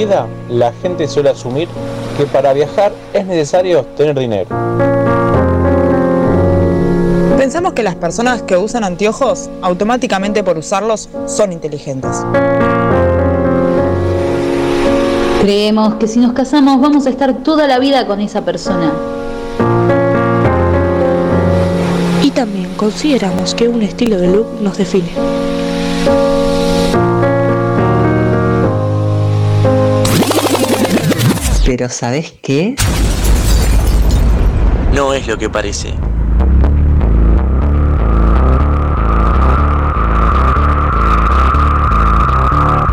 la vida la gente suele asumir que para viajar es necesario tener dinero. Pensamos que las personas que usan anteojos automáticamente por usarlos son inteligentes. Creemos que si nos casamos vamos a estar toda la vida con esa persona. Y también consideramos que un estilo de look nos define. Pero ¿sabes qué? No es lo que parece.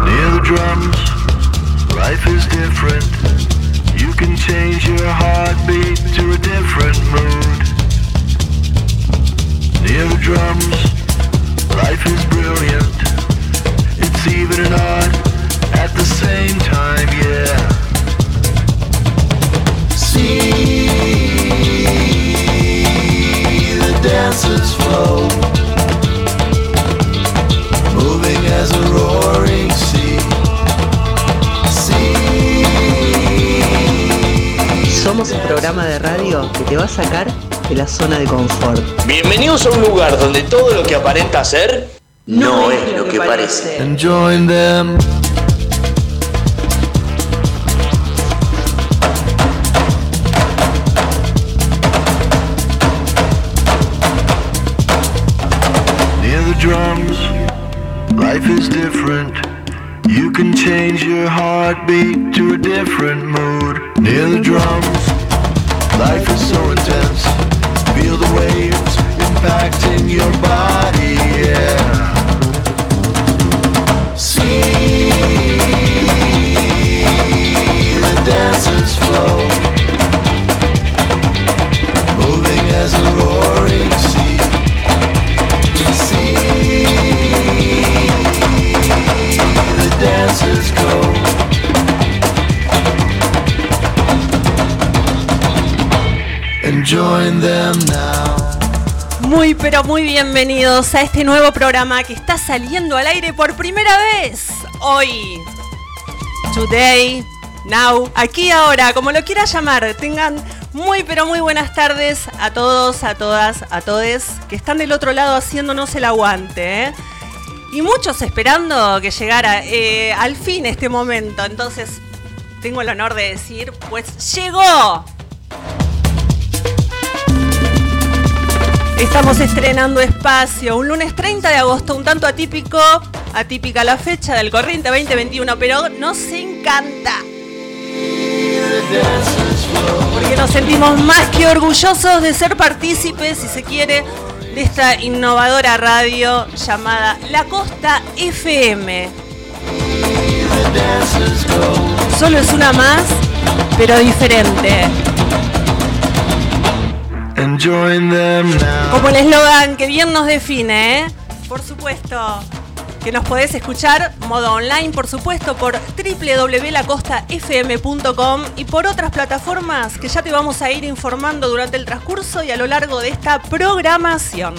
Near the drums, life is different. You can change your heartbeat to a different mood. Near the drums, life is brilliant. It's even an art at the same time, yeah. Moving as a roaring sea. Somos un programa de radio que te va a sacar de la zona de confort. Bienvenidos a un lugar donde todo lo que aparenta ser no, es lo que parece. and heartbeat to a different pero muy bienvenidos a este nuevo programa que está saliendo al aire por primera vez hoy. Today, now, aquí ahora, como lo quiera llamar. Tengan muy pero muy buenas tardes a todos, a todas, a todes que están del otro lado haciéndonos el aguante. ¿eh? Y muchos esperando que llegara eh, al fin este momento. Entonces, tengo el honor de decir, pues llegó. Estamos estrenando espacio, un lunes 30 de agosto, un tanto atípico, atípica la fecha del corriente 2021, pero nos encanta. Porque nos sentimos más que orgullosos de ser partícipes, si se quiere, de esta innovadora radio llamada La Costa FM. Solo es una más, pero diferente. Como el eslogan que bien nos define, ¿eh? Por supuesto. Que nos podés escuchar modo online, por supuesto, por www.lacostafm.com y por otras plataformas que ya te vamos a ir informando durante el transcurso y a lo largo de esta programación.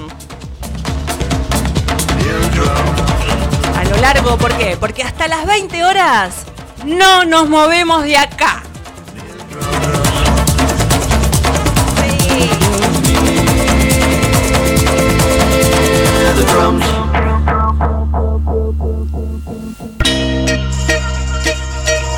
A lo largo, ¿por qué? Porque hasta las 20 horas no nos movemos de acá.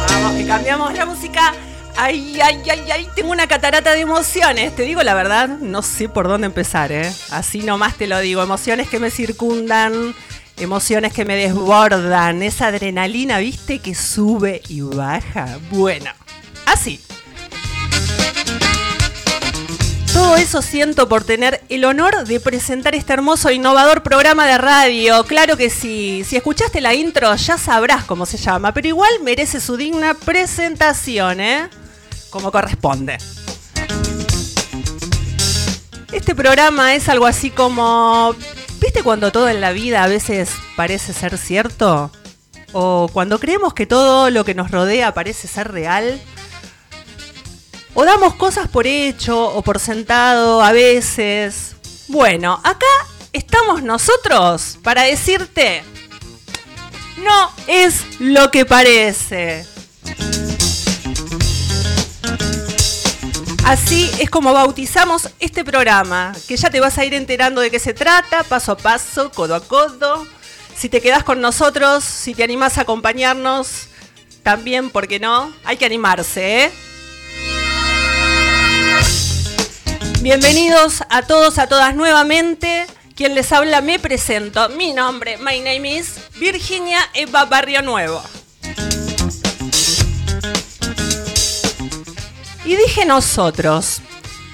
Vamos, que cambiamos la música. Ay, ay, ay, ay, tengo una catarata de emociones. Te digo la verdad, no sé por dónde empezar, ¿eh? Así nomás te lo digo. Emociones que me circundan, emociones que me desbordan. Esa adrenalina, ¿viste? Que sube y baja. Bueno, así. Todo eso siento por tener el honor de presentar este hermoso e innovador programa de radio. Claro que sí, si escuchaste la intro ya sabrás cómo se llama, pero igual merece su digna presentación, ¿eh? Como corresponde. Este programa es algo así como... ¿Viste cuando todo en la vida a veces parece ser cierto? ¿O cuando creemos que todo lo que nos rodea parece ser real? o damos cosas por hecho o por sentado a veces. Bueno, acá estamos nosotros para decirte, no es lo que parece. Así es como bautizamos este programa, que ya te vas a ir enterando de qué se trata, paso a paso, codo a codo. Si te quedás con nosotros, si te animás a acompañarnos, también, ¿por qué no? Hay que animarse, ¿eh? Bienvenidos a todos, a todas nuevamente. Quien les habla me presento. Mi nombre, my name is Virginia Eva Barrio Nuevo. Y dije nosotros.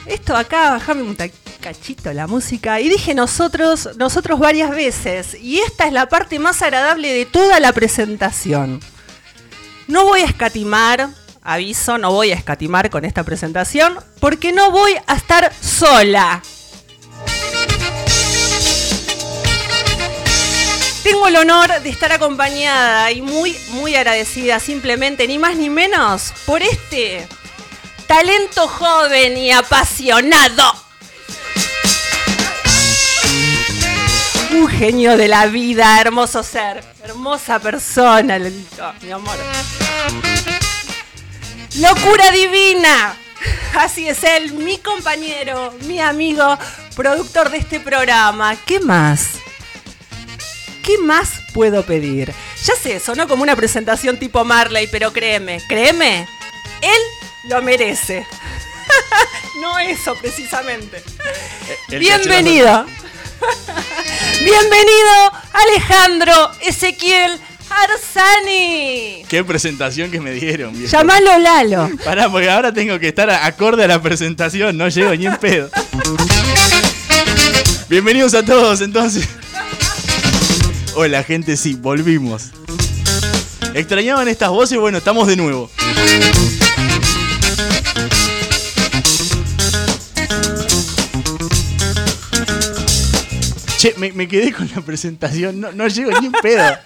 Esto acá, bajame un cachito la música. Y dije nosotros, nosotros varias veces. Y esta es la parte más agradable de toda la presentación. No voy a escatimar, aviso, no voy a escatimar con esta presentación, porque no voy a estar sola. Tengo el honor de estar acompañada y muy, muy agradecida simplemente, ni más ni menos, por este talento joven y apasionado. Un genio de la vida, hermoso ser, hermosa persona, mi amor. Locura divina. Así es él, mi compañero, mi amigo, productor de este programa. ¿Qué más? ¿Qué más puedo pedir? Ya sé, sonó como una presentación tipo Marley, pero créeme, créeme, él lo merece. no eso precisamente. Bienvenido. Bienvenido Alejandro Ezequiel Arsani. Qué presentación que me dieron. Viejo. Llamalo Lalo. Pará, porque ahora tengo que estar acorde a la presentación, no llego ni en pedo. Bienvenidos a todos entonces. Hola gente, sí, volvimos. ¿Extrañaban estas voces? Bueno, estamos de nuevo. Che, me, quedé con la presentación. No, no llego ni en pedo.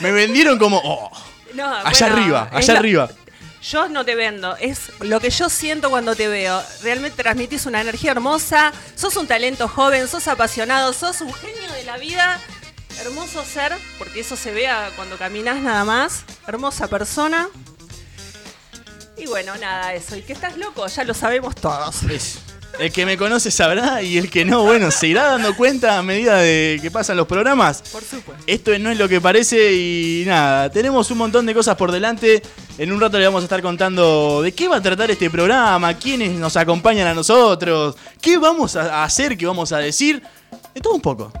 Me vendieron como. Oh, allá arriba, allá arriba. Yo no te vendo, es lo que yo siento cuando te veo. Realmente transmitís una energía hermosa, sos un talento joven, sos apasionado, sos un genio de la vida. Hermoso ser, porque eso se vea cuando caminas nada más. Hermosa persona. Y bueno, nada, eso. Y que estás loco, ya lo sabemos todos. El que me conoce sabrá y el que no, bueno, se irá dando cuenta a medida de que pasan los programas. Por supuesto. Esto no es lo que parece y nada, tenemos un montón de cosas por delante. En un rato le vamos a estar contando de qué va a tratar este programa, quiénes nos acompañan a nosotros, qué vamos a hacer, qué vamos a decir. De todo un poco.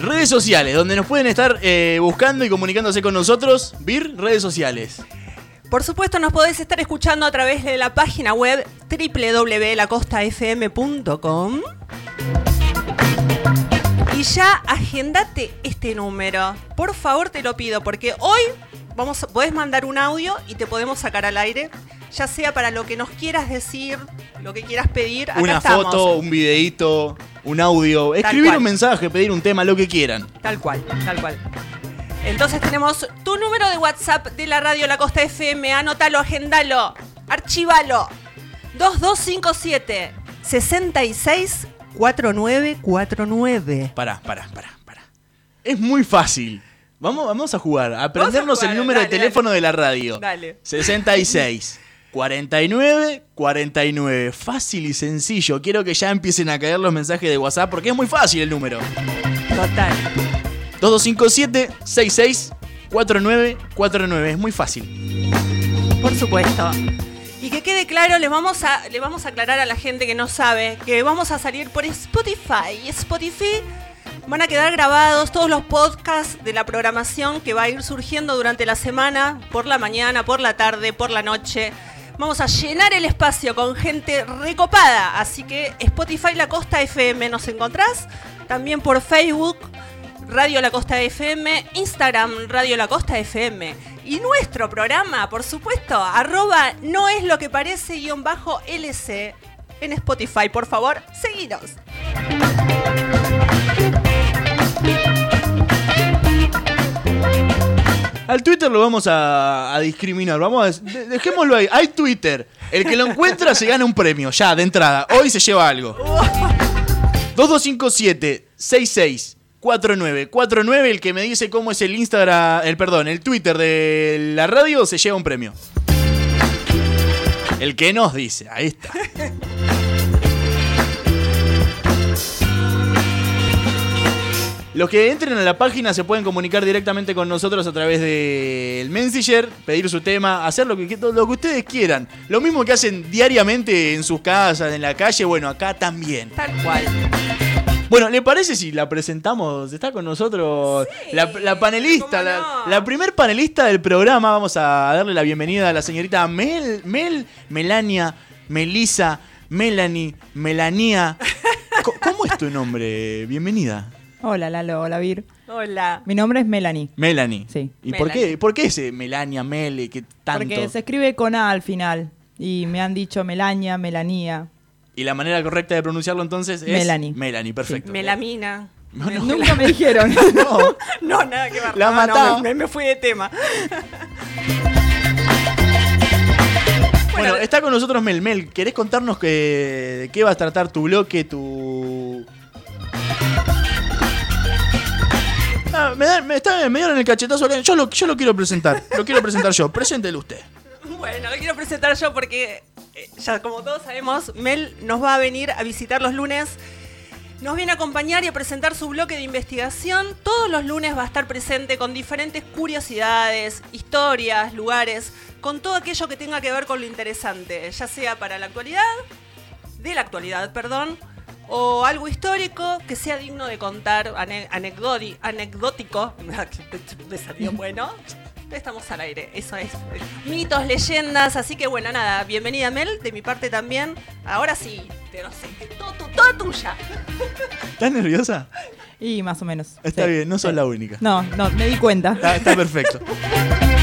Redes sociales, donde nos pueden estar eh, buscando y comunicándose con nosotros. Vir, redes sociales. Por supuesto, nos podés estar escuchando a través de la página web www.lacostafm.com. Y ya agendate este número. Por favor, te lo pido, porque hoy vamos, podés mandar un audio y te podemos sacar al aire. Ya sea para lo que nos quieras decir, lo que quieras pedir. Una foto, un videito, un audio. Escribir un mensaje, pedir un tema, lo que quieran. Tal cual, tal cual. Entonces tenemos tu número de WhatsApp de la radio La Costa FM. Anótalo, agendalo, archívalo. 2257 664949. Pará, pará, pará, pará. Es muy fácil. Vamos, vamos a jugar. A aprendernos el número de teléfono de la radio. Dale. 66 49 49. Fácil y sencillo. Quiero que ya empiecen a caer los mensajes de WhatsApp porque es muy fácil el número. Total. 2257-664949. Es muy fácil. Por supuesto. Y que quede claro, les vamos a, le vamos a aclarar a la gente que no sabe que vamos a salir por Spotify. Spotify van a quedar grabados todos los podcasts de la programación que va a ir surgiendo durante la semana, por la mañana, por la tarde, por la noche. Vamos a llenar el espacio con gente recopada. Así que Spotify La Costa FM nos encontrás. También por Facebook, Radio La Costa FM, Instagram Radio La Costa FM. Y nuestro programa, por supuesto, arroba no es lo que parece guion bajo LC en Spotify. Por favor, seguidos. Al Twitter lo vamos a, discriminar. Vamos a, dejémoslo ahí. Hay Twitter. El que lo encuentra se gana un premio. Ya, de entrada. Hoy se lleva algo. 2257 66 4949, el que me dice cómo es el Instagram, el perdón, el Twitter de la radio se lleva un premio. El que nos dice, ahí está. Los que entren a la página se pueden comunicar directamente con nosotros a través del Messenger, pedir su tema, hacer lo que, lo que ustedes quieran. Lo mismo que hacen diariamente en sus casas, en la calle, bueno, acá también. Tal cual. Bueno, ¿le parece si la presentamos? Está con nosotros la, la panelista, la, la primer panelista del programa. Vamos a darle la bienvenida a la señorita Mel, Mel, Melania, Melisa, Melanie, Melania. ¿Cómo es tu nombre? Bienvenida. Hola Lalo, hola Vir. Hola. Mi nombre es Melanie. Melanie. Sí. ¿Y por qué, por qué ese Melania, Mele, que tanto? Porque se escribe con A al final. Y me han dicho Melania, Melanía. Y la manera correcta de pronunciarlo entonces es Melanie. Melanie, perfecto. Melamina. No, no. Nunca me dijeron. No. No, nada que ver. La no, me, me fui de tema. Bueno, está con nosotros Mel. Mel, ¿querés contarnos que, de qué va a tratar tu bloque, tu... Ah, me, da- me, está, me dieron el cachetazo. Yo lo, yo lo quiero presentar. Lo quiero presentar yo. Preséntelo usted. Bueno, quiero presentar yo porque, eh, ya como todos sabemos, Mel nos va a venir a visitar los lunes. Nos viene a acompañar y a presentar su bloque de investigación. Todos los lunes va a estar presente con diferentes curiosidades, historias, lugares, con todo aquello que tenga que ver con lo interesante, ya sea para la actualidad, de la actualidad, perdón, o algo histórico que sea digno de contar, anecdótico. Me salió bueno. Estamos al aire, eso es. Mitos, leyendas, así que bueno, nada, bienvenida Mel, de mi parte también. Ahora sí, te no sé, todo, tu- tuya. ¿Estás nerviosa? Y más o menos. Está sí. bien, no sos la única. No, no, me di cuenta. Está, está perfecto.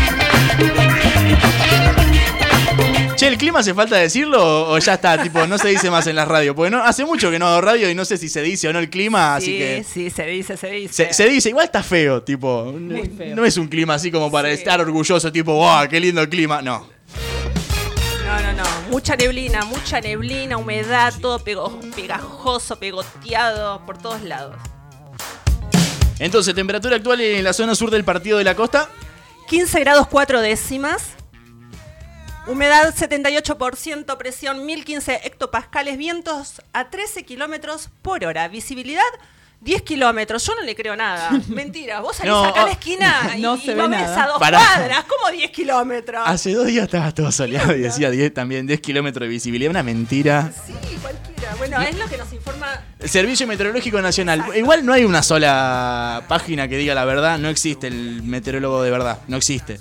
Che, ¿el clima hace falta decirlo o, ya está? Tipo, no se dice más en la radio. Porque no, hace mucho que no hago radio y no sé si se dice o no el clima, así sí, que. sí, se dice, se dice. Se, se dice, igual está feo, tipo. Muy feo. No es un clima así como para estar orgulloso, tipo, wow, qué lindo clima. No. No, no, no. Mucha neblina, mucha neblina, humedad, todo pego- pegajoso, pegoteado por todos lados. Entonces, temperatura actual en la zona sur del partido de la costa. 15 grados 4 décimas. Humedad 78%, presión 1015 hectopascales, vientos a 13 kilómetros por hora. Visibilidad 10 kilómetros. Yo no le creo nada. Mentira. Vos salís No, acá a la esquina y, no y se no ve ves nada. a dos Pará. cuadras. ¿Cómo 10 kilómetros? Hace dos días estaba todo soleado y decía 10 también, 10 kilómetros de visibilidad. Una mentira. Sí, cualquiera. Bueno, es lo que nos informa. Servicio Meteorológico Nacional. Igual no hay una sola página que diga la verdad. No existe el meteorólogo de verdad. No existe.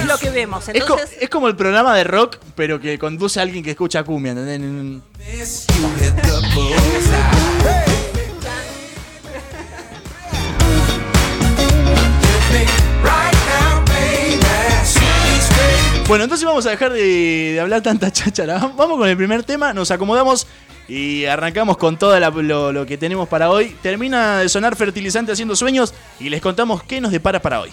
Es lo que vemos. Es, co- Entonces, es como el programa de rock, pero que conduce a alguien que escucha cumbia. ¿entendés? Bueno, entonces vamos a dejar de, de hablar tanta cháchara. Vamos con el primer tema, nos acomodamos y arrancamos con todo lo, lo que tenemos para hoy. Termina de sonar fertilizante haciendo sueños y les contamos qué nos depara para hoy.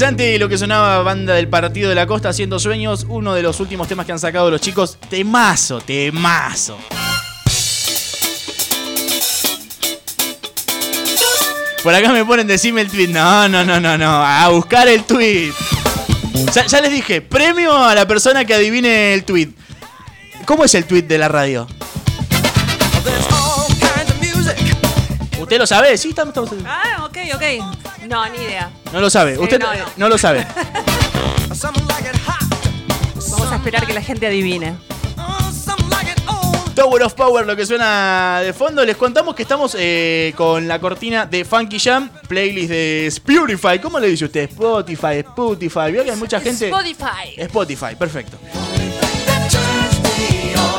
Fertilizante, lo que sonaba banda del Partido de la Costa haciendo sueños, uno de los últimos temas que han sacado los chicos. Temazo, temazo. Por acá me ponen decime el tweet. No, no, no, no, no. A buscar el tweet. Ya, ya les dije, premio a la persona que adivine el tweet. ¿Cómo es el tweet de la radio? ¿Usted lo sabe? Sí, estamos, estamos- Ah, ok, ok. No, ni idea. No lo sabe. Usted no, no, no. lo sabe. Vamos a esperar que la gente adivine. Tower of Power, lo que suena de fondo. Les contamos que estamos eh, con la cortina de Funky Jam, playlist de Spotify. ¿Cómo le dice usted? Spotify, Spotify. Vio que hay mucha gente. Spotify. Spotify, perfecto.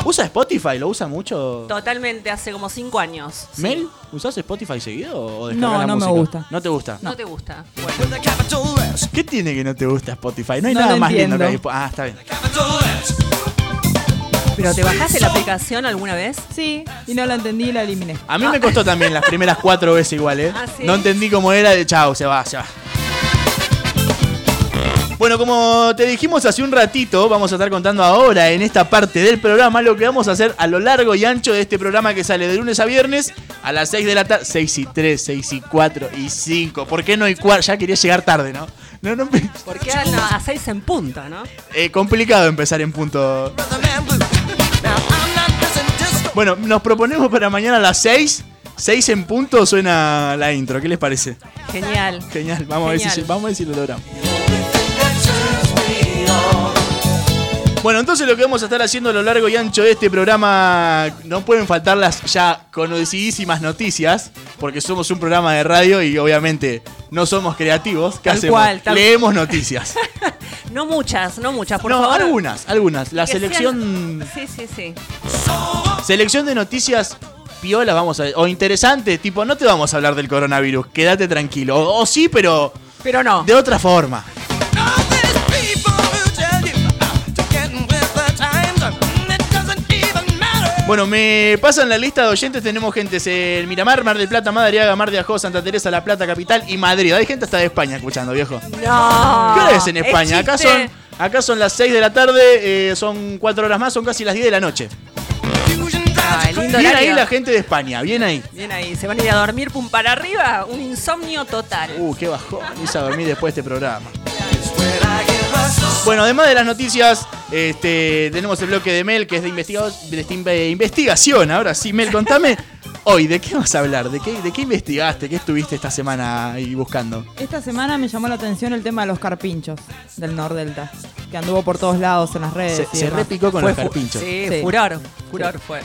¿Usa Spotify? ¿Lo usa mucho? Totalmente, hace como cinco años. Sí. ¿Mel? ¿Usás Spotify seguido o descargas No, la no me música? gusta. ¿No te gusta? No te gusta. ¿Qué tiene que no te gusta Spotify? No hay No nada lo más lindo que entiendo. hay. Ah, está bien. ¿Pero te bajaste la aplicación alguna vez? Sí, y no la entendí y la eliminé. A mí me costó también las primeras cuatro veces igual, ¿eh? Ah, ¿sí? No entendí cómo era de chau, se va, se va. Bueno, como te dijimos hace un ratito, vamos a estar contando ahora en esta parte del programa lo que vamos a hacer a lo largo y ancho de este programa que sale de lunes a viernes a las 6 de la tarde. 6 y 3, 6 y 4 y 5. ¿Por qué no y 4? Ya quería llegar tarde, ¿no? No, no, me- Porque eran a seis en punto, ¿no? eh, complicado empezar en punto. Bueno, nos proponemos para mañana a las 6. 6 en punto suena la intro. ¿Qué les parece? Genial. Genial, vamos, A, ver si, Genial. vamos a ver si lo logramos. Bueno, entonces lo que vamos a estar haciendo a lo largo y ancho de este programa, no pueden faltar las ya conocidísimas noticias, porque somos un programa de radio y obviamente no somos creativos. ¿Qué Tal hacemos? cual, tal- Leemos noticias. No muchas, no muchas, por no, favor. algunas, algunas. La Que selección, sean- Sí, sí, sí. selección de noticias piolas, vamos a o interesantes, tipo, no te vamos a hablar del coronavirus, quédate tranquilo. O, o sí, pero Pero no. de otra forma. Bueno, me pasan la lista de oyentes. Tenemos gentes en Miramar, Mar del Plata, Madariaga, Mar de Ajó, Santa Teresa, La Plata, Capital y Madrid. Hay gente hasta de España escuchando, viejo. No. ¿Qué hora es en España? Acá son, acá son las 6 de la tarde, eh, son 4 horas más, son casi las 10 de la noche. Ah, el lindo Bien ahí la gente de España, bien ahí. Bien ahí, se van a ir a dormir pum para arriba, un insomnio total. Uh, qué bajón. Irse a dormir después de este programa. Bueno, además de las noticias, este, tenemos el bloque de Mel, que es de, de inve- investigación. Ahora sí, Mel, contame hoy, ¿de qué vas a hablar? ¿De qué, ¿De qué investigaste? ¿Qué estuviste esta semana ahí buscando? Esta semana me llamó la atención el tema de los carpinchos del Nordelta, que anduvo por todos lados en las redes. Se, y se repicó con Fue los carpinchos. Sí, Sí. furor, furor fue.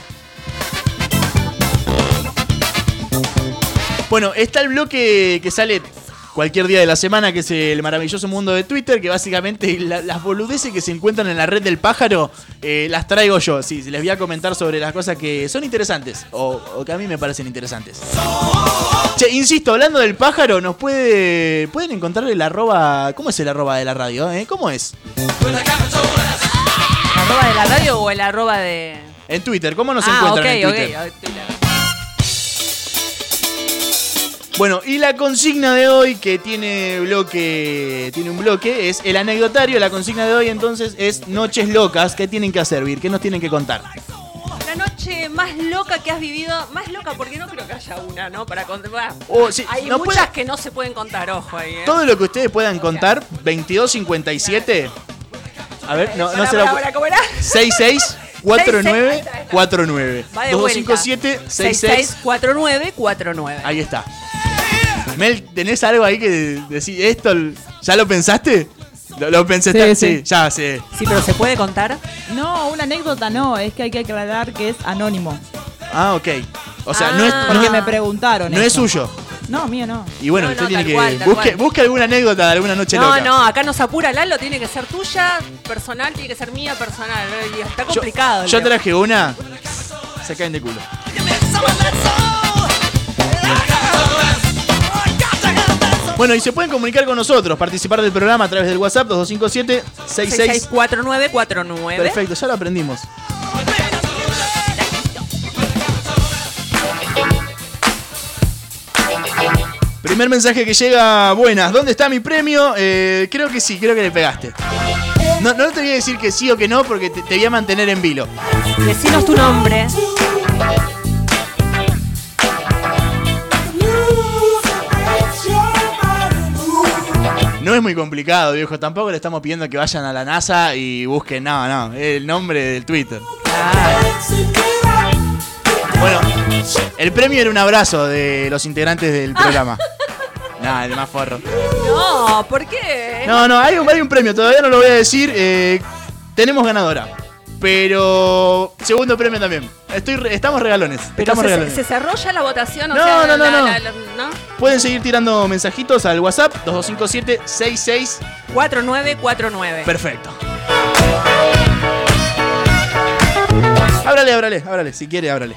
Bueno, está el bloque que sale cualquier día de la semana, que es el maravilloso mundo de Twitter, que básicamente la- las boludeces que se encuentran en la red del pájaro eh, las traigo yo. Sí, les voy a comentar sobre las cosas que son interesantes o, o que a mí me parecen interesantes. Che, insisto, hablando del pájaro, nos puede pueden encontrar el arroba. ¿Cómo es el arroba de la radio? eh? ¿Cómo es? ¿Arroba de la radio o el arroba de.? En Twitter, ¿cómo nos ah, encuentran ok, en Twitter. Bueno, y la consigna de hoy que tiene bloque, tiene un bloque, es el anecdotario. La consigna de hoy entonces es noches locas. ¿Qué tienen que hacer, Vir? ¿Qué nos tienen que contar? La noche más loca que has vivido, más loca porque no creo que haya una, ¿no? Para contar. Oh, sí, hay no muchas puede- que no se pueden contar, ojo ahí, ¿eh? Todo lo que ustedes puedan contar, 2257. A ver, no, no se lo. pará, pará, ¿cómo era? 664949. Va de vuelta. 2257 66. 664949. Ahí está. Mel, ¿tenés algo ahí que decir esto? ¿Ya lo pensaste? Lo, lo pensé, Sí, sí, sí. ya sé. Sí, pero ¿se puede contar? No, una anécdota no, es que hay que aclarar que es anónimo. Ah, ok. O sea, no es, Ah. no, Porque me preguntaron. no es eso. suyo. No, mío no. Y bueno, No, usted no, tiene tal que. cual, tal busque, cual. busque alguna anécdota de alguna noche No, loca. no, acá nos apura Lalo, tiene que ser tuya, personal, tiene que ser mía, personal. Y está Yo- complicado. el Yo, tema. traje una. Se caen de culo. Bueno, y se pueden comunicar con nosotros, participar del programa a través del WhatsApp 2257 66 664949. Perfecto, ya lo aprendimos. Primer mensaje que llega, buenas, ¿dónde está mi premio? Eh, creo que sí, creo que le pegaste. No, no te voy a decir que sí o que no porque te, te voy a mantener en vilo. Decinos tu nombre. No es muy complicado, viejo. Tampoco le estamos pidiendo que vayan a la NASA y busquen, no, no, el nombre del Twitter. Bueno, el premio era un abrazo de los integrantes del programa. Nada, el más forro. No, ¿por qué? No, no, hay un, hay un premio, todavía no lo voy a decir. eh, tenemos ganadora. Pero segundo premio también. Estoy, re- estamos regalones. Pero estamos se, regalones. se cerró ya la votación, o No, sea, no, no, la- no. la- la- ¿no? Pueden seguir tirando mensajitos al WhatsApp 2257 66 4949. Perfecto. Ábrale, ábrale, ábrale. Si quiere, ábrale.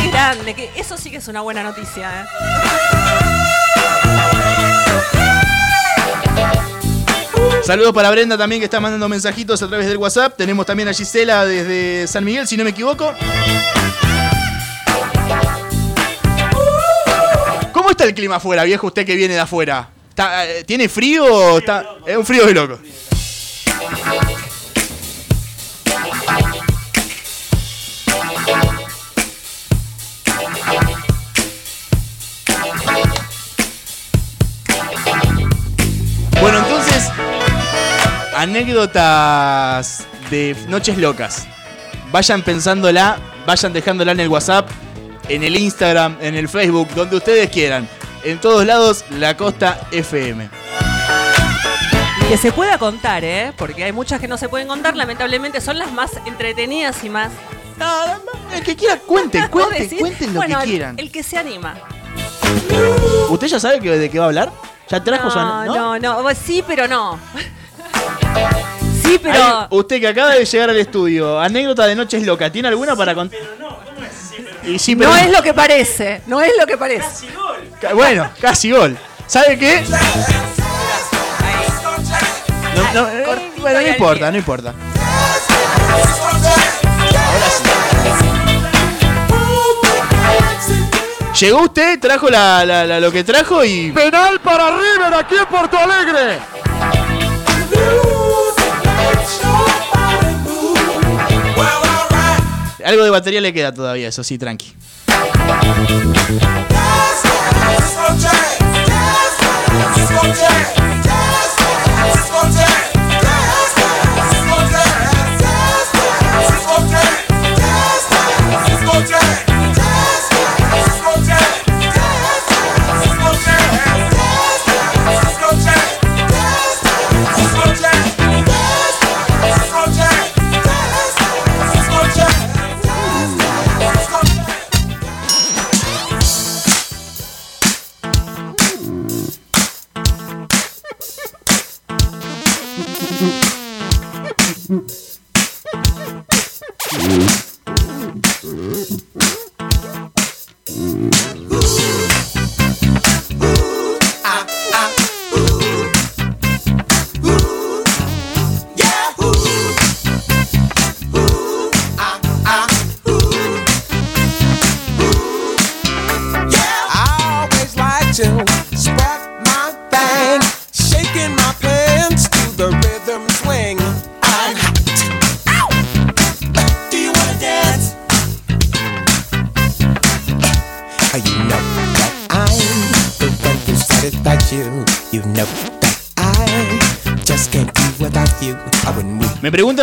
Qué grande, que eso sí que es una buena noticia, ¿eh? Saludos para Brenda también que está mandando mensajitos a través del WhatsApp. Tenemos también a Gisela desde San Miguel, si no me equivoco. ¿Cómo está el clima afuera, viejo? Usted que viene de afuera. ¿Está, eh, ¿Tiene frío está.? Es un frío de loco. Anécdotas de noches locas. Vayan pensándola, vayan dejándola en el WhatsApp, en el Instagram, en el Facebook, donde ustedes quieran. En todos lados, La Costa FM. Que se pueda contar, ¿eh? Porque hay muchas que no se pueden contar, lamentablemente son las más entretenidas y más. El que quiera, cuenten, ¿Vos cuenten, lo Bueno, que quieran. El, que se anima. ¿Usted ya sabe de qué va a hablar? ¿Ya trajo su No, ane- no, no, Vos Sí, pero no. Sí, pero. Usted que acaba de llegar al estudio, anécdota de noches locas, ¿tiene alguna para contar? Y sí, pero no es lo que parece. No es lo que parece. Ca- Bueno, casi gol. ¿Sabe qué? No, no, eh, bueno, no importa, no importa. Llegó usted, trajo la, la- la- lo que trajo y. Penal para River aquí en Porto Alegre. Algo de batería le queda todavía, eso sí, tranqui.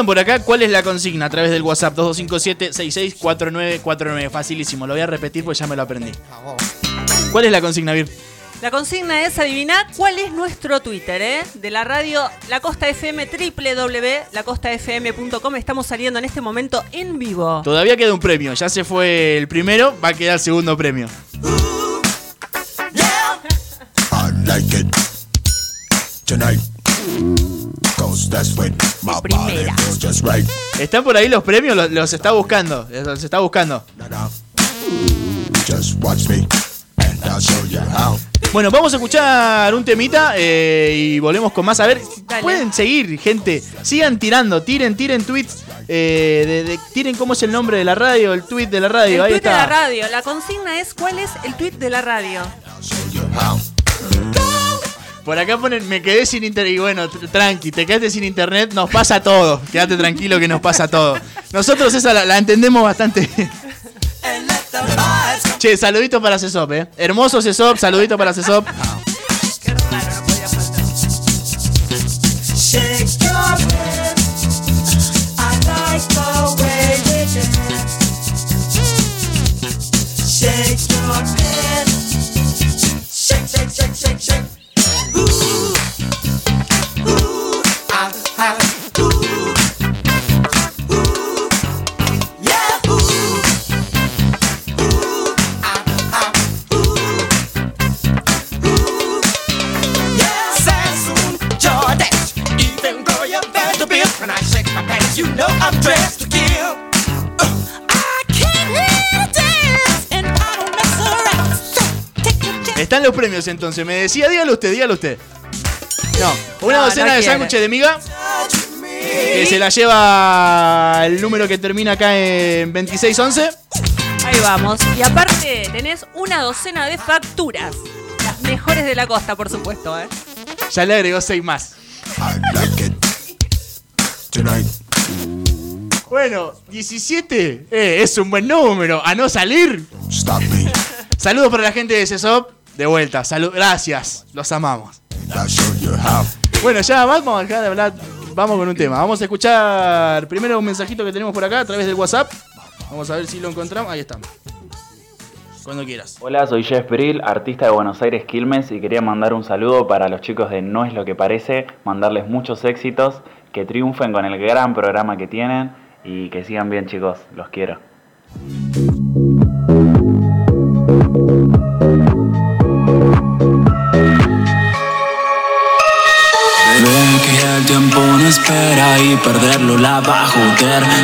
Por acá cuál es la consigna a través del WhatsApp 2257-664949. Facilísimo, lo voy a repetir porque ya me lo aprendí. ¿Cuál es la consigna, Vir? La consigna es adivinar cuál es nuestro Twitter, ¿eh? De la radio La Costa FM, www.lacostafm.com. Estamos saliendo en este momento en vivo. Todavía queda un premio, ya se fue el primero, va a quedar el segundo premio. I like it tonight. Right. ¿Están por ahí los premios? Los, los está buscando, los está buscando. Just watch me and I'll show you how. Bueno, vamos a escuchar un temita eh, y volvemos con más. A ver, pueden seguir, gente. Sigan tirando, tiren, tiren tweets. eh, de- de- tiren cómo es el nombre de la radio, el tweet de la radio. El Ahí tweet de la radio. La consigna es cuál es el tweet de la radio. Por acá ponen, me quedé sin internet. Y bueno, tr- tranqui, te quedaste sin internet, nos pasa a todos. Quédate tranquilo que nos pasa a todos. Nosotros esa la, la entendemos bastante bien. Che, saludito para Cesop, eh. Hermoso Cesop, saludito para Cesop. Están los premios entonces. Me decía, dígalo usted, dígalo usted. No, una No, docena no de sándwiches de miga. Que se la lleva el número que termina acá en 2611. Ahí vamos. Y aparte tenés una docena de facturas. Las mejores de la costa, por supuesto, ¿eh? Ya le agregó 6 más. Bueno, 17 eh, es un buen número. A no salir. Saludos para la gente de CESOP. De vuelta, salud, gracias. Los amamos. Bueno, ya vamos a dejar de hablar. Vamos con un tema. Vamos a escuchar primero un mensajito que tenemos por acá a través del WhatsApp. Vamos a ver si lo encontramos. Ahí estamos. Cuando quieras. Hola, soy Jeff Peril, artista de Buenos Aires Quilmes y quería mandar un saludo para los chicos de No es lo que parece, mandarles muchos éxitos, que triunfen con el gran programa que tienen y que sigan bien chicos, los quiero. Y perderlo la va a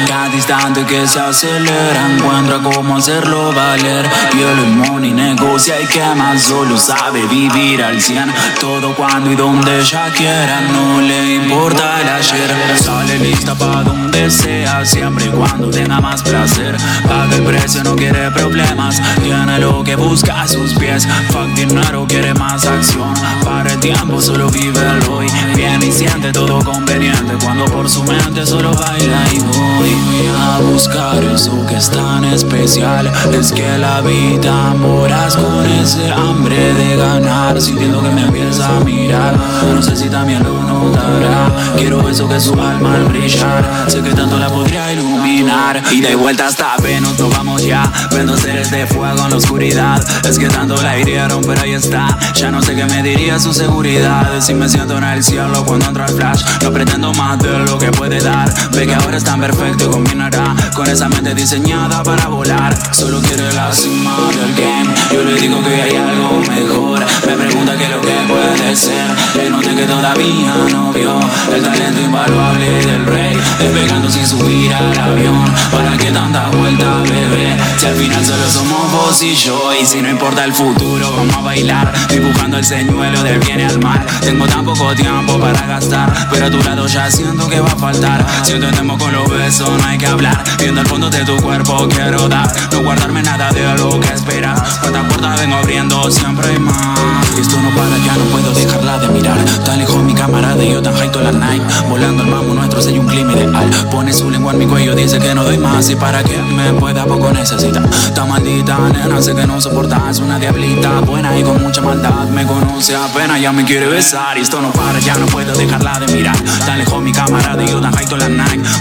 Cada instante que se acelera encuentra cómo hacerlo valer. Y el money negocia y que más solo sabe vivir al 100 Todo cuando y donde ella quiera, no le importa el ayer. Sale lista pa' donde sea, siempre y cuando tenga más placer. Paga el precio, no quiere problemas, tiene lo que busca a sus pies. Fuck dinero, quiere más acción, para el tiempo solo vive el hoy. Bien y siente todo conveniente cuando su mente solo baila y voy a buscar eso que es tan especial. Es que la vida moras con ese hambre de ganar Sintiendo que me empieza a mirar. No sé si también lo notará. Quiero eso que su alma al brillar. Sé que tanto la podría iluminar. Y de vuelta hasta Venus nos vamos ya. Vendo seres de fuego en la oscuridad. Es que tanto la hirieron pero ahí está. Ya no sé qué me diría su seguridad. Si me siento en el cielo cuando entra el flash No pretendo más de lo que puede dar. Ve que ahora es tan perfecto y combinará Con esa mente diseñada para volar. Solo quiere la cima del game. Yo le digo que hay algo mejor. Me pregunta qué es lo que puede ser. Le noté que todavía no vio. El talento invaluable del rey. Despegando sin subir al avión. ¿Para qué tanta vuelta, bebé? Si al final solo somos vos y yo. Y si no importa el futuro, vamos a bailar. Dibujando el señuelo del bien y al mal. Tengo tan poco tiempo para gastar. Pero a tu lado ya siento que va a faltar. Si entendemos con los besos no hay que hablar. Viendo el fondo de tu cuerpo quiero dar. No guardarme nada de lo que esperas Puerta a puerta vengo abriendo siempre hay más. Esto no para, ya no puedo dejarla de mirar. Tan lejos mi camarada y yo tan high toda la night. Volando el mamo nuestro sello un clima ideal. Pone su lengua en mi cuello, dice que no doy más. Y para que me pueda poco necesita Tan maldita nena, sé que no soportas Una diablita. Buena y con mucha maldad Me conoce apenas, ya me quiere besar. Y esto no para, ya no puedo dejarla de mirar. Tan lejos mi camarada y yo la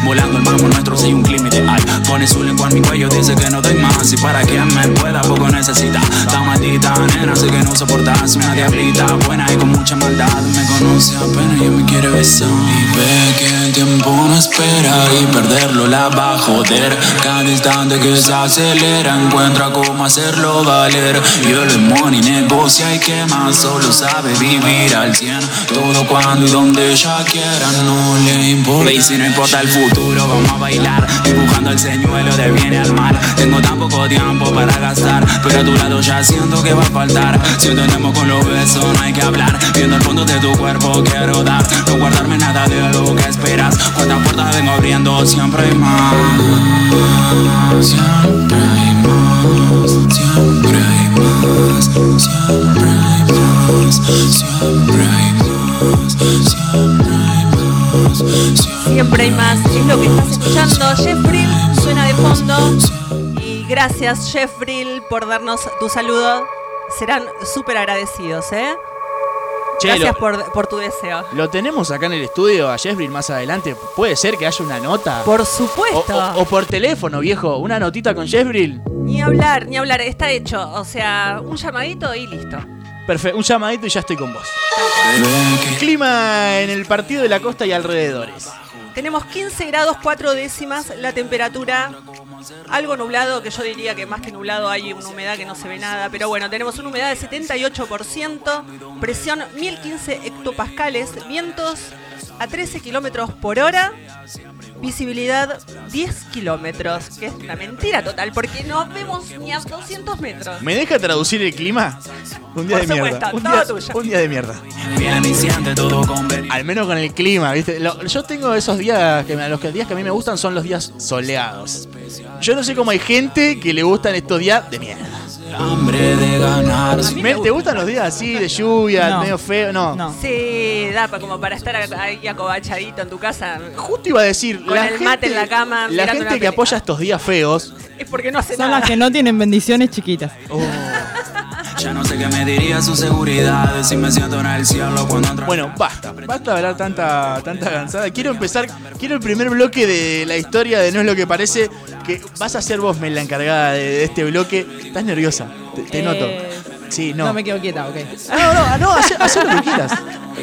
Volando el mamo nuestro sello un clima Pone su lengua en mi cuello, dice que no doy más. Y para que me pueda poco necesita. Tan maldita nena, sé que no soportas. Una diablita buena y con mucha maldad. Me conoce apenas, ya me quiere besar. Y ve que el tiempo no espera. Y perderlo la va a joder. Cada instante que se acelera Encuentra cómo hacerlo valer. Y el money negocia y que más Solo sabe vivir al 100 Todo cuando y donde ella quiera No le importa Y si no importa el futuro Vamos a bailar. Dibujando el señuelo de bien y al mal. Tengo tan poco tiempo para gastar Pero a tu lado ya siento que va a faltar. Si entendemos con los besos no hay que hablar. Viendo el fondo de tu cuerpo quiero dar. No guardarme nada de lo que esperas. Cuántas puertas vengo abriendo siempre hay más. Siempre hay más Siempre hay más Siempre hay más, siempre hay más, siempre hay más. Siempre hay más. Es lo que estás escuchando. Jeff Brill suena de fondo. Y gracias, Jeff Brill, por darnos tu saludo. Serán súper agradecidos, ¿eh? Che, Gracias lo- por, por tu deseo. Lo tenemos acá en el estudio a Jeffrey más adelante. Puede ser que haya una nota. Por O, supuesto. o- o por teléfono, viejo. Una notita con Jeffrey. Ni hablar, ni hablar. Está hecho. O sea, un llamadito y listo. Perfecto. Un llamadito y ya estoy con vos. Clima en el partido de la costa y alrededores. Tenemos 15 grados 4 décimas la temperatura. Algo nublado, que yo diría que más que nublado hay una humedad que no se ve nada. Pero bueno, tenemos una humedad de 78%, presión 1015 hectopascales, vientos a 13 kilómetros por hora, visibilidad 10 kilómetros, que es una mentira total, porque no vemos ni a 200 metros. ¿Me deja traducir el clima? Un día Por de mierda. supuesto, Un todo día, un día de mierda. Al menos con el clima, ¿viste? Lo- yo tengo esos días que me- los días que a mí me gustan son los días soleados. Yo no sé cómo hay gente que le gustan estos días de mierda. Hambre de ganar. ¿Te gustan los días así de lluvia, No. medio feo? No. Sí, da pa- como para estar ahí acobachadito en tu casa. Justo iba a decir, Con la el gente, mate en la cama. la gente que apoya estos días feos, Es porque no hace Son nada. las que no tienen bendiciones chiquitas. Ya no sé qué me diría su seguridad. Si me siento en el cielo cuando entro. Bueno, basta, basta de hablar tanta, tanta cansada. Quiero empezar, quiero el primer bloque de la historia de No es lo que parece, que vas a ser vos, Mel, la encargada de, de este bloque. Estás nerviosa, te, te Eh, noto. Sí, no. No me quedo quieta, ok. No, no, no, haz, lo que quieras.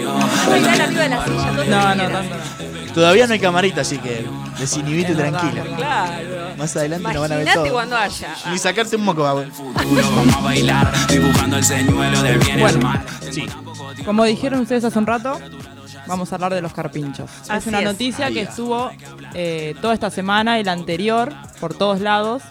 No, no, quieras. tanto no. Todavía no hay camarita, así que desinhibite tranquila. Claro. Más adelante nos van a ver todo. cuando haya. Ni sacarte un moco, va, Vamos a bailar, dibujando el señuelo del bien y el Bueno. Sí. Como dijeron ustedes hace un rato, vamos a hablar de los carpinchos. Así es una es. noticia que estuvo eh, toda esta semana y la anterior por todos lados.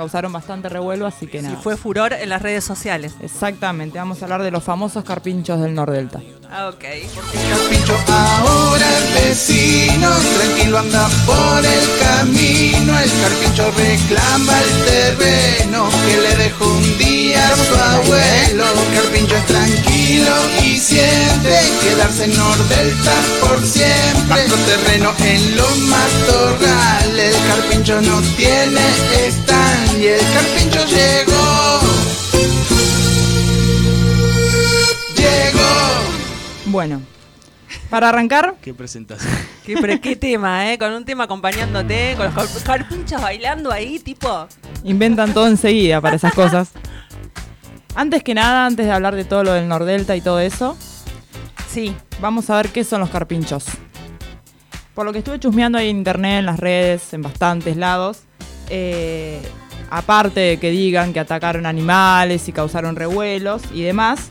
Causaron bastante revuelo, así que Sí, nada. fue furor en las redes sociales. Exactamente, vamos a hablar de los famosos carpinchos del Nordelta. Ah, ok. Carpincho ahora es vecino, tranquilo anda por el camino. El carpincho reclama el terreno que le dejó un día a su abuelo. Carpincho es tranquilo y siente quedarse en Nordelta por siempre. Nuestro terreno en los matorrales, el carpincho no tiene stand y el carpincho llegó. Llegó. Bueno, para arrancar, Qué presentación. Qué, tema, ¿eh? Con un tema acompañándote, con los car- carpinchos bailando ahí, tipo. inventan todo enseguida para esas cosas. Antes que nada, antes de hablar de todo lo del Nordelta y todo eso, Sí. vamos a ver qué son los carpinchos. Por lo que estuve chusmeando ahí en internet, en las redes, en bastantes lados, eh, aparte de que digan que atacaron animales y causaron revuelos y demás,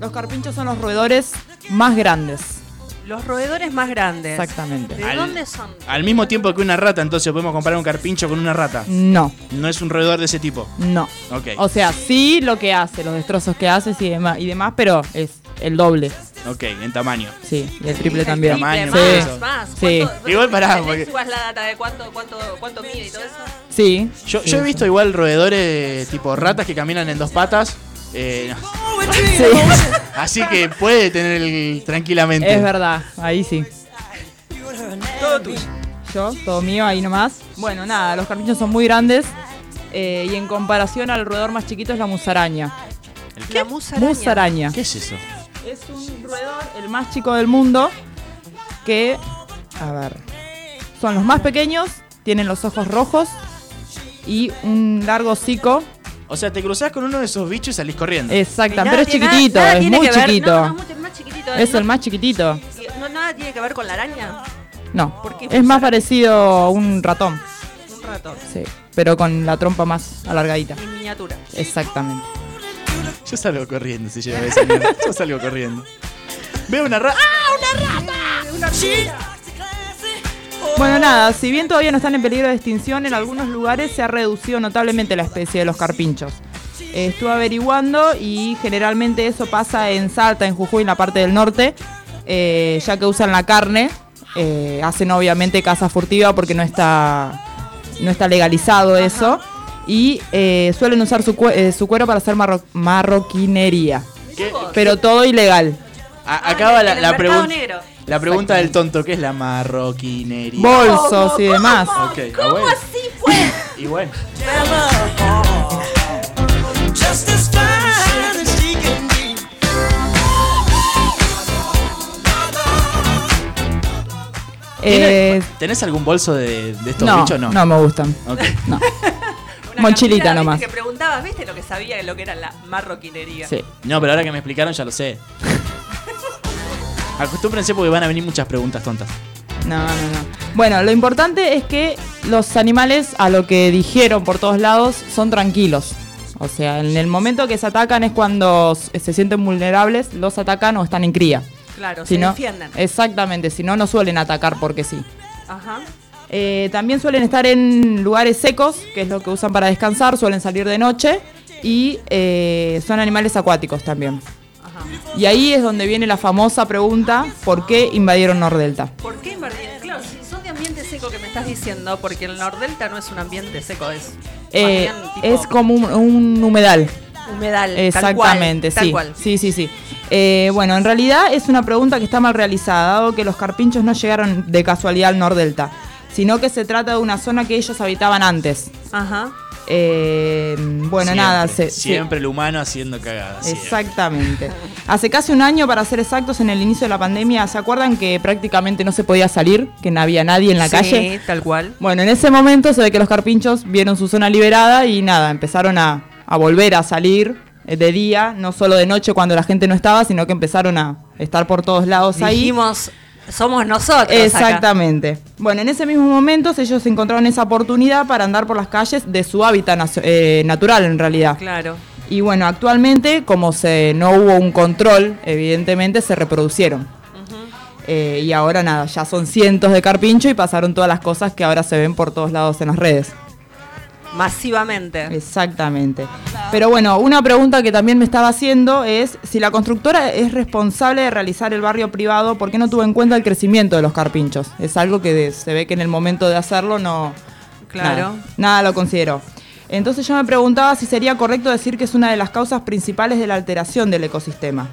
los carpinchos son los roedores más grandes. Los roedores más grandes. Exactamente. ¿De Al- dónde son? Al mismo tiempo que una rata, entonces podemos comparar un carpincho con una rata. No, No es un roedor de ese tipo. no. Ok. O sea, sí lo que hace, los destrozos que hace y demás, y demás pero es el doble. Ok, en tamaño. Sí, y el triple El también. triple, Tamaño, más, eso. más. Sí. ¿Cuánto- Igual pará, ¿tenés porque- igual la data de cuánto, cuánto, cuánto mide y todo eso? Sí. Yo, sí, yo he sí. visto igual roedores tipo ratas que caminan en dos patas. Eh, no. Sí, Así que puede tener el, tranquilamente. es verdad, ahí sí. Todo tuyo. Yo, todo mío, ahí nomás. Bueno, nada, los carpinchos son muy grandes. eh, y en comparación al roedor más chiquito es la musaraña. La musaraña. Musaraña. ¿Qué es eso? Es un roedor, el más chico del mundo, que, a ver, son los más pequeños, tienen los ojos rojos y un largo hocico. O sea, te cruzás con uno de esos bichos y salís corriendo. Exacto, pero es tiene- chiquitito, nada es tiene muy que ver- chiquito. No, no, es mucho más chiquitito. Es no- el más chiquitito. No, nada tiene que ver con la araña. No, ¿Por qué es más parecido a un ratón, Un ratón. sí, pero con la trompa más alargadita. En miniatura. Exactamente. Yo salgo corriendo si llevo esa mierda. Yo salgo corriendo. Veo una rata. Bueno, nada, si bien todavía no están en peligro de extinción, en algunos lugares se ha reducido notablemente la especie de los carpinchos. Eh, estuve averiguando y generalmente eso pasa en Salta, en Jujuy, en la parte del norte, eh, ya que usan la carne, eh, hacen obviamente caza furtiva porque no está, no está legalizado eso, y eh, suelen usar su, cue- eh, su cuero para hacer marro- marroquinería. pero todo ilegal. A- acaba la, pregunta. La pregunta del tonto, ¿qué es la marroquinería? Bolsos y demás. Bueno. así pues? Y bueno. Eh, ¿Tenés algún bolso de, de estos no, bichos? No. no me gustan. Ok. No. Una Mochilita nomás. viste, que preguntabas, ¿viste lo que sabía lo que era la marroquinería? Sí. No, pero ahora que me explicaron ya lo sé. Acostúmbrense porque van a venir muchas preguntas tontas. No, no, no. Bueno, lo importante es que los animales, a lo que dijeron por todos lados, son tranquilos. O sea, en el momento que se atacan es cuando se sienten vulnerables, los atacan o están en cría. Claro, Si se no- defienden. Exactamente, si no, no suelen atacar porque sí. Ajá. Eh, también suelen estar en lugares secos, que es lo que usan para descansar, suelen salir de noche y eh, son animales acuáticos también. Y ahí es donde viene la famosa pregunta, ¿por qué invadieron Nordelta? ¿Por qué invadieron? Claro, si son de ambiente seco que me estás diciendo, porque el Nordelta no es un ambiente seco, es Eh, más bien tipo es como un, un humedal. humedal. Exactamente, tal sí. cual. Sí, sí, sí. Eh, bueno, en realidad es una pregunta que está mal realizada, dado que los carpinchos no llegaron de casualidad al Nordelta, sino que se trata de una zona que ellos habitaban antes. Ajá. Eh, bueno, Siempre, nada, se- Siempre el humano haciendo cagadas. siempre. Exactamente. Hace casi un año, para ser exactos, en el inicio de la pandemia, ¿se acuerdan que prácticamente no se podía salir? Que no había nadie en la Sí, calle. tal cual. Bueno, en ese momento se ve que los carpinchos vieron su zona liberada y nada, empezaron a, a volver a salir eh, de día, no solo de noche cuando la gente no estaba, sino que empezaron a estar por todos lados ahí. Somos nosotros. acá. Exactamente. Bueno, en ese mismo momento ellos encontraron esa oportunidad para andar por las calles de su hábitat eh, natural en realidad. Claro. Y bueno, actualmente, como se no hubo un control, evidentemente se reproducieron. Eh, y ahora nada, ya son cientos de carpinchos y pasaron todas las cosas que ahora se ven por todos lados en las redes. Masivamente. Exactamente. Pero bueno, una pregunta que también me estaba haciendo es si la constructora es responsable de realizar el barrio privado, ¿por qué no tuvo en cuenta el crecimiento de los carpinchos? Es algo que de- se ve que en el momento de hacerlo no... Claro. Nada, nada lo consideró. Entonces yo me preguntaba si sería correcto decir que es una de las causas principales de la alteración del ecosistema.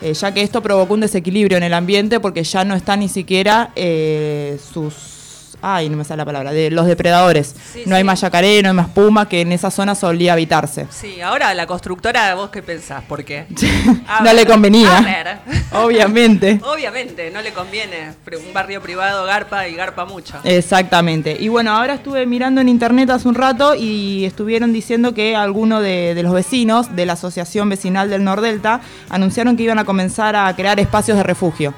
Eh, ya que esto provocó un desequilibrio en el ambiente porque ya no están ni siquiera eh, sus... Ay, no me sale la palabra, de los depredadores. Sí, no hay más yacaré, no hay más puma, que en esa zona solía habitarse. Sí, ahora la constructora, ¿vos qué pensás? ¿Por qué? No ver, le convenía. a ver. Obviamente. Obviamente, no le conviene. Un barrio privado garpa y garpa mucho. Exactamente. Y bueno, ahora estuve mirando en internet hace un rato y estuvieron diciendo que algunos de, de los vecinos de la Asociación Vecinal del Nordelta anunciaron que iban a comenzar a crear espacios de refugio.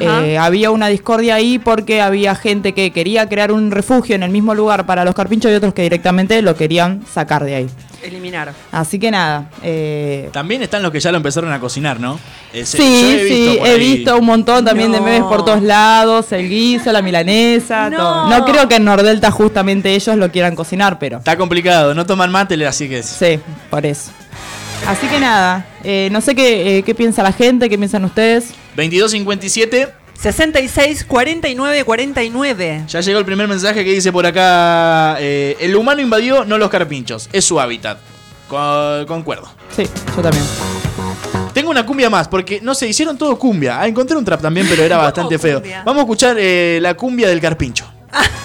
Eh, había una discordia ahí porque había gente que quería crear un refugio en el mismo lugar para los carpinchos y otros que directamente lo querían sacar de ahí. Eliminar. Así que nada. eh, También están los que ya lo empezaron a cocinar, ¿no? Ese- Sí, he sí, he ahí- visto un montón también de memes por todos lados, el guiso, la milanesa, No. todo. No creo que en Nordelta justamente ellos lo quieran cocinar, pero Está complicado, no toman mate, así que... sí, por eso. Así que nada, eh, no sé qué, eh, qué piensa la gente, qué piensan ustedes. 2257, 66 49 49. ya llegó el primer mensaje que dice por acá, eh, el humano invadió, no los carpinchos, es su hábitat. Co- concuerdo. Sí, yo también. Tengo una cumbia más, porque no sé, hicieron todo cumbia. Ah, encontré un trap también, pero era ¿Cómo bastante feo. cumbia? Vamos a escuchar eh, la cumbia del carpincho.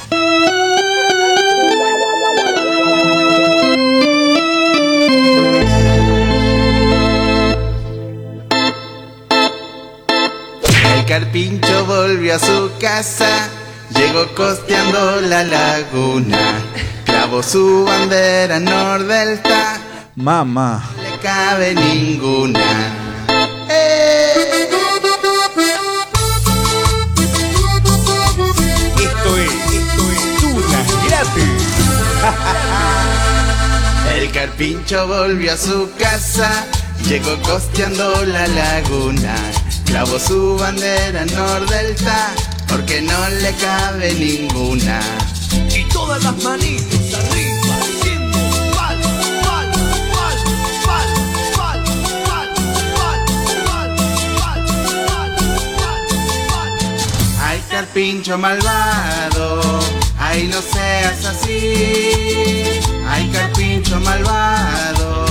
carpincho volvió a su casa, llegó costeando la laguna, clavó su bandera nordelta, Mamá. no le cabe ninguna. ¡Eh! Esto es, esto es Tuna Gratis. El carpincho volvió a su casa, llegó costeando la laguna, clavó su bandera nordelta, porque no le cabe ninguna. Y todas las manitos arriba diciendo pal, pal, pal, pal, pal, pal, pal, pal, pal, pal, pal, Ay, carpincho malvado, ay, no seas así. Ay, carpincho malvado,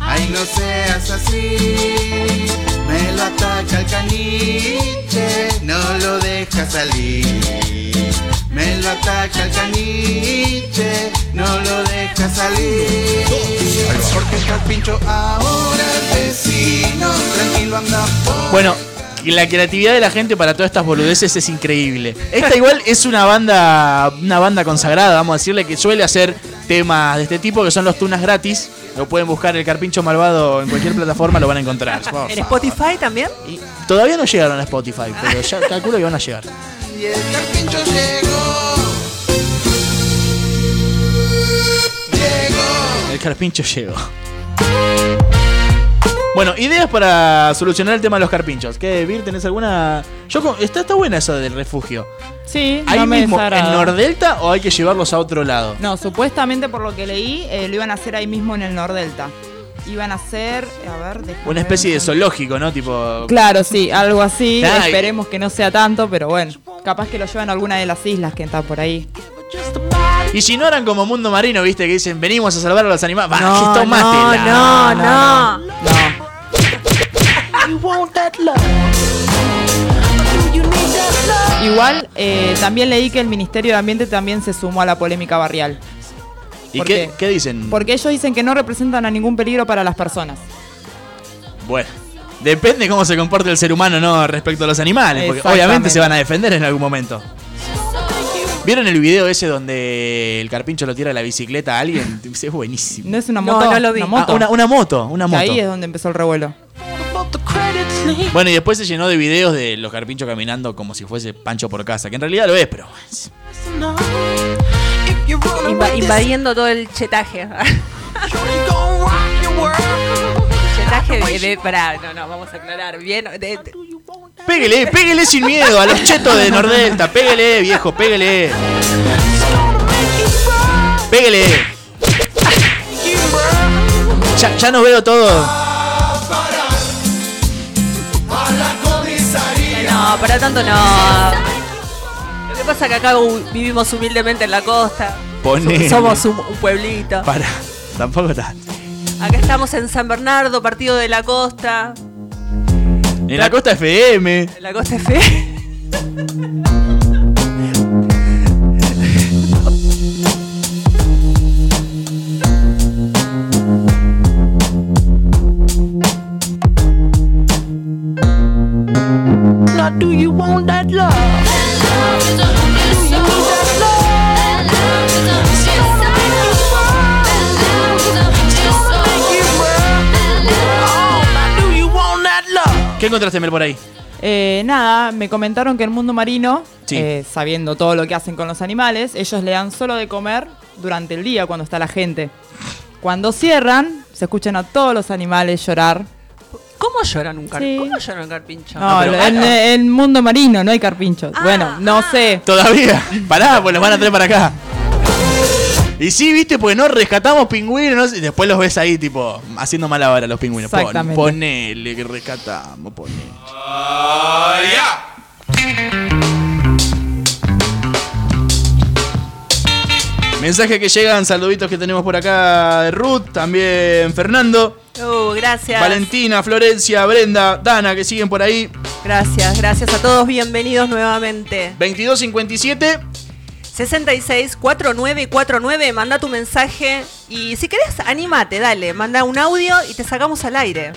Ay, no seas así. Me lo ataca el caniche, no lo deja salir. Me lo ataca el caniche, no lo deja salir. Porque el carpincho ahora vecino, tranquilo anda por Bueno, la creatividad de la gente para todas estas boludeces es increíble. Esta igual es una banda, una banda consagrada, vamos a decirle, que suele hacer temas de este tipo, que son los tunas gratis. Lo pueden buscar el Carpincho Malvado en cualquier plataforma, lo van a encontrar. ¿En Spotify también? Todavía no llegaron a Spotify, pero ya calculo que van a llegar. Y el carpincho llegó. Llegó. El Carpincho llegó. Bueno, ideas para solucionar el tema de los carpinchos. ¿Qué, Vir, tenés alguna...? Yo con- está, está buena eso del refugio. Sí, ¿Ahí no me mismo, en. Nordelta o hay que llevarlos a otro lado? No, supuestamente por lo que leí, eh, lo iban a hacer ahí mismo en el Nordelta. Iban a hacer, a ver, Una especie de zoológico, ¿no? Tipo... Claro, sí, algo así. Esperemos que no sea tanto, pero bueno, capaz que lo llevan a alguna de las islas que están por ahí. Y si no eran como Mundo Marino, viste, que dicen, venimos a salvar a los animales. Va, No, que tómatela. No, no, no. Igual, eh, también leí que el Ministerio de Ambiente también se sumó a la polémica barrial. ¿Y ¿Por qué, dicen? Porque ellos dicen que no representan a ningún peligro para las personas. Bueno, depende cómo se comporte el ser humano, ¿no? Respecto a los animales. Porque obviamente se van a defender en algún momento. ¿Vieron el video ese donde el carpincho lo tira la bicicleta a alguien? Es buenísimo. ¿No es una moto? no lo vi. Una moto. Ah, una, una moto, una moto. ahí es donde empezó el revuelo. Bueno, y después se llenó de videos de los carpinchos caminando como si fuese Pancho por casa, que en realidad lo es, pero. Inva- invadiendo todo el chetaje. chetaje de, de- pará, no, no, vamos a aclarar bien. de- de- sin miedo a los chetos de Nordelta. Péguele, viejo, péguele. Péguele. Ya, ya no veo todo. Para tanto no. Lo que pasa es que acá vivimos humildemente en la costa. Somos un, un pueblito. Para, tampoco está. Acá estamos en San Bernardo, partido de la costa. En la costa FM. En la costa F. want that love? Do you want that love? ¿Qué encontraste, Mel, por ahí? Eh, nada, me comentaron que el mundo marino, Sí. eh, sabiendo todo lo que hacen con los animales, ellos le dan solo de comer durante el día cuando está la gente. Cuando cierran, se escuchan a todos los animales llorar. ¿Cómo lloran un carpincho? Sí. ¿Cómo lloran un carpincho? No, en el mundo marino no hay carpinchos. Ah, bueno, no sé. Todavía. Pará, pues los van a traer para acá. Y sí, viste, porque no rescatamos pingüinos y después los ves ahí, tipo, haciendo mala hora los pingüinos. Pon- Exactamente. ponele que rescatamos, ponele. Mensajes que llegan, saluditos que tenemos por acá de Ruth, también Fernando, Uh, gracias. Valentina, Florencia, Brenda, Dana, que siguen por ahí. Gracias, gracias a todos. Bienvenidos nuevamente. 2257. 66 4949, manda tu mensaje y si querés, anímate, dale, manda un audio y te sacamos al aire.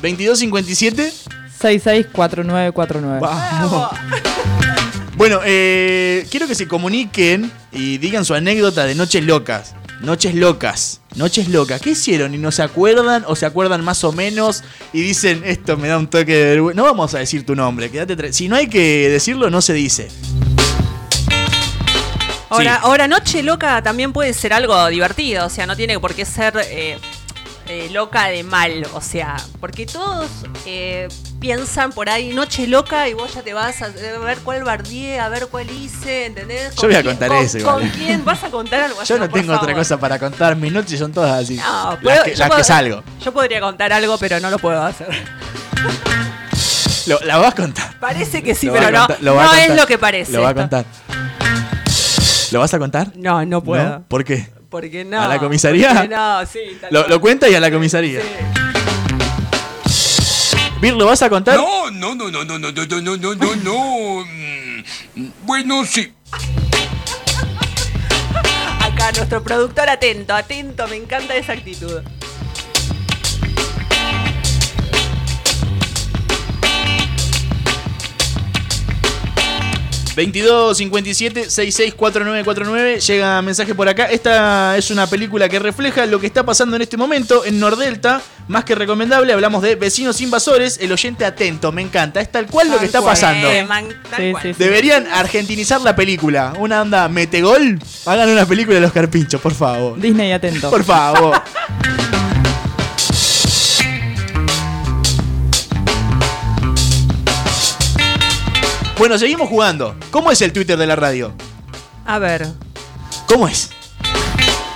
2257. 664949. Vamos. Bueno, eh, quiero que se comuniquen y digan su anécdota de Noches Locas. Noches Locas. Noches Locas. ¿Qué hicieron? ¿Y no se acuerdan? ¿O se acuerdan más o menos? Y dicen, esto me da un toque de vergüenza. No vamos a decir tu nombre. Quédate si no hay que decirlo, no se dice. Ahora, Sí. ahora, Noche Loca también puede ser algo divertido, o sea, no tiene por qué ser eh, eh, loca de mal, o sea, porque todos eh, piensan por ahí Noche Loca y vos ya te vas a, ver cuál bardié, a ver cuál hice, ¿entendés? Yo voy a quién- contar con- eso igual. ¿Con quién vas a contar algo? Yo no tengo otra favor. cosa para contar. Mis noches son todas así. No, las que, yo las puedo- que salgo. Yo podría contar algo, pero no lo puedo hacer. Lo, la vas a contar. Parece que sí, Lo pero no, contar- no es lo que parece. Lo va a contar. ¿Lo vas a contar? No, no puedo. ¿No? ¿Por qué? Porque no. ¿A la comisaría? no, sí. tal Lo, lo cuenta y a la comisaría. Sí. ¿Lo vas a contar? No, no, no, no, no, no, no, no, no, no, no. Mm, Bueno, sí. Acá nuestro productor atento, atento, me encanta esa actitud. 22 57 66 4949 llega mensaje por acá. Esta es una película que refleja lo que está pasando en este momento en Nordelta. Más que recomendable, hablamos de vecinos invasores. El oyente atento, me encanta. Es tal cual lo que está cual. pasando. Eh, man, tal Sí, cual. sí, sí. Deberían argentinizar la película. Una onda metegol. Hagan una película de los carpinchos, por favor. Disney atento. Por favor. Bueno, seguimos jugando. ¿Cómo es el Twitter de la radio? A ver. ¿Cómo es?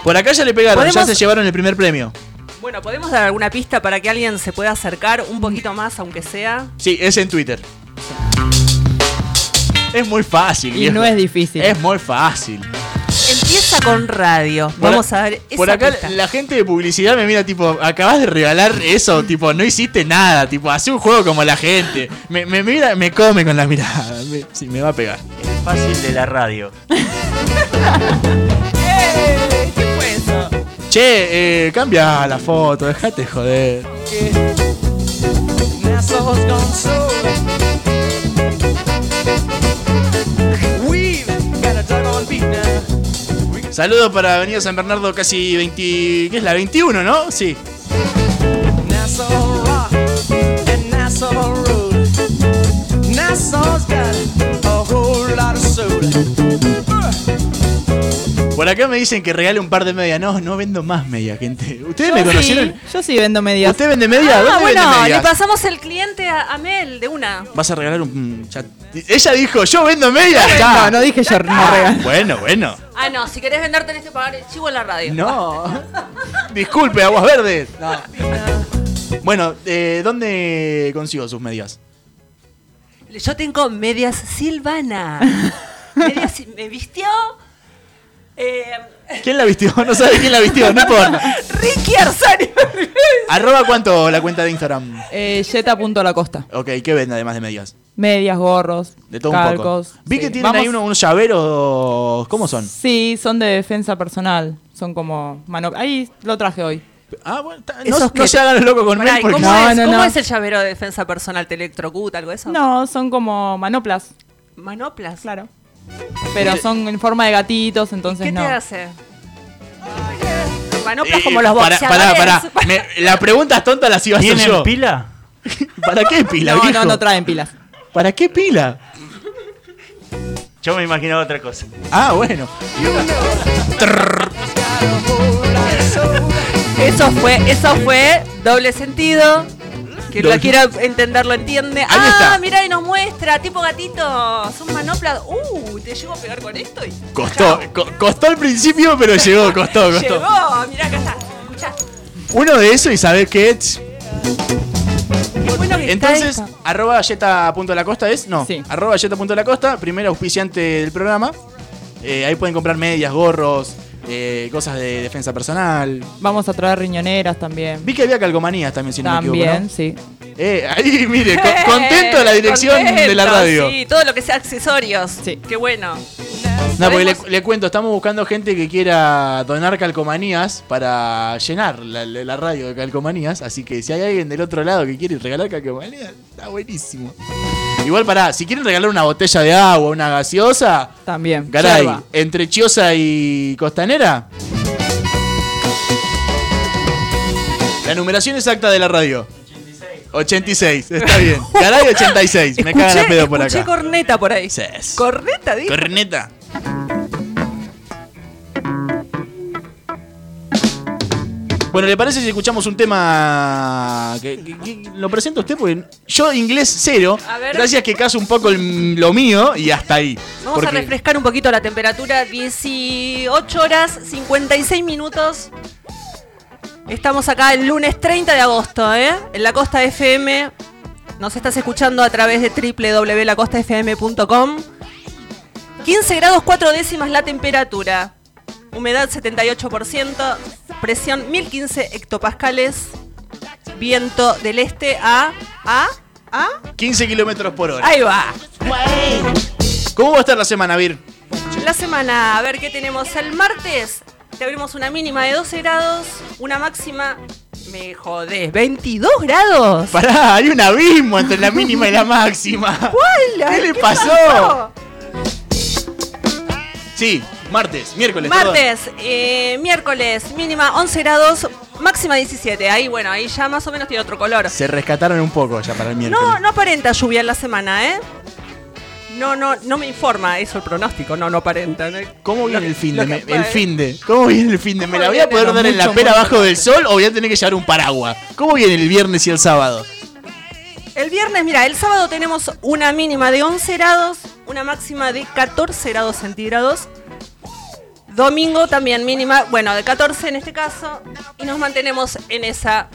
Por acá ya le pegaron, ya ¿Podemos- se llevaron el primer premio. Bueno, ¿podemos dar alguna pista para que alguien se pueda acercar un poquito más, aunque sea? Sí, es en Twitter. Es muy fácil. Y viejo. no es difícil. Es muy fácil. Empieza con radio. Por Vamos a- ver esa Por acá pista. la gente de publicidad me mira tipo, acabas de regalar eso, tipo, no hiciste nada, tipo, hace un juego como la gente. Me, me mira, me come con la mirada. Me, sí, me va a pegar. Fácil de la radio. Che, eh, cambia la foto, dejate de joder. Saludos para Avenida San Bernardo, casi 20. ¿Qué es la 21, no? Sí. Por acá me dicen que regale un par de medias. No, no vendo más medias, gente. ¿Ustedes me sí, conocieron? Yo sí vendo medias. ¿Usted vende medias? Ah, ¿Dónde bueno, vende le pasamos el cliente a, a Mel de una. ¿Vas a regalar un chat? Ella dijo, yo vendo medias. No, Ya. no dije yo no regalo. Bueno, bueno. Ah, no, si querés vender tenés que pagar el chivo en la radio. No. Disculpe, aguas verdes. No. Bueno, eh, ¿dónde consigo sus medias? Yo tengo medias Silvana. medias, si- me vistió. Eh, ¿Quién la vistió? No sabe quién la vistió, no importa. Ricky Arzani. ¿Arroba cuánto la cuenta de Instagram? Eh. Ok, ¿qué vende además de medias? Medias, gorros, De todo un calcos. poco. Vi sí. que tienen Vamos- ahí unos, unos llaveros. ¿Cómo son? Sí, son de defensa personal. Son como mano. Ahí lo traje hoy. Ah, bueno, Esos no, que- no se hagan los locos con Pará, Mel ¿y porque ¿Cómo, No, es, no, cómo no. es el llavero de defensa personal? ¿Te electrocuta, algo de eso? No, son como manoplas, Manoplas. claro. Pero son en forma de gatitos, entonces ¿Qué no. te hace? Manoplas Eh, como los pará, boxeadores. pará, pará. Me- la pregunta tonta la iba a hacer ¿Tienen yo. pila? ¿Para qué pila, No, viejo? no, no traen pilas. ¿Para qué pila? Yo me imaginaba otra cosa. Ah, bueno. Eso fue, eso fue doble sentido. Que Doble- lo quiera entender lo entiende. Ahí ah, está. mira y nos muestra, tipo gatito. Son manoplas. Uh, te llego a pegar con esto y. Costó, co- costó al principio, pero llegó, costó, costó. Llegó, mirá acá está. Escuchá. Uno de esos y sabés qué es. Bueno que Entonces, está esto. arroba yeta.lacosta es, no, Sí. arroba yeta.lacosta, primer auspiciante del programa. Eh, ahí pueden comprar medias, gorros, eh, cosas de defensa personal. Vamos a traer riñoneras también. Vi que había calcomanías también, si no me También, equivoco. ¿no? sí. Eh, ahí, mire, co- contento de la dirección de la radio. Sí, todo lo que sea accesorios. Sí. Qué bueno. No, porque le, cuento, estamos buscando gente que quiera donar calcomanías para llenar la radio de calcomanías. Así que si hay alguien del otro lado que quiere regalar calcomanías, está buenísimo. Igual pará, si quieren regalar una botella de agua, una gaseosa, También. caray, Yerba. entre Chiosa y Costanera. La numeración exacta de la radio. 86, está bien. Caray, 86. Me cagan a pedo por acá. corneta por ahí. Corneta, dijo. Corneta. Bueno, ¿le parece si escuchamos un tema que, que- que lo presenta usted? Porque yo inglés cero. A ver. Gracias que caso un poco el- lo mío y hasta ahí. Vamos a refrescar un poquito la temperatura. 18 horas 56 minutos. Estamos acá el lunes 30 de agosto, ¿eh? En la Costa FM. Nos estás escuchando a través de www.lacostafm.com. 15 grados 4 décimas la temperatura. Humedad 78%. Presión 1015 hectopascales. Viento del este a ¿Ah? ¿Ah? 15 kilómetros por hora. Ahí va. ¿Cómo va a estar la semana, Vir? La semana, a ver qué tenemos. El martes te abrimos una mínima de 12 grados, una máxima. Me jodés, ¿22 grados? Pará, hay un abismo entre la mínima y la máxima. ¿Cuál? ¿Qué le pasó? Sí, martes, miércoles. Martes, eh, miércoles, mínima 11 grados, máxima 17. Ahí, bueno, ahí ya más o menos tiene otro color. Se rescataron un poco ya para el miércoles. No, no aparenta lluvia en la semana, ¿eh? No, no, no me informa eso el pronóstico, no, no aparenta. ¿no? ¿Cómo viene el fin de? que- el fin de. ¿Cómo viene el fin de? ¿Me ¿Cómo la voy a poder dar en la pera abajo del sol o voy a tener que llevar un paraguas? ¿Cómo viene el viernes y el sábado? El viernes, mira, el sábado tenemos una mínima de 11 grados, una máxima de 14 grados centígrados. Domingo también mínima, bueno, de 14 en este caso, y nos mantenemos en esa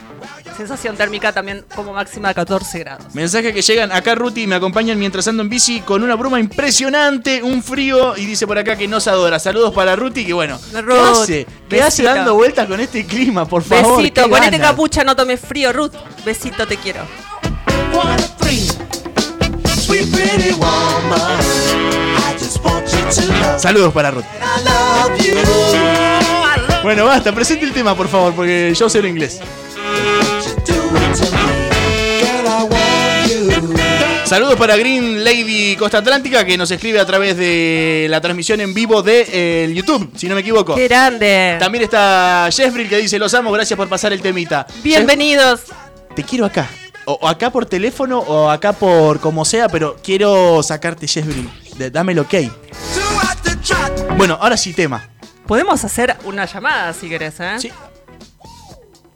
sensación térmica también como máxima de 14 grados. Mensaje que llegan acá Ruti me acompañan mientras ando en bici con una bruma impresionante, un frío y dice por acá que nos adora. Saludos para Ruti que bueno, ¿qué hace? ¿Qué hace dando vueltas con este clima, por favor? Besito, ponete ganas. capucha, no tomes frío, Ruth. Besito, te quiero. Sweet pretty woman, Saludos para you. Bueno, basta, presente el tema por favor, porque yo sé el inglés. Saludos para Green Lady Costa Atlántica que nos escribe a través de la transmisión en vivo de eh, YouTube, si no me equivoco. Qué grande. También está Jeffrey que dice, los amo, gracias por pasar el temita. Bienvenidos. Te quiero acá. O, o acá por teléfono o acá por como sea, pero quiero sacarte Jeffrey. Dame el ok. Bueno, ahora sí tema. Podemos hacer una llamada si querés, ¿eh? Sí.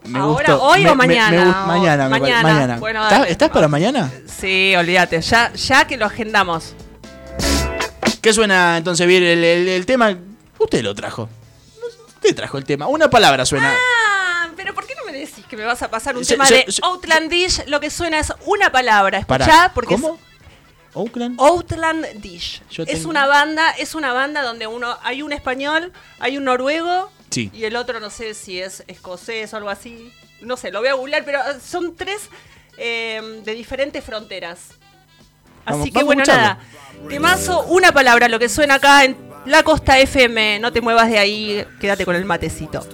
Me Ahora, gustó. hoy Me- o me- me mañana. gust- o- mañana, me mañana. mañana. Bueno, ¿Estás, dale. estás para mañana? Sí, olvídate. Ya, ya que lo agendamos. ¿Qué suena entonces bien el, el- el tema? Usted lo trajo. Usted trajo el tema. Una palabra suena. Ah, pero ¿por qué no me decís que me vas a pasar un Se- tema se- de se- Outlandish? Lo que suena es una palabra. Pará, Escuchá, porque es- ¿Cómo? ¿Oakland? Outland Dish. Yo Es tengo- una banda, es una banda donde uno hay un español, hay un noruego Sí. y el otro no sé si es escocés o algo así. No sé, lo voy a googlear, pero eh, son tres eh, de diferentes fronteras. Así Vamos- que vamos bueno, nada. Temazo, una palabra, lo que suena acá en La Costa FM. No te muevas de ahí, quédate con el matecito.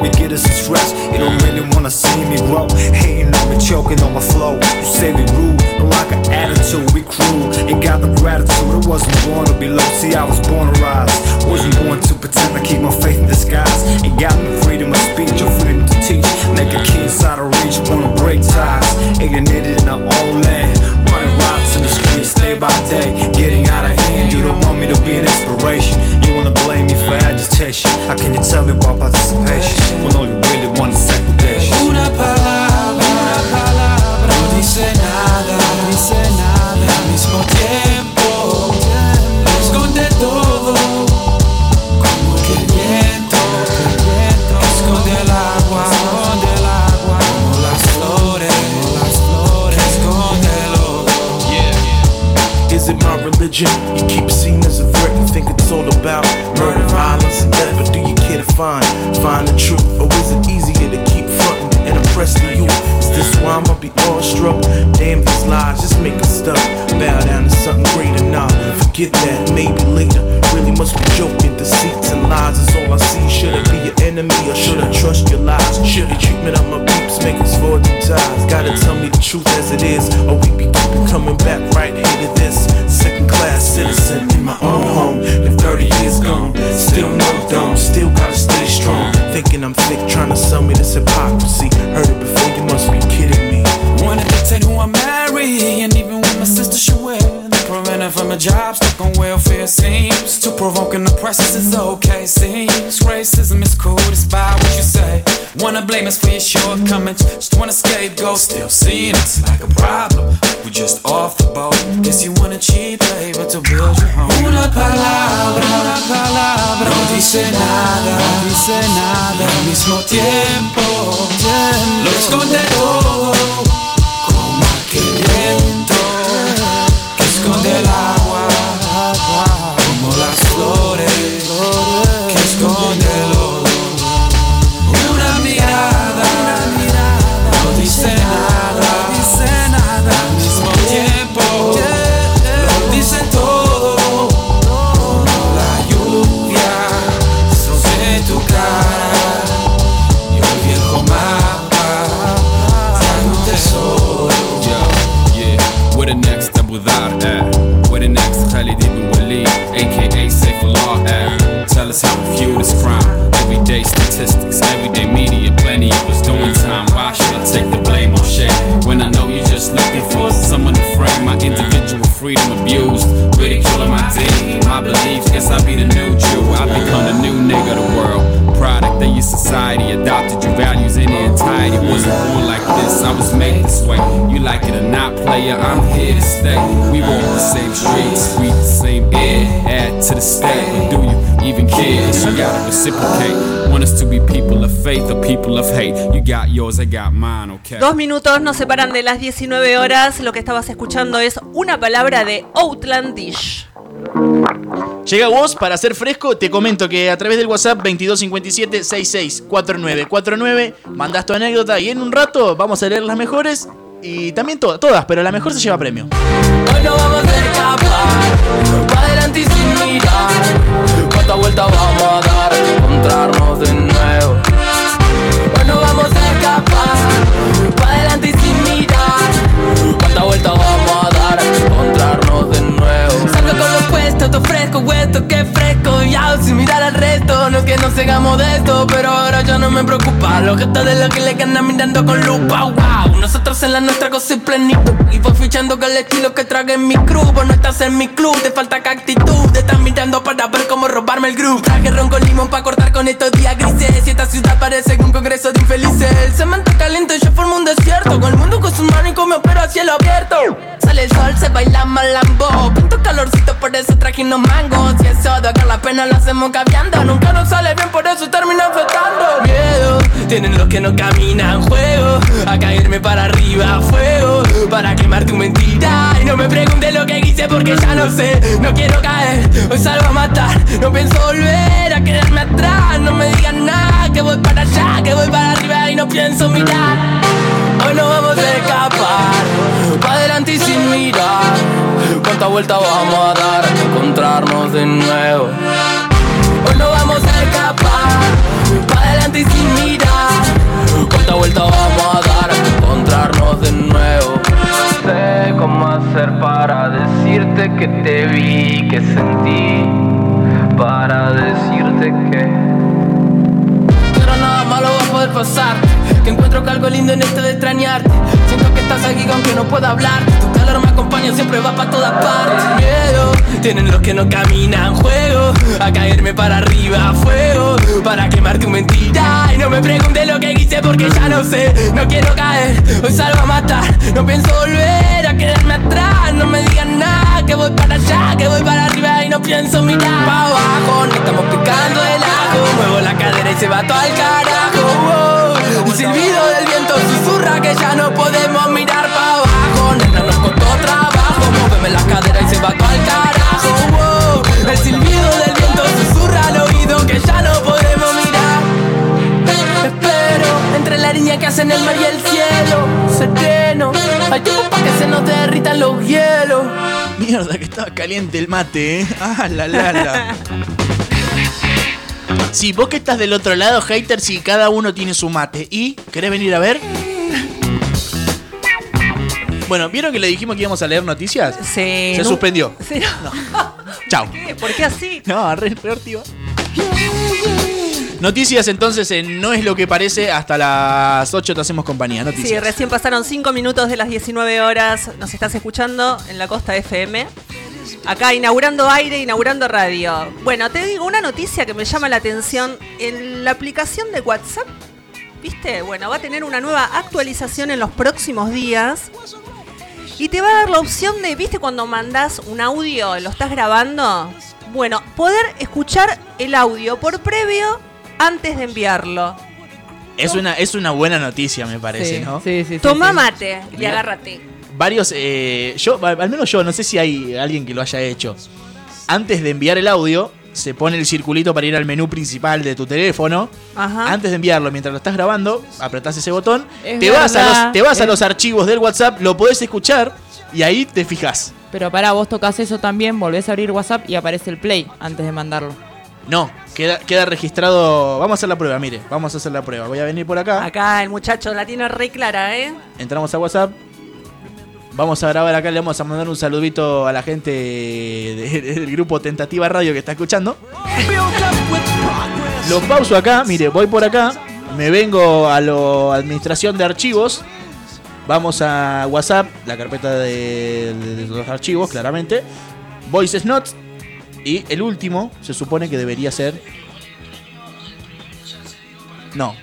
we get is some stress. You don't really wanna see me grow. Hating on me, choking on my flow. You say we rude, but like an attitude, we cruel. Ain't got the gratitude, I wasn't born to be low. See, I was born to rise. Wasn't born to pretend I keep my faith in disguise. Ain't got no freedom of speech or freedom to teach. Make a key inside of reach, wanna break ties. Alienated in our own land. Running in the streets day by day. Getting out of hand, you don't want me to be an inspiration. You wanna blame me for agitation. How can you tell me about participation when all you really want is segregation? Una palabra, una palabra no dice nada, no dice nada mismo tiempo. Is it my religion? You keep seeing as a threat and think it's all about murder, violence, and death. But do you care to find, find the truth? Or is it easier to keep fronting and oppressing you? Is this why I'ma be awestruck? Damn these lies, just make us stuck. Bow down to something greater now. Forget that, maybe later. Really must be joking. Deceits and lies is all I see. Should I be your enemy or should I trust your lies? Should the treatment of my peeps make us forge the ties? Gotta tell me the truth as it is, or we be keeping coming back right here to this second class citizen in my own home. Been 30 years gone, still no dome, still gotta stay strong. Thinking I'm thick, trying to sell me this hypocrisy. From a job, stuck on welfare seems too provoking. The process is okay, seems racism is cool, despite what you say. Wanna blame us for your shortcomings, just wanna scapegoat. Still seeing it's like a problem. We just off the boat. Guess you want a cheap labor to build your home. Una palabra, una palabra no dice nada, no dice nada al mismo tiempo. Lo esconde todo I was made this way. You like it or not, player, I'm here to stay. We walk the same streets, we the same air. Add to the state, but do you even care? You gotta reciprocate. Want us to be people of faith or people of hate? You got yours, I got mine, okay? Dos minutos nos separan de las 19 horas. Lo que estabas escuchando es una palabra de Outlandish. Llega vos para ser fresco, te comento que a través del WhatsApp 2257 664949 mandás tu anécdota y en un rato vamos a leer las mejores y también todas, todas, pero la mejor se lleva premio. Hoy no vamos a escapar, pa' adelante y sin mirar. ¿Cuántas vueltas vamos a dar? Encontrarnos de nuevo. Hoy no vamos a escapar, pa' adelante y sin mirar. ¿Cuántas vueltas vamos a dar? Lo puesto, todo fresco, huesto, que fresco. Sin mirar al resto, no es que no sigamos de esto, pero ahora ya no me preocupa. Los gestos de los que le ganan mirando con lupa, wow. Nosotros en la nuestra cosa y plenitud. Y voy fichando con el estilo que trague en mi crew. Vos no estás en mi club, te falta que actitud. Te estás mirando para ver cómo robarme el groove. Traje ron con limón para cortar con estos días grises. Y esta ciudad parece un congreso de infelices. El cemento caliente, yo formo un desierto. Con el mundo con sus manos y con mi opero a cielo abierto. Sale el sol, se baila malambo. Pinto calorcito, por eso traje unos mangos. Si eso de acá la pena lo hacemos caviando. Nunca nos sale bien, por eso termina afectando. Miedo, tienen los que no caminan juego. A caerme para arriba, fuego. Para quemar tu mentira. Y no me preguntes lo que hice porque ya no sé. No quiero caer, hoy salgo a matar. No pienso volver a quedarme atrás. No me digan nada, que voy para allá, que voy para arriba y no pienso mirar. Hoy no vamos a escapar, pa' adelante y sin mirar. ¿Cuántas vueltas vamos a dar? Encontrarnos de nuevo. Hoy no vamos a escapar, pa' adelante y sin mirar. ¿Cuántas vueltas vamos a dar? Encontrarnos de nuevo. No sé cómo hacer para decirte que te vi, que sentí. Para decirte que. Pero nada malo va a poder pasar. Encuentro que algo lindo en esto de extrañarte. Siento que estás aquí aunque no pueda hablar. Tu calor me acompaña, siempre va para todas partes. Miedo, tienen los que no caminan juego. A caerme para arriba, fuego. Para quemar tu mentira. Y no me preguntes lo que hice porque ya no sé. No quiero caer, hoy salgo a matar. No pienso volver a quedarme atrás. No me digan nada, que voy para allá, que voy para arriba y no pienso mirar. Pa' abajo, no estamos picando el ajo. Muevo la cadera y se va todo al carajo. El silbido del viento susurra que ya no podemos mirar pa' abajo. Nena, nos costó trabajo. Móveme la cadera y se va todo al carajo. wow. El silbido del viento susurra al oído que ya no podemos mirar. Espero entre la línea que hacen el mar y el cielo. Sereno, hay tiempo para que se nos derritan los hielos. Mierda, que estaba caliente el mate, ¿eh? Ah, la la la. Sí, vos que estás del otro lado, hater, si cada uno tiene su mate. ¿Y querés venir a ver? Bueno, ¿vieron que le dijimos que íbamos a leer noticias? Sí. Se no- suspendió. Sí, no. Chao. ¿Qué? ¿Por qué así? No, re, ortiva. Noticias entonces en No es lo que parece. Hasta las 8 te hacemos compañía. Sí, Noticias. recién pasaron 5 minutos de las 19 horas. Nos estás escuchando en la Costa FM. Acá inaugurando aire, inaugurando radio. Bueno, te digo una noticia que me llama la atención. En la aplicación de WhatsApp, ¿viste? Bueno, va a tener una nueva actualización en los próximos días. Y te va a dar la opción de, ¿viste cuando mandás un audio, lo estás grabando? Bueno, poder escuchar el audio por previo antes de enviarlo. Es una, es una buena noticia, me parece, ¿no? Toma mate y agárrate. Varios, eh, yo, al menos yo, no sé si hay alguien que lo haya hecho. Antes de enviar el audio, se pone el circulito para ir al menú principal de tu teléfono. Ajá. Antes de enviarlo, mientras lo estás grabando, apretás ese botón, Es te vas, a verdad. los, te vas a Es- los archivos del WhatsApp, lo podés escuchar y ahí te fijas. Pero para vos tocas eso también, volvés a abrir WhatsApp y aparece el play antes de mandarlo. No, queda, queda registrado. Vamos a hacer la prueba, mire, vamos a hacer la prueba. Voy a venir por acá. Acá el muchacho la tiene re clara, ¿eh? Entramos a WhatsApp. Vamos a grabar acá, le vamos a mandar un saludito a la gente de- del grupo Tentativa Radio que está escuchando. Lo pauso acá, mire, voy por acá, me vengo a la administración de archivos. Vamos a WhatsApp, la carpeta de, de los archivos, claramente. Voices Notes. Y el último se supone que debería ser. No.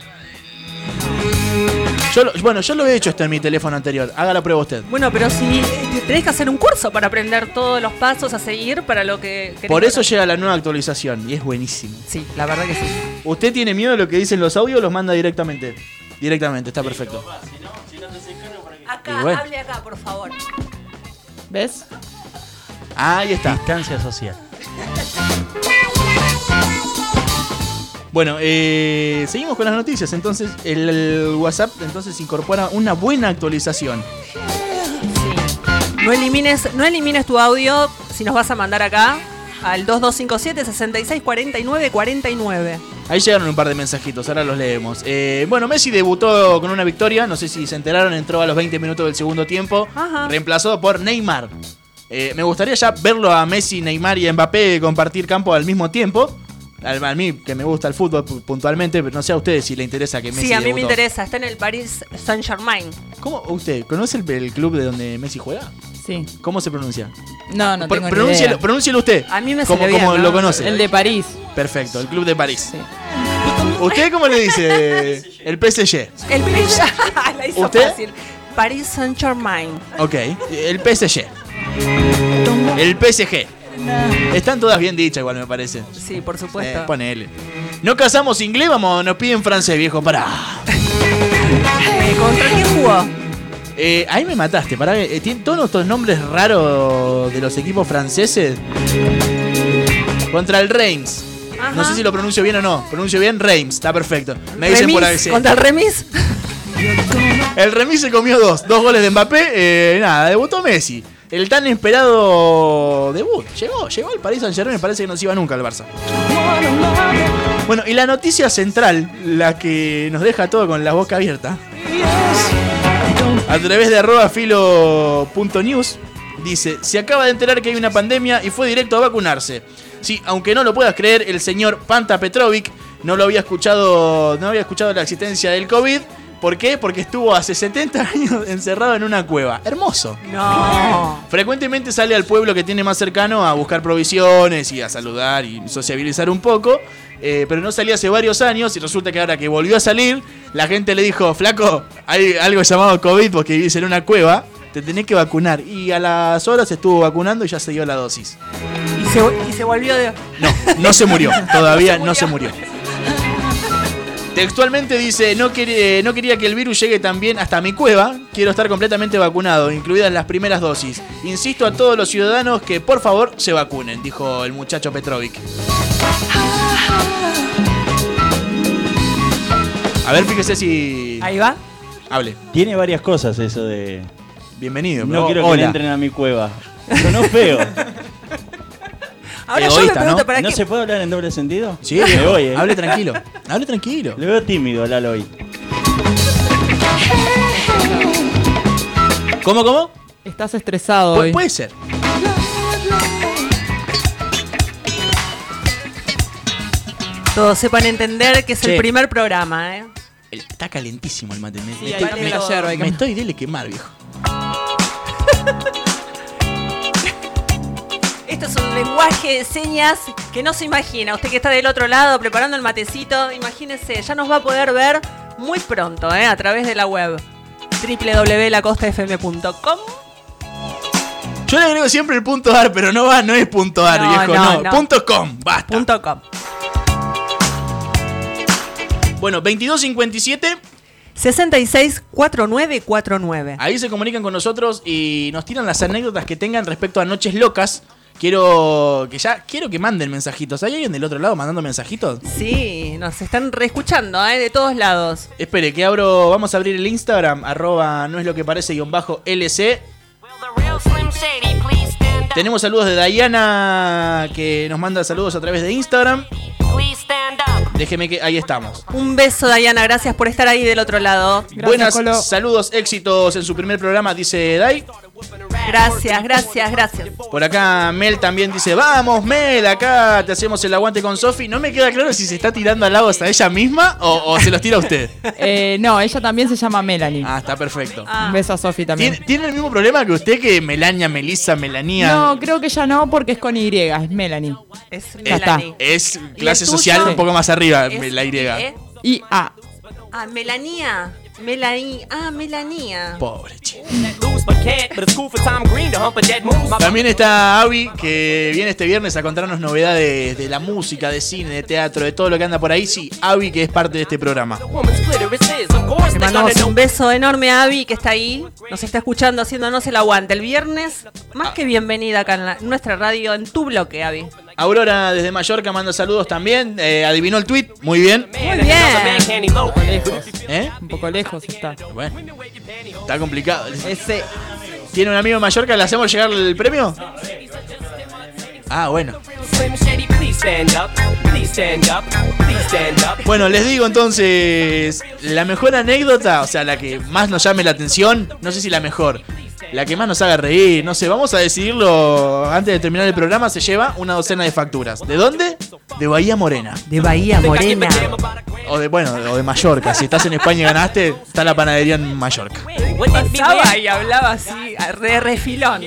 Yo lo- bueno, yo lo he hecho esto en mi teléfono anterior. Haga la prueba usted. Bueno, pero si tenés que hacer un curso para aprender todos los pasos a seguir para lo que querés Por eso llega la nueva actualización y es buenísimo. Sí, la verdad que sí. ¿Usted tiene miedo de lo que dicen los audios o los manda directamente? Directamente, está perfecto. Acá, bueno. hable acá, por favor. ¿Ves? Ahí está. Distancia social. Bueno, eh, seguimos con las noticias. Entonces, el, el WhatsApp entonces incorpora una buena actualización. No elimines, no elimines tu audio si nos vas a mandar acá al 2257 66 49 49. Ahí llegaron un par de mensajitos, ahora los leemos. Eh, bueno, Messi debutó con una victoria, no sé si se enteraron, entró a los 20 minutos del segundo tiempo, Ajá. reemplazado por Neymar. Eh, me gustaría ya verlo a Messi, Neymar y Mbappé compartir campo al mismo tiempo. Al- A mí, que me gusta el fútbol pu- puntualmente, pero no sé a ustedes si le interesa que Messi Sí, a mí me debutó. interesa. Está en el Paris Saint Germain. ¿Cómo usted conoce el, el club de donde Messi juega? Sí. ¿Cómo se pronuncia? No, no Pro- tengo ni pronúncielo, idea. pronúncielo usted. A mí me como, bien, como ¿no? lo conoce. El de París. Perfecto, el club de París. ¿Usted cómo le dice? El PSG. El PSG. La hizo ¿Usted? fácil. Paris Saint Germain. Ok, el PSG. El PSG. Están todas bien dichas igual me parece. Sí, por supuesto. Eh, ponele. No casamos inglés, vamos, nos piden francés, viejo, pará. ¿Contra quién jugó? Eh, ahí me mataste, pará. eh, tiene todos estos nombres raros de los equipos franceses. Contra el Reims. No sé si lo pronuncio bien o no. Pronuncio bien Reims, está perfecto. Me dicen por. ABC. ¿Contra el remis? El Remis se comió dos. Dos goles de Mbappé. eh, nada, debutó Messi. El tan esperado debut. Llegó, llegó al Paris Saint Germain. Parece que no se iba nunca al Barça. Bueno, y la noticia central, la que nos deja todo con la boca abierta. A través de arroba filo.news dice, se acaba de enterar que hay una pandemia y fue directo a vacunarse. Sí, aunque no lo puedas creer, el señor Panta Petrovic no lo había escuchado, no había escuchado la existencia del COVID. ¿Por qué? Porque estuvo hace 70 años encerrado en una cueva. Hermoso. No. Frecuentemente sale al pueblo que tiene más cercano a buscar provisiones y a saludar y sociabilizar un poco. eh, pero no salía hace varios años y resulta que ahora que volvió a salir, la gente le dijo, flaco, hay algo llamado COVID porque vivís en una cueva, te tenés que vacunar. Y a las horas estuvo vacunando y ya se dio la dosis. Y se, y se volvió de. No, no se murió, todavía no se murió. Textualmente dice, no, quería- no quería que el virus llegue también hasta mi cueva, quiero estar completamente vacunado, incluidas las primeras dosis. Insisto a todos los ciudadanos que por favor se vacunen, dijo el muchacho Petrovic. A ver, fíjese si... Ahí va. Hable. Tiene varias cosas eso de. Bienvenido. No quiero que hola. entren a mi cueva. Sonó feo. Ahora yo me pregunto, ¿no? ¿para ¿No qué? se puede hablar en doble sentido? Sí, me voy, ¿eh? hable tranquilo. Hable tranquilo. Le veo tímido a Lalo hoy. ¿Cómo, cómo? Estás estresado Pu- hoy. puede ser. Todos sepan entender que es Che. el primer programa, ¿eh? El- Está calentísimo el mate. Me, Sí, me hay estoy, que me- ayer, hay que- me estoy de quemar, viejo. Esto es un lenguaje de señas que no se imagina. Usted que está del otro lado preparando el matecito, imagínese, ya nos va a poder ver muy pronto, ¿eh? A través de la web www.lacostafm.com. Yo le agrego siempre el punto ar, pero no va, no es punto ar, No, viejo, no, no. no. Punto com, basta. Punto com. Bueno, 2257. 664949. Ahí se comunican con nosotros y nos tiran las anécdotas que tengan respecto a noches locas. Quiero que ya quiero que manden mensajitos. ¿Hay alguien del otro lado mandando mensajitos? Sí, nos están reescuchando, ¿eh? De todos lados. Espere, que abro. Vamos a abrir el Instagram, arroba no es lo que parece guion bajo LC. Tenemos saludos de Diana que nos manda saludos a través de Instagram. Déjeme que ahí estamos. Un beso, Diana. Gracias por estar ahí del otro lado. Buenas, saludos, éxitos en su primer programa, dice Dai. Gracias, gracias, gracias. Por acá Mel también dice, vamos Mel, acá te hacemos el aguante con Sofi. No me queda claro si se está tirando halagos a ella misma o, o se los tira a usted. Eh, no, ella también se llama Melanie. Ah, está perfecto. Un beso a Sofi también. ¿Tiene, tiene el mismo problema que usted que Melania, Melissa, Melanía? No, creo que ya no, porque es con Y, es Melanie. Es Ya está. Es clase social un poco más arriba, Es- la Y. ¿eh? Y A. Ah, Melanía. Melanie. Ah, Melanía. Pobre chico. También está Avi, que viene este viernes a contarnos novedades de la música, de cine, de teatro, de todo lo que anda por ahí. Sí, Avi, que es parte de este programa. Le mandamos un beso enorme a Abby que está ahí, nos está escuchando haciéndonos el aguante. El viernes, más que bienvenida acá en la- nuestra radio, en tu bloque, Abby. Aurora desde Mallorca manda saludos también. Eh, adivinó el tweet, muy bien. Muy bien. Un poco lejos. ¿Eh? Un poco lejos está. Bueno, está complicado. ¿Tiene un amigo en Mallorca? ¿Le hacemos llegar el premio? Ah, bueno. Bueno, les digo entonces, la mejor anécdota, o sea, la que más nos llame la atención, no sé si la mejor, la que más nos haga reír, no sé, vamos a decidirlo antes de terminar el programa, se lleva una docena de facturas. ¿De dónde? De Bahía Morena. De Bahía Morena. O de, bueno, o de Mallorca. Si estás en España y ganaste, está la panadería en Mallorca. Pasaba y hablaba así, re refilón.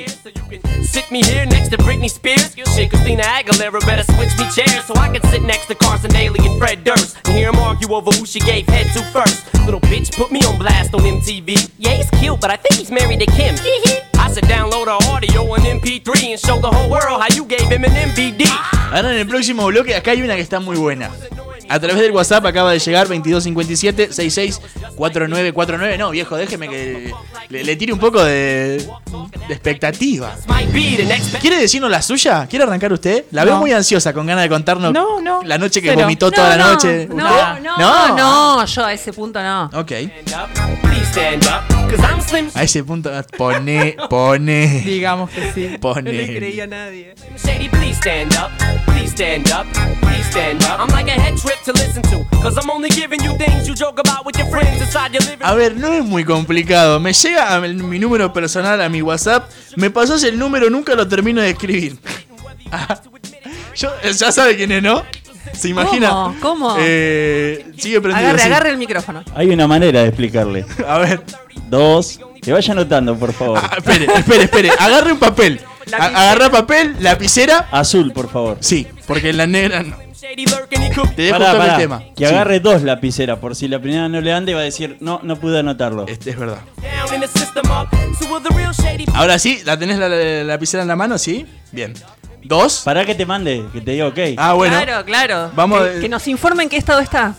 Sit me here next to Britney Spears. Shit, Christina Aguilera better switch me chairs so I can sit next to Carson Daly and Fred Durst and hear them argue over who she gave head to first. Little bitch put me on blast on MTV. Yeah, he's cute, but I think he's married to Kim. I said download her audio on MP3 and show the whole world how you gave him an MVD. Ahora en el próximo bloque, acá hay una que está muy buena. A través del WhatsApp acaba de llegar 2257 664949. No, viejo, déjeme que le, le tire un poco de, de expectativa. ¿Quiere decirnos la suya? ¿Quiere arrancar usted? La veo No. muy ansiosa, con ganas de contarnos No, no. la noche que vomitó No, toda la no, noche. No, ¿Usted? no, no, no, yo a ese punto no. Ok. A ese punto, pone, pone. Digamos que sí. Pone. a nadie. Shady, please stand up, please stand up, please stand up. I'm like a head trip to listen to, cause I'm only giving you things you joke about with your friends inside your living A ver, no es muy complicado. Me llega a mi número personal, a mi WhatsApp. Me pasas el número, nunca lo termino de escribir. Ah, Yo, ya sabe quién es, ¿no? ¿Se imagina? ¿Cómo? ¿Cómo? Eh, sigue prendido. Agarre, sí. agarre el micrófono. Hay una manera de explicarle. A ver. Dos. Que vaya anotando, por favor. Ah, espere, espere, espere. Agarre un papel. A- agarra papel, lapicera. Azul, por favor. Sí, porque en la negra no. Te dejo Pará, todo el pará, tema. Que Sí. agarre dos lapiceras, por si la primera no le ande, va a decir, no, no pude anotarlo. Este es verdad. Ahora sí, ¿la tenés la, la lapicera en la mano? Sí. Bien. ¿Dos? Para que te mande, que te diga ok. Ah, bueno. Claro, claro. Vamos que, de- que nos informen en qué estado está.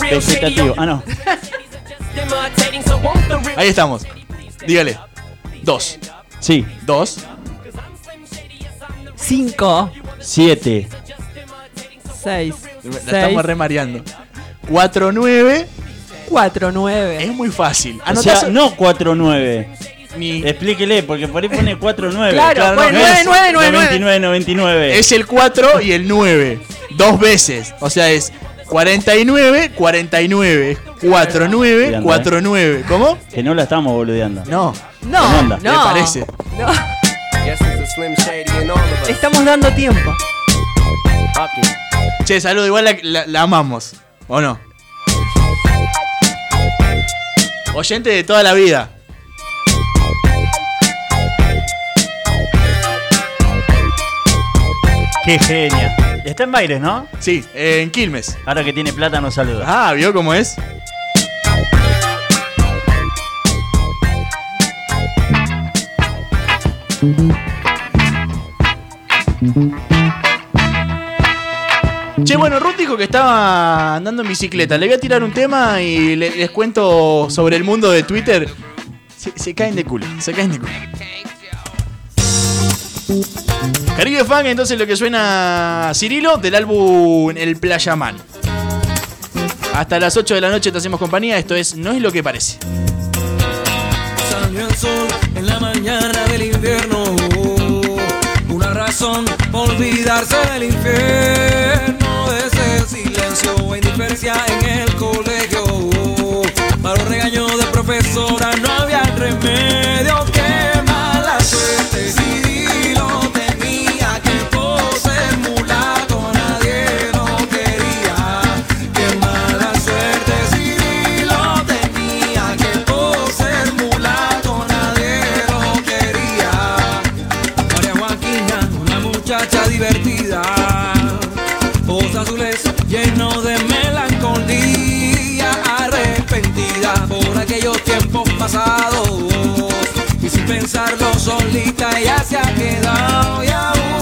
Vegetativo. Ah, no. Ahí estamos. Dígale. Dos. Sí. Dos. Cinco. Siete. Seis. La Seis. estamos remareando. Cuatro, nueve. Cuatro, nueve. Es muy fácil. O Anotá sea, no 4-9. Ni- Explíquele, porque por ahí pone 4-9. Claro, pone no nueve, es nueve, nueve, 99, 99. Es el 4 y el 9. Dos veces. O sea, es 49, 49. 4, 9, Boludeando, 4, 9. ¿Cómo? Que no la estamos boludeando. No. No, onda. ¿Le no. parece? no. Estamos dando tiempo. Che, saludo, igual la, la- la amamos. ¿O no? Oyente de toda la vida. Qué genia. Está en Baires, ¿no? Sí, en Quilmes. Ahora que tiene plata nos saluda. Ah, ¿vio cómo es? Che, bueno, Ruth dijo que estaba andando en bicicleta. Le voy a tirar un tema y le- les cuento sobre el mundo de Twitter. Se, caen de culo, se caen de culo. Caribe Fan, entonces lo que suena Cirilo del álbum El Playaman. Hasta las 8 de la noche te hacemos compañía. Esto es No es lo que parece. Salió el sol en la mañana del invierno. Una razón olvidarse del infierno. En el colegio. Para los regaños de profesora no había remedio solita ya se ha quedado y aún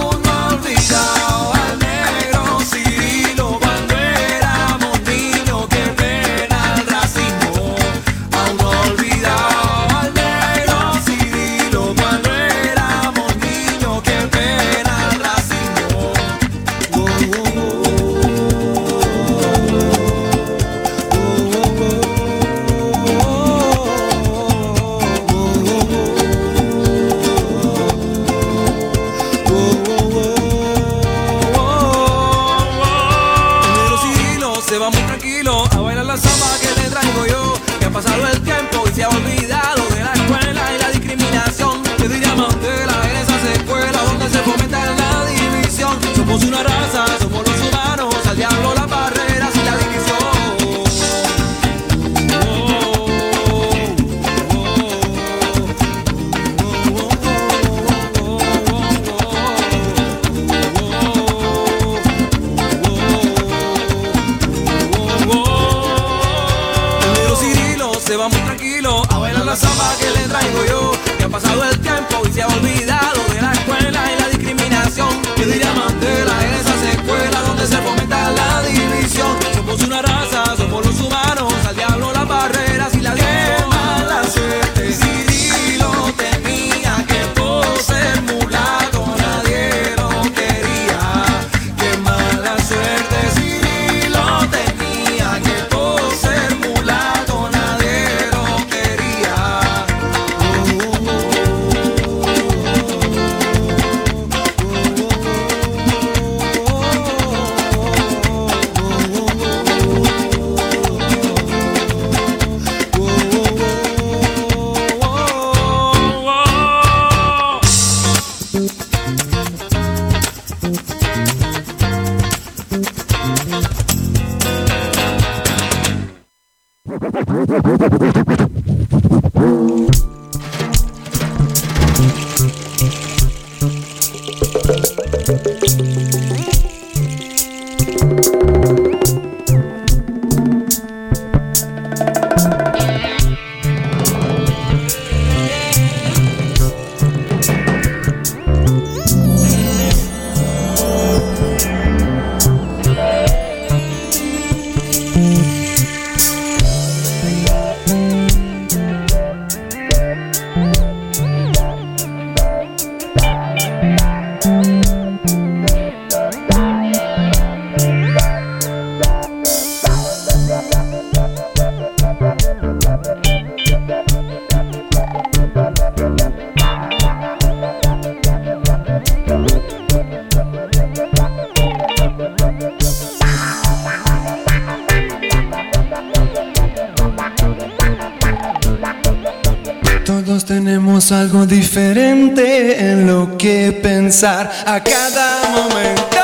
algo diferente en lo que pensar a cada momento.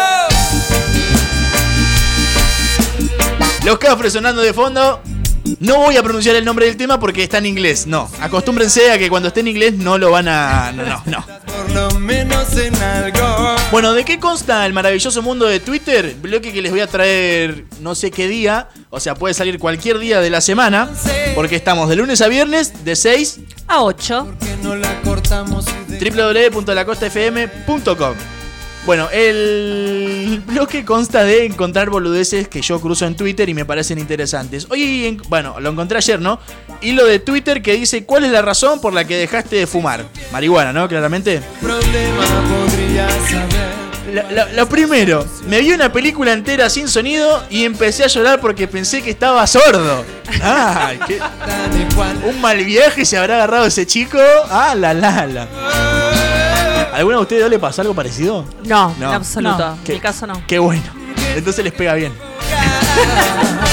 Los cafres sonando de fondo. No voy a pronunciar el nombre del tema porque está en inglés. No, acostúmbrense a que cuando esté en inglés no lo van a. No, no, no. Menos en algo. Bueno, ¿de qué consta el maravilloso mundo de Twitter? Bloque que les voy a traer no sé qué día. O sea, puede salir cualquier día de la semana. Porque estamos de lunes a viernes, de 6 a 8. No www.lacostafm.com. Bueno, el bloque consta de encontrar boludeces que yo cruzo en Twitter y me parecen interesantes. Hoy, en- bueno, lo encontré ayer, ¿no? Hilo de Twitter que dice cuál es la razón por la que dejaste de fumar. Marihuana, ¿no? Claramente. Lo, lo- lo primero, me vi una película entera sin sonido y empecé a llorar porque pensé que estaba sordo. Ay, qué- Un mal viaje se habrá agarrado ese chico. Ah, la la la. ¿Alguna de ustedes le pasó algo parecido? No, No. en absoluto. No. En ¿Qué? mi caso no. Qué bueno. Entonces les pega bien.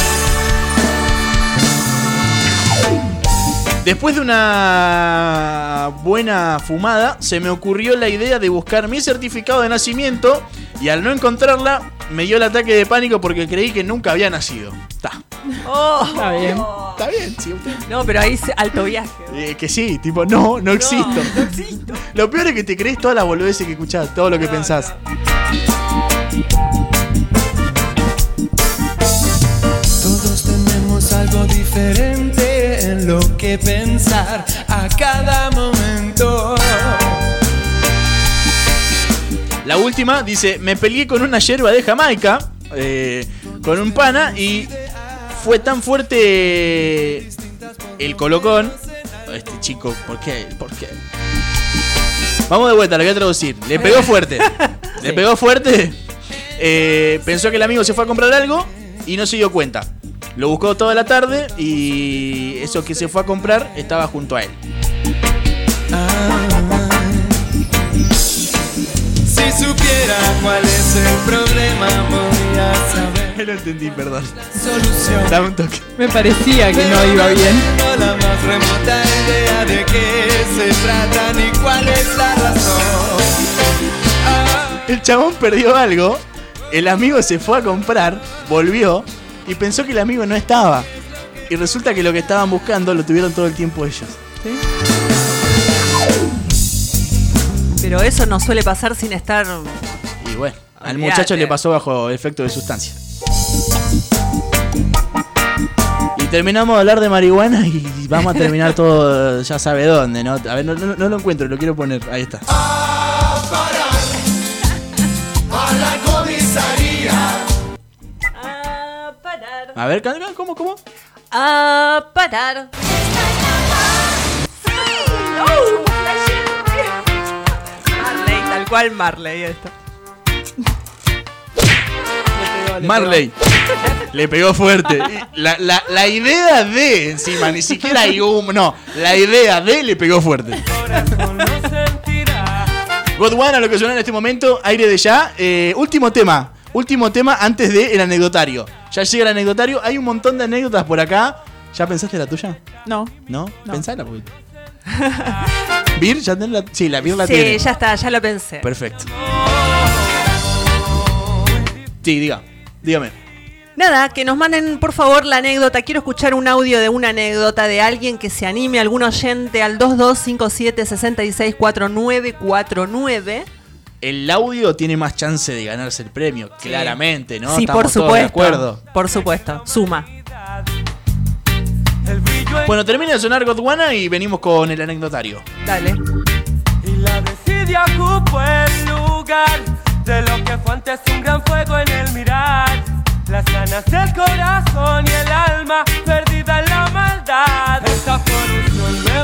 Después de una buena fumada, se me ocurrió la idea de buscar mi certificado de nacimiento y al no encontrarla, me dio el ataque de pánico porque creí que nunca había nacido. Está. Oh. Está bien. Está bien, sí. No, pero ahí es alto viaje. Eh, que sí, tipo, no, no existo. Lo peor es que te crees todas las boludeces que escuchás, todo lo que pensás. Todos tenemos algo diferente en lo que pensar a cada momento. La última dice, me peleé con una yerba de Jamaica, eh, con un pana, y fue tan fuerte el colocón. Este chico, ¿por qué? ¿Por qué? Vamos de vuelta, lo voy a traducir. Le pegó fuerte. Le pegó fuerte. Eh, pensó que el amigo se fue a comprar algo y no se dio cuenta. Lo buscó toda la tarde y eso que se fue a comprar estaba junto a él. Si supiera cuál es el problema, podría saber. No entendí, perdón. Solución. Dame un toque. Me parecía que no iba bien. No la más remota idea de qué se trata ni cuál es la razón. El chabón perdió algo, el amigo se fue a comprar, volvió y pensó que el amigo no estaba. Y resulta que lo que estaban buscando lo tuvieron todo el tiempo ellos. Pero eso no suele pasar sin estar. Y bueno, al muchacho le pasó bajo efecto de sustancia. Y terminamos de hablar de marihuana y vamos a terminar todo, ya sabe dónde, ¿no? A ver, no, no- no lo encuentro, lo quiero poner. Ahí está. A ver, ¿cómo, cómo? A parar. Marley, tal cual Marley esto. Marley. Le pegó fuerte. La, la- la idea de, encima, ni siquiera hay un. No, la idea de le pegó fuerte. Godwana, lo que suena en este momento, aire de ya. Eh, último tema. Último tema antes del anecdotario. Ya llega el anecdotario. Hay un montón de anécdotas por acá. ¿Ya pensaste la tuya? No. ¿No? Pensala, porque. ¿Bir? ¿Ya tenés la.? Sí, la Bir la Sí, tiene. ya está, ya lo pensé. Perfecto. Sí, diga. Dígame. Nada, que nos manden por favor la anécdota. Quiero escuchar un audio de una anécdota de alguien que se anime, algún oyente al 2257-664949. El audio tiene más chance de ganarse el premio, claramente, ¿no? Sí, Estamos por todos supuesto. de acuerdo. Por supuesto. Suma. Bueno, termina de sonar Godwana y venimos con el anecdotario. Dale. Y la desidia ocupó el lugar de lo que fue antes un gran fuego en el mirar. Las ganas del corazón y el alma perdida en la maldad. Esta polución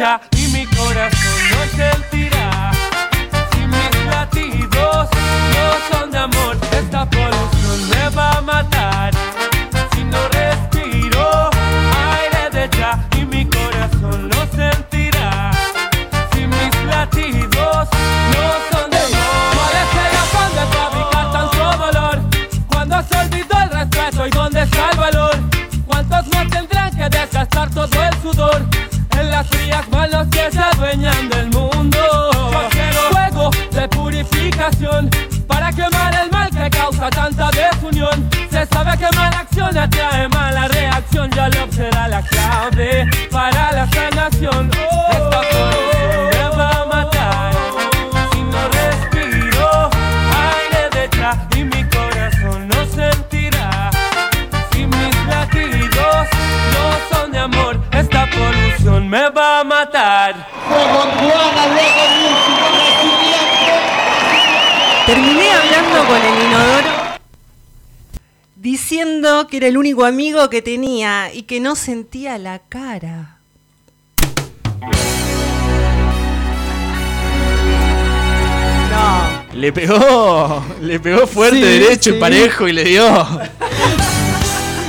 aire que era el único amigo que tenía y que no sentía la cara. No. Le pegó, le pegó fuerte Sí, derecho y sí. parejo y le dio.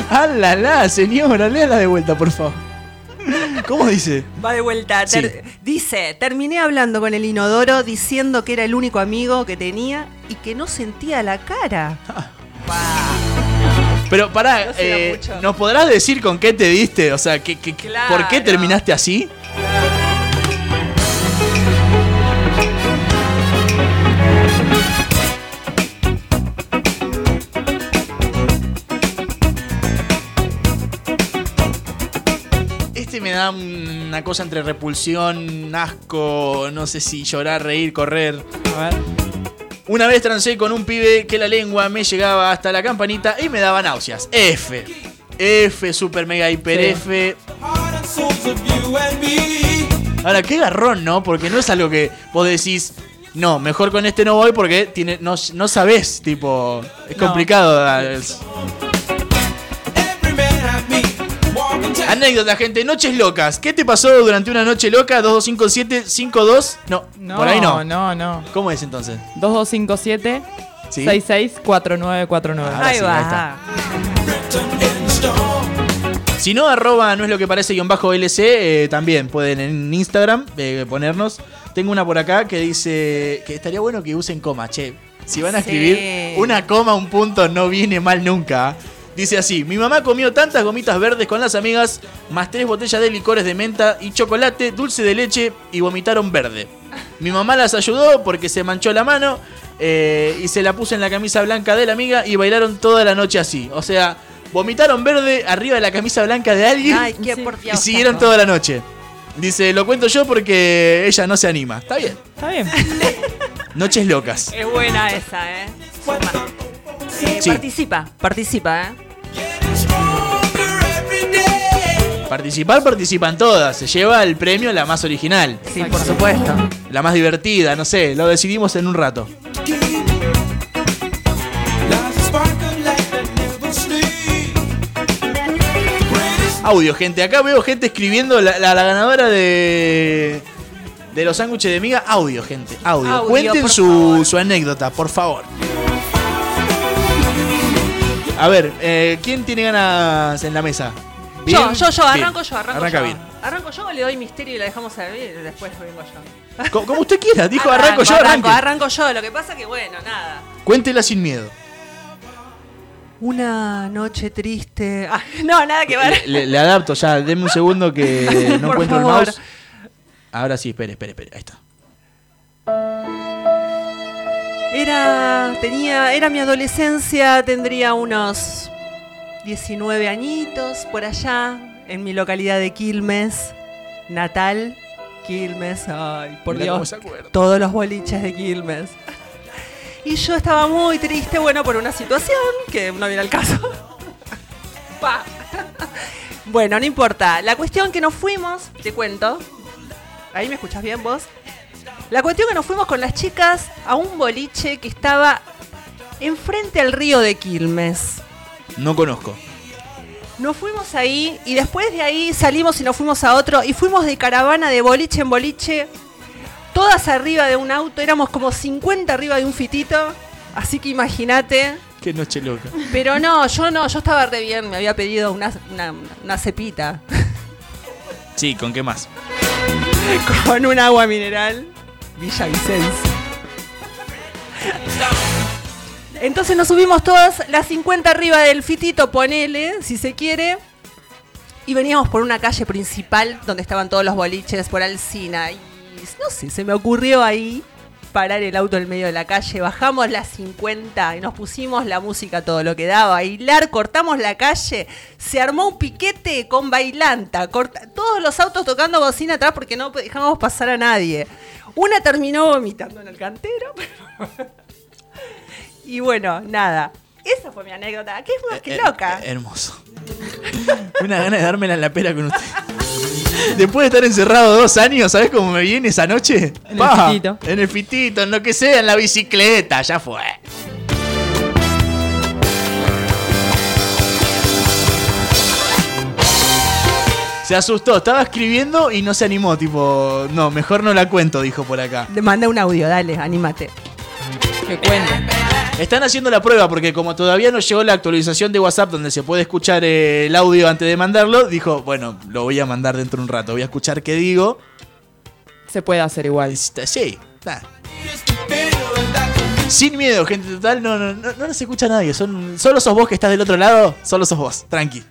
¡Ah, la, la, señora! Léala de vuelta, por favor. ¿Cómo dice? Va de vuelta. Ter- Dice, terminé hablando con el inodoro diciendo que era el único amigo que tenía y que no sentía la cara. Pero pará, No eh. ¿nos podrás decir con qué te diste? O sea, ¿qué, qué- qué- ¿por qué Claro. terminaste así? Este me da una cosa entre repulsión, asco, no sé si llorar, reír, correr. A ver. Una vez trancé con un pibe que la lengua me llegaba hasta la campanita y me daba náuseas. F. F, super mega hiper Sí. F. Ahora, qué garrón, ¿no? Porque no es algo que vos decís, no, mejor con este no voy porque tiene, no, no sabés, tipo, es No. complicado. Anécdota, gente, noches locas. ¿Qué te pasó durante una noche loca? 2257 52 No, No, por ahí no. no, no. ¿Cómo es entonces? 2257 Sí. 664949. Ahora sí, ahí está. Si no, arroba no es lo que parece guion bajo LC, eh, también pueden en Instagram eh, ponernos. Tengo una por acá que dice que estaría bueno que usen coma, che. Si van a Sí. escribir una coma, un punto, no viene mal nunca. Dice así, mi mamá comió tantas gomitas verdes con las amigas, más tres botellas de licores de menta y chocolate, dulce de leche y vomitaron verde. Mi mamá las ayudó porque se manchó la mano eh, y se la puso en la camisa blanca de la amiga y bailaron toda la noche así. O sea, vomitaron verde arriba de la camisa blanca de alguien Ay, qué por y siguieron toda la noche. Dice, lo cuento yo porque ella no se anima. Está bien. Está bien. Noches locas. Es buena esa, ¿eh? Eh, Sí. Participa, participa, ¿eh? Participar, participan todas. Se lleva el premio la más original. Sí, por supuesto. La más divertida, no sé. Lo decidimos en un rato. Audio, gente. Acá veo gente escribiendo la, la- la ganadora de. De los sándwiches de miga. Audio, gente. Audio. Audio, Cuenten su, su anécdota, por favor. A ver, eh, ¿quién tiene ganas en la mesa? Yo, ¿Bien? yo, yo, arranco yo, arranco Arranca yo. bien. Arranco yo, le doy misterio y la dejamos servir y después vengo yo. Co- Como usted quiera, dijo arranco, yo, arranco, arranco yo. Lo que pasa que, bueno, nada. Cuéntela sin miedo. Una noche triste. Ah, no, nada que ver. Le, le adapto ya, deme un segundo que no Por encuentro el mouse. Ahora sí, espere, espere, espere. Ahí está. Era, tenía, era mi adolescencia, tendría unos 19 añitos por allá, en mi localidad de Quilmes, natal. Quilmes, ay, por Mirá Dios. Todos los boliches de Quilmes. Y yo estaba muy triste, bueno, por una situación que no viene al caso. Pa. bueno, no importa. La cuestión que nos fuimos, te cuento. Ahí me escuchas bien vos. La cuestión que nos fuimos con las chicas a un boliche que estaba enfrente al río de Quilmes. No conozco. Nos fuimos ahí y después de ahí salimos y nos fuimos a otro y fuimos de caravana de boliche en boliche, todas arriba de un auto, éramos como 50 arriba de un fitito, así que imagínate. Qué noche loca. Pero no, yo no, yo estaba re bien, me había pedido una, una, una cepita Sí, ¿con qué más? con un agua mineral Villavicencio. Entonces nos subimos todas las 50 arriba del fitito, ponele, si se quiere. y veníamos por una calle principal donde estaban todos los boliches por Alcina. Y no sé, se me ocurrió ahí parar el auto en medio de la calle, bajamos las 50 y nos pusimos la música todo lo que daba, bailar, cortamos la calle, se armó un piquete con bailanta, corta- todos los autos tocando bocina atrás porque no dejamos pasar a nadie. Una terminó vomitando en el cantero. y bueno, nada. Esa fue mi anécdota, que es más que Eh, loca. eh, hermoso. Una gana de dármela en la pera con usted. Después de estar encerrado dos años, ¿sabes cómo me viene esa noche? En el fitito. En el fitito, en lo que sea, en la bicicleta, ya fue. Se asustó, estaba escribiendo y no se animó, tipo, no, mejor no la cuento, dijo por acá. Le manda un audio, dale, anímate. Que cuente. Están haciendo la prueba porque como todavía no llegó la actualización de WhatsApp donde se puede escuchar eh, el audio antes de mandarlo, dijo, bueno, lo voy a mandar dentro de un rato, voy a escuchar qué digo. Se puede hacer igual. Sí, da. Sin miedo, gente total, no, no, no, no se escucha a nadie, son, solo sos vos que estás del otro lado, solo sos vos, tranqui.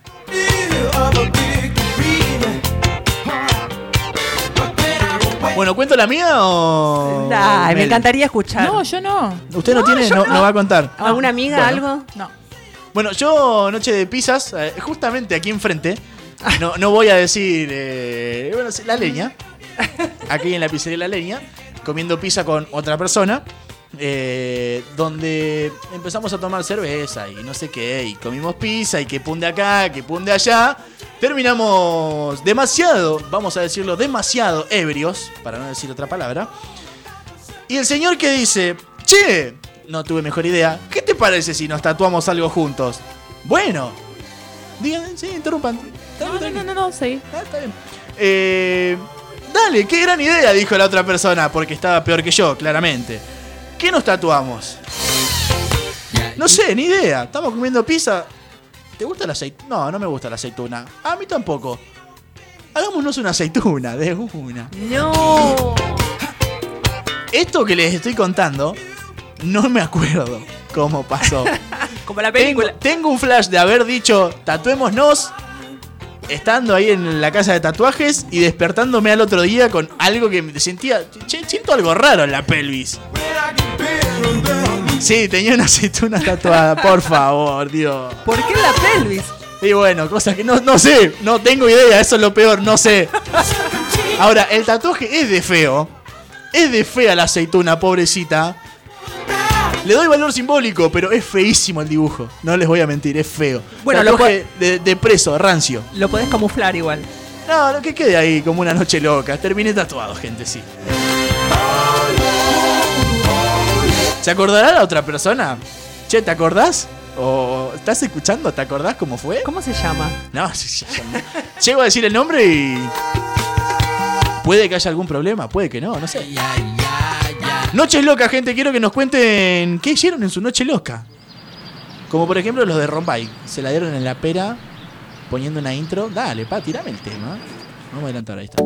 Bueno, ¿cuento la mía o...? Ay, me Mel? encantaría escuchar. No, yo no. ¿Usted no, tiene? yo No, no va a contar. ¿Alguna amiga, Bueno. algo? No. Bueno, yo noche de pizzas, eh, justamente aquí enfrente, no, no voy a decir, eh, bueno, sí, la leña, aquí en la pizzería La Leña, comiendo pizza con otra persona, eh, donde empezamos a tomar cerveza y no sé qué, y comimos pizza y que pum de acá, que pum de allá, terminamos demasiado, vamos a decirlo, demasiado ebrios, para no decir otra palabra, y el señor que dice, che, no tuve mejor idea, ¿qué te parece si nos tatuamos algo juntos? Bueno, digan, sí, interrumpan. No, no, no, no, no, sí. está bien. Eh, dale, qué gran idea, dijo la otra persona, porque estaba peor que yo, claramente. ¿Qué nos tatuamos? No sé, ni idea. Estamos comiendo pizza. ¿Te gusta la aceituna? No, no me gusta la aceituna. A mí tampoco. Hagámonos una aceituna, de una. No. Esto que les estoy contando, no me acuerdo cómo pasó. Como la Tengo, película. tengo un flash de haber dicho, tatuémonos, estando ahí en la casa de tatuajes y despertándome al otro día con algo que me sentía, siento algo raro en la pelvis. Sí, tenía una aceituna tatuada, por favor, Dios. ¿Por qué la pelvis? Y bueno, cosa que no, no sé, no tengo idea, eso es lo peor, no sé. Ahora, el tatuaje es de feo. Es de fea la aceituna, pobrecita. Le doy valor simbólico, pero es feísimo el dibujo. No les voy a mentir, es feo. Bueno, lo de, de preso, rancio. Lo podés camuflar igual. No, no, que quede ahí como una noche loca. Terminé tatuado, gente, sí. ¿Se acordará la otra persona? Che, ¿te acordás? ¿O estás escuchando? ¿Te acordás cómo fue? ¿Cómo se llama? No, ya no. Llego a decir el nombre y. Puede que haya algún problema, puede que no, no sé. Noches locas, gente. Quiero que nos cuenten qué hicieron en su noche loca. Como por ejemplo los de Rombay. Se la dieron en la pera poniendo una intro. Dale, pa, tirame el tema. Vamos a adelantar, ahí está.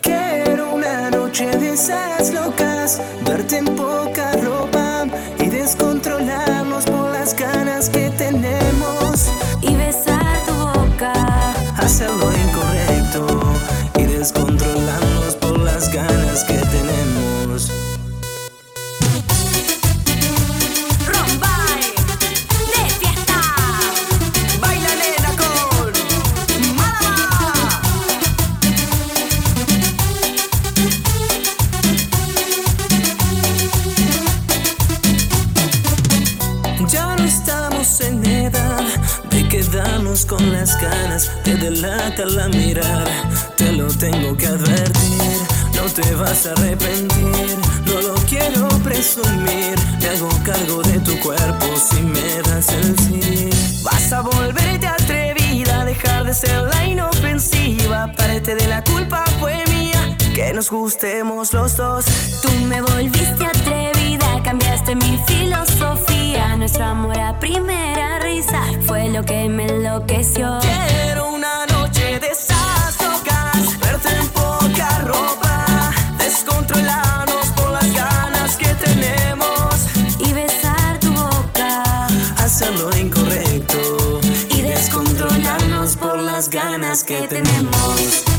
Quiero una noche de esas locas, verte en poca ropa y descontrolarnos por las ganas que tenemos. Y besar tu boca. Hacer lo incorrecto y descontrolarnos ganas que tenemos. Rombay. De fiesta. Baila nena con Ya no estamos en edad de quedarnos con las ganas, te delata la mirada, te lo tengo que advertir, no te vas a arrepentir, no lo quiero presumir, me hago cargo de tu cuerpo si me das el sí. Vas a volverte atrevida, dejar de ser la inofensiva, parte de la culpa fue mía, que nos gustemos los dos. Tú me volviste atrevida, cambiaste mi filosofía. Nuestro amor a primera risa fue lo que me enloqueció. Quiero una noche de esas locas, verte en poca ropa, descontrolarnos por las ganas que tenemos. Y besar tu boca, hacer lo incorrecto. Y descontrolarnos por las ganas que tenemos.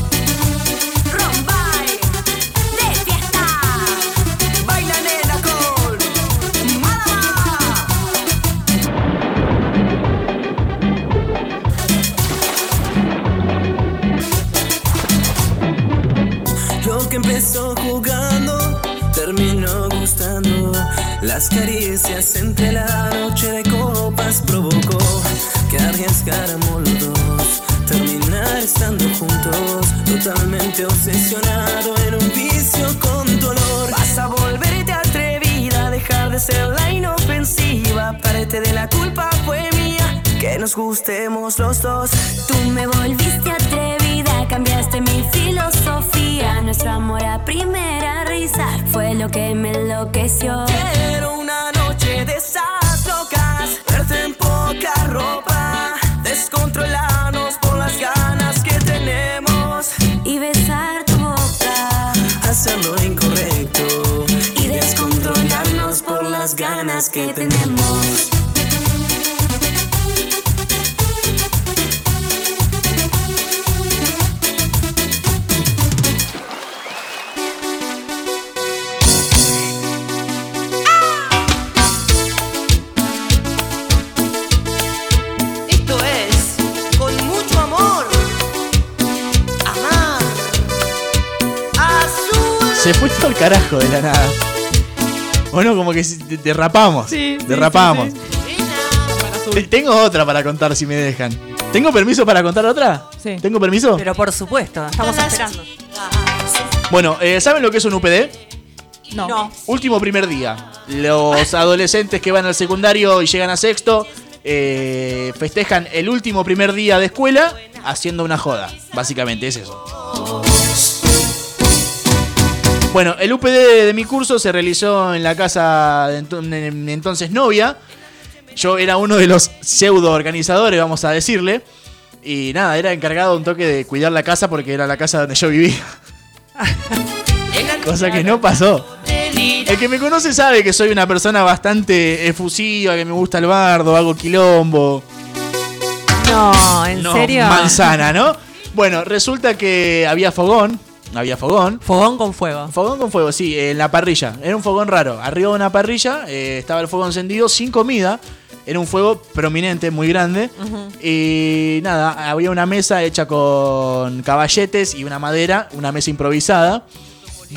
Las caricias entre la noche de copas provocó que arriesgáramos los dos. Terminar estando juntos, totalmente obsesionado en un vicio con dolor. Vas a volverte atrevida, dejar de ser la inofensiva. Parte de la culpa fue mía, que nos gustemos los dos. Tú me volviste atrevida, cambiaste mi filosofía. Nuestro amor a primera risa fue lo que me enloqueció. Quiero una noche de esas locas, verte en poca ropa, descontrolarnos por las ganas que tenemos Y besar tu boca hacer lo incorrecto y descontrolarnos por las ganas que tenemos. Se fue todo el carajo de la nada. Bueno, como que derrapamos. Sí, sí, derrapamos. sí, Te- Tengo otra para contar si me dejan. ¿Tengo permiso para contar otra? Sí. ¿Tengo permiso? Pero por supuesto, estamos esperando. Bueno, eh, ¿saben lo que es un UPD? No. Último primer día. Los adolescentes que van al secundario y llegan a sexto eh, festejan el último primer día de escuela haciendo una joda. Básicamente es eso. Bueno, el UPD de mi curso se realizó en la casa de ento- de mi entonces novia. Yo era uno de los pseudo organizadores, vamos a decirle. Y nada, era encargado un toque de cuidar la casa porque era la casa donde yo vivía. Cosa que no pasó. El que me conoce sabe que soy una persona bastante efusiva, que me gusta el bardo, hago quilombo. No, ¿en No, serio? manzana, ¿no? Bueno, resulta que había fogón. Había fogón. Fogón con fuego. Fogón con fuego, sí, en la parrilla. Era un fogón raro. Arriba de una parrilla eh, estaba el fuego encendido sin comida. Era un fuego prominente, muy grande. Y nada, había una mesa hecha con caballetes y una madera, una mesa improvisada.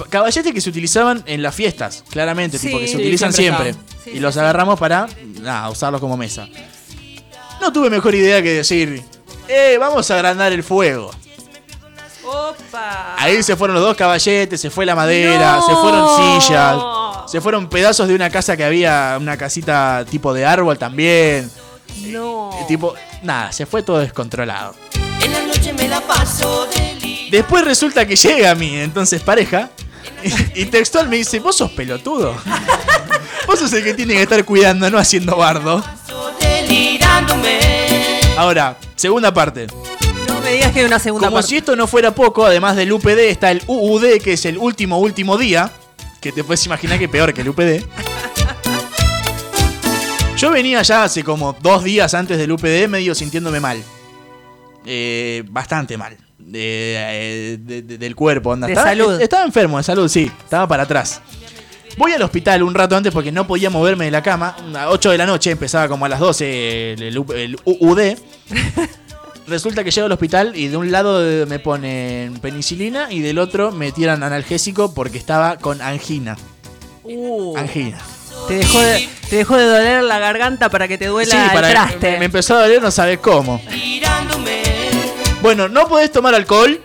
Caballetes que se utilizaban en las fiestas, claramente, Sí, tipo que se sí, utilizan siempre y los agarramos para nada, usarlos como mesa. No tuve mejor idea que decir, eh, vamos a agrandar el fuego. Opa. Ahí se fueron los dos caballetes, se fue la madera, No. se fueron sillas, se fueron pedazos de una casa que había, una casita tipo de árbol también. No. Eh, Tipo, nada, se fue todo descontrolado. En la noche me la paso de li- Después resulta que llega mi entonces pareja y, y textual me dice, vos sos pelotudo. Vos sos el que tiene que estar cuidando, no haciendo bardo. Ahora, segunda parte. No me digas que hay una segunda Como parte. si esto no fuera poco, además del UPD está el UUD, que es el último, último día. Que te puedes imaginar que peor que el UPD. Yo venía ya hace como dos días antes del UPD medio sintiéndome mal. Eh, bastante mal. De, eh, de- de- del cuerpo, onda. De estaba, salud. Estaba enfermo de salud, sí. Estaba para atrás. Voy al hospital un rato antes porque no podía moverme de la cama. A 8 de la noche, empezaba como a las 12 el, el U- el UUD. Resulta que llego al hospital y de un lado me ponen penicilina y del otro me tiran analgésico porque estaba con angina. Uh, Angina. te, dejó de, te dejó de doler la garganta para que te duela Sí, para el traste. me, me empezó a doler, no sabes cómo. Bueno, no podés tomar alcohol.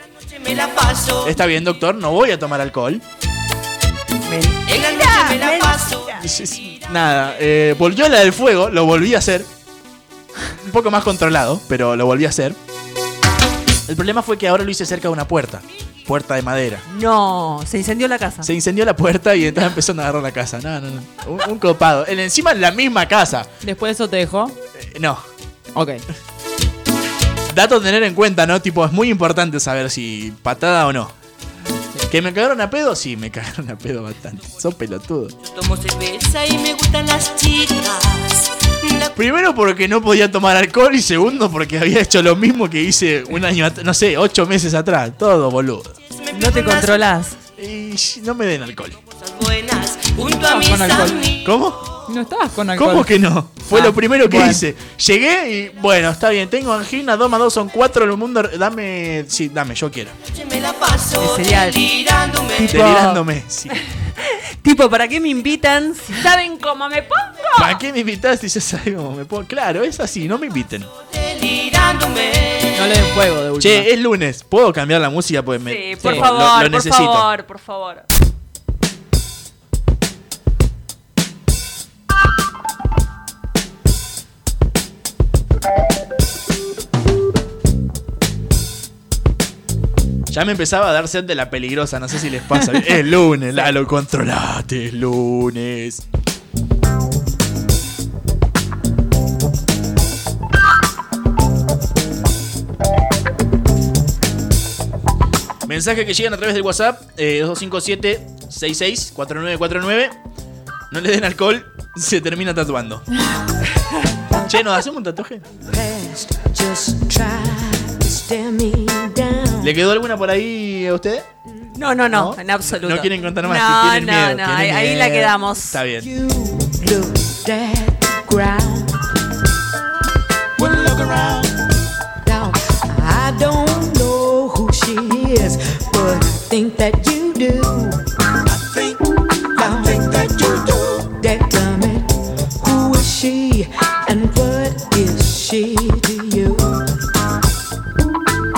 Está bien, doctor, no voy a tomar alcohol. En la noche me la paso. Nada, eh, volvió la del fuego, lo volví a hacer. Un poco más controlado, pero lo volví a hacer. El problema fue que ahora lo hice cerca de una puerta. Puerta de madera. No, se incendió la casa. Se incendió la puerta y entonces empezó a agarrar la casa. No, no, no. Un, un copado. En, encima en la misma casa. Después de eso te dejó. Eh, no. Ok. Dato a tener en cuenta, ¿no? Tipo, es muy importante saber si patada o no. ¿Que me cagaron a pedo? Sí, me cagaron a pedo bastante. Son pelotudos. Tomo cerveza y me gustan las chicas. Primero porque no podía tomar alcohol y segundo porque había hecho lo mismo que hice un año atrás, no sé, ocho meses atrás. Todo boludo. No te controlás. Y no me den alcohol. buenas junto a mis. ¿Cómo? No estabas con alcohol. ¿Cómo que no? Fue Ah, lo primero que bueno. hice. Llegué y, bueno, está bien, tengo angina, 2 más 2 son 4, el mundo, dame, sí, dame, yo quiero. Me la paso Sería delirándome. Tipo- Delirándome, sí. Tipo, ¿para qué me invitan si saben cómo me pongo? ¿Para qué me invitaste si ya sabes cómo me pongo? Claro, es así, no me inviten. Delirándome. No le den fuego de última. Che, es lunes, ¿puedo cambiar la música? Pues me, Sí, por lo- favor, lo, por necesito. favor, por favor. Ya me empezaba a dar sed de la peligrosa, no sé si les pasa. es lunes, Lalo, controlate, es lunes. Mensajes que llegan a través del WhatsApp, eh, 2257-664949. No le den alcohol, se termina tatuando. che, ¿nos hacemos un tatuaje? Just try to stare me down. ¿Le quedó alguna por ahí a usted? No, no, no, en absoluto. No quieren contar más, No, no, miedo. no, ahí- la quedamos. Está bien. Looked she to you?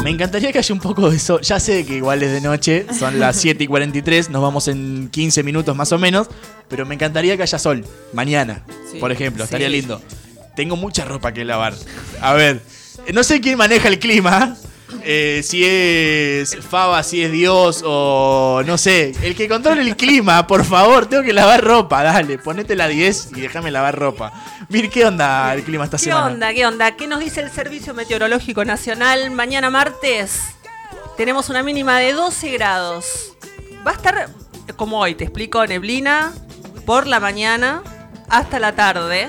Me encantaría que haya un poco de eso. Ya sé que igual es de noche, son las 7 y 43, nos vamos en 15 minutos más o menos. Pero me encantaría que haya sol mañana, Sí. por ejemplo, estaría Sí. lindo. Tengo mucha ropa que lavar. A ver, no sé quién maneja el clima. Eh, si es Faba, si es Dios o no sé. El que controle el clima, por favor, tengo que lavar ropa. Dale, ponete la 10 y déjame lavar ropa. Mir, ¿qué onda el clima esta ¿Qué semana? onda? ¿Qué onda? ¿Qué nos dice el Servicio Meteorológico Nacional? Mañana martes tenemos una mínima de 12 grados. Va a estar como hoy, te explico, neblina por la mañana hasta la tarde.